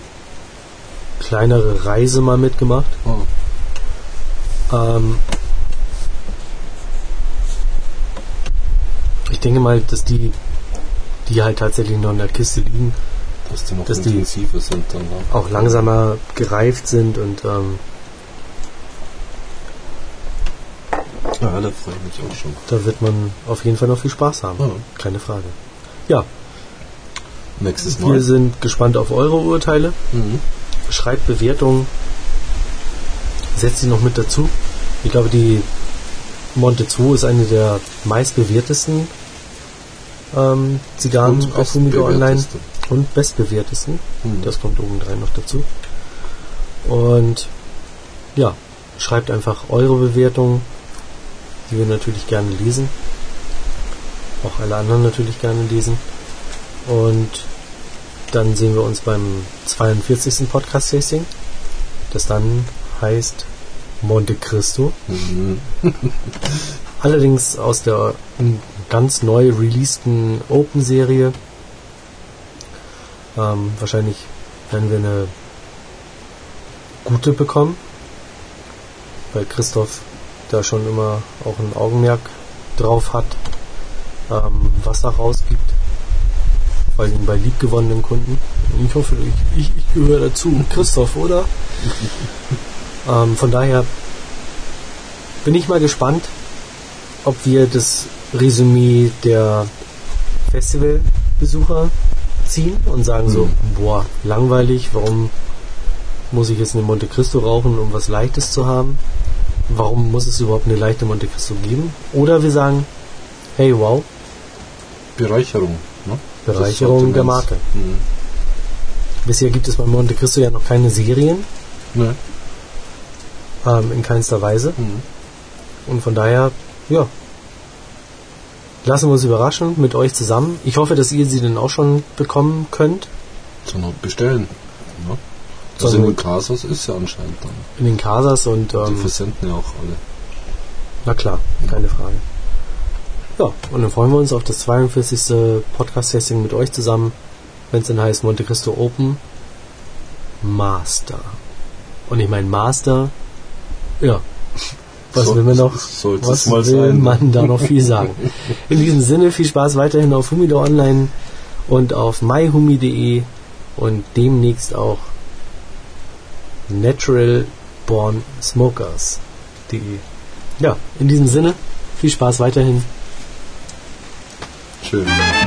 kleinere Reise mal mitgemacht. Oh. Ähm, ich denke mal, dass die, die halt tatsächlich noch in der Kiste liegen, Dass die noch Dass intensiver sind dann. Ne? auch langsamer gereift sind und ähm, Ja, da freue ich mich auch schon. da wird man auf jeden Fall noch viel Spaß haben. Ja. Keine Frage. Ja, Nächstes wir Mal. sind gespannt auf eure Urteile. Mhm. Schreibt Bewertungen. Setzt sie noch mit dazu. Ich glaube, die Monte 2 ist eine der meistbewertesten ähm, Zigarren auf Humidor Online und bestbewertesten. Mhm. Das kommt obendrein noch dazu. Und ja, schreibt einfach eure Bewertungen, die wir natürlich gerne lesen. Auch alle anderen natürlich gerne lesen. Und dann sehen wir uns beim 42. Podcast-Tasting, das dann heißt Monte Cristo. Mhm. Allerdings aus der ganz neu releaseden Open-Serie. Ähm, wahrscheinlich werden wir eine gute bekommen, weil Christoph da schon immer auch ein Augenmerk drauf hat, ähm, was er rausgibt. Vor allem bei liebgewonnenen Kunden. Ich hoffe, ich, ich, ich gehöre dazu. Christoph, oder? ähm, von daher bin ich mal gespannt, ob wir das Resümee der Festivalbesucher ziehen und sagen so, boah, langweilig, warum muss ich jetzt eine Monte Cristo rauchen, um was Leichtes zu haben? Warum muss es überhaupt eine leichte Monte Cristo geben? Oder wir sagen, hey, wow, Bereicherung. Ne? Bereicherung der Marke. Mhm. Bisher gibt es bei Monte Cristo ja noch keine Serien, Ne? ähm, in keinster Weise. Mhm. Und von daher, ja, lassen wir uns überraschen mit euch zusammen. Ich hoffe, dass ihr sie dann auch schon bekommen könnt Sondern bestellen. Ne? So, Also in mit- den Casas ist ja anscheinend dann. in den Casas und Die ähm, versenden ja auch alle. na klar, keine Frage. Ja, und dann freuen wir uns auf das 42. Podcast-Testing mit euch zusammen, wenn es dann heißt Monte Cristo Open Master. Und ich meine Master, ja, was So- will man noch? soll's Was will sein. man da noch viel sagen? In diesem Sinne viel Spaß weiterhin auf Humido Online und auf myhumi.de und demnächst auch naturalbornsmokers.de. Ja, in diesem Sinne viel Spaß weiterhin. Schön.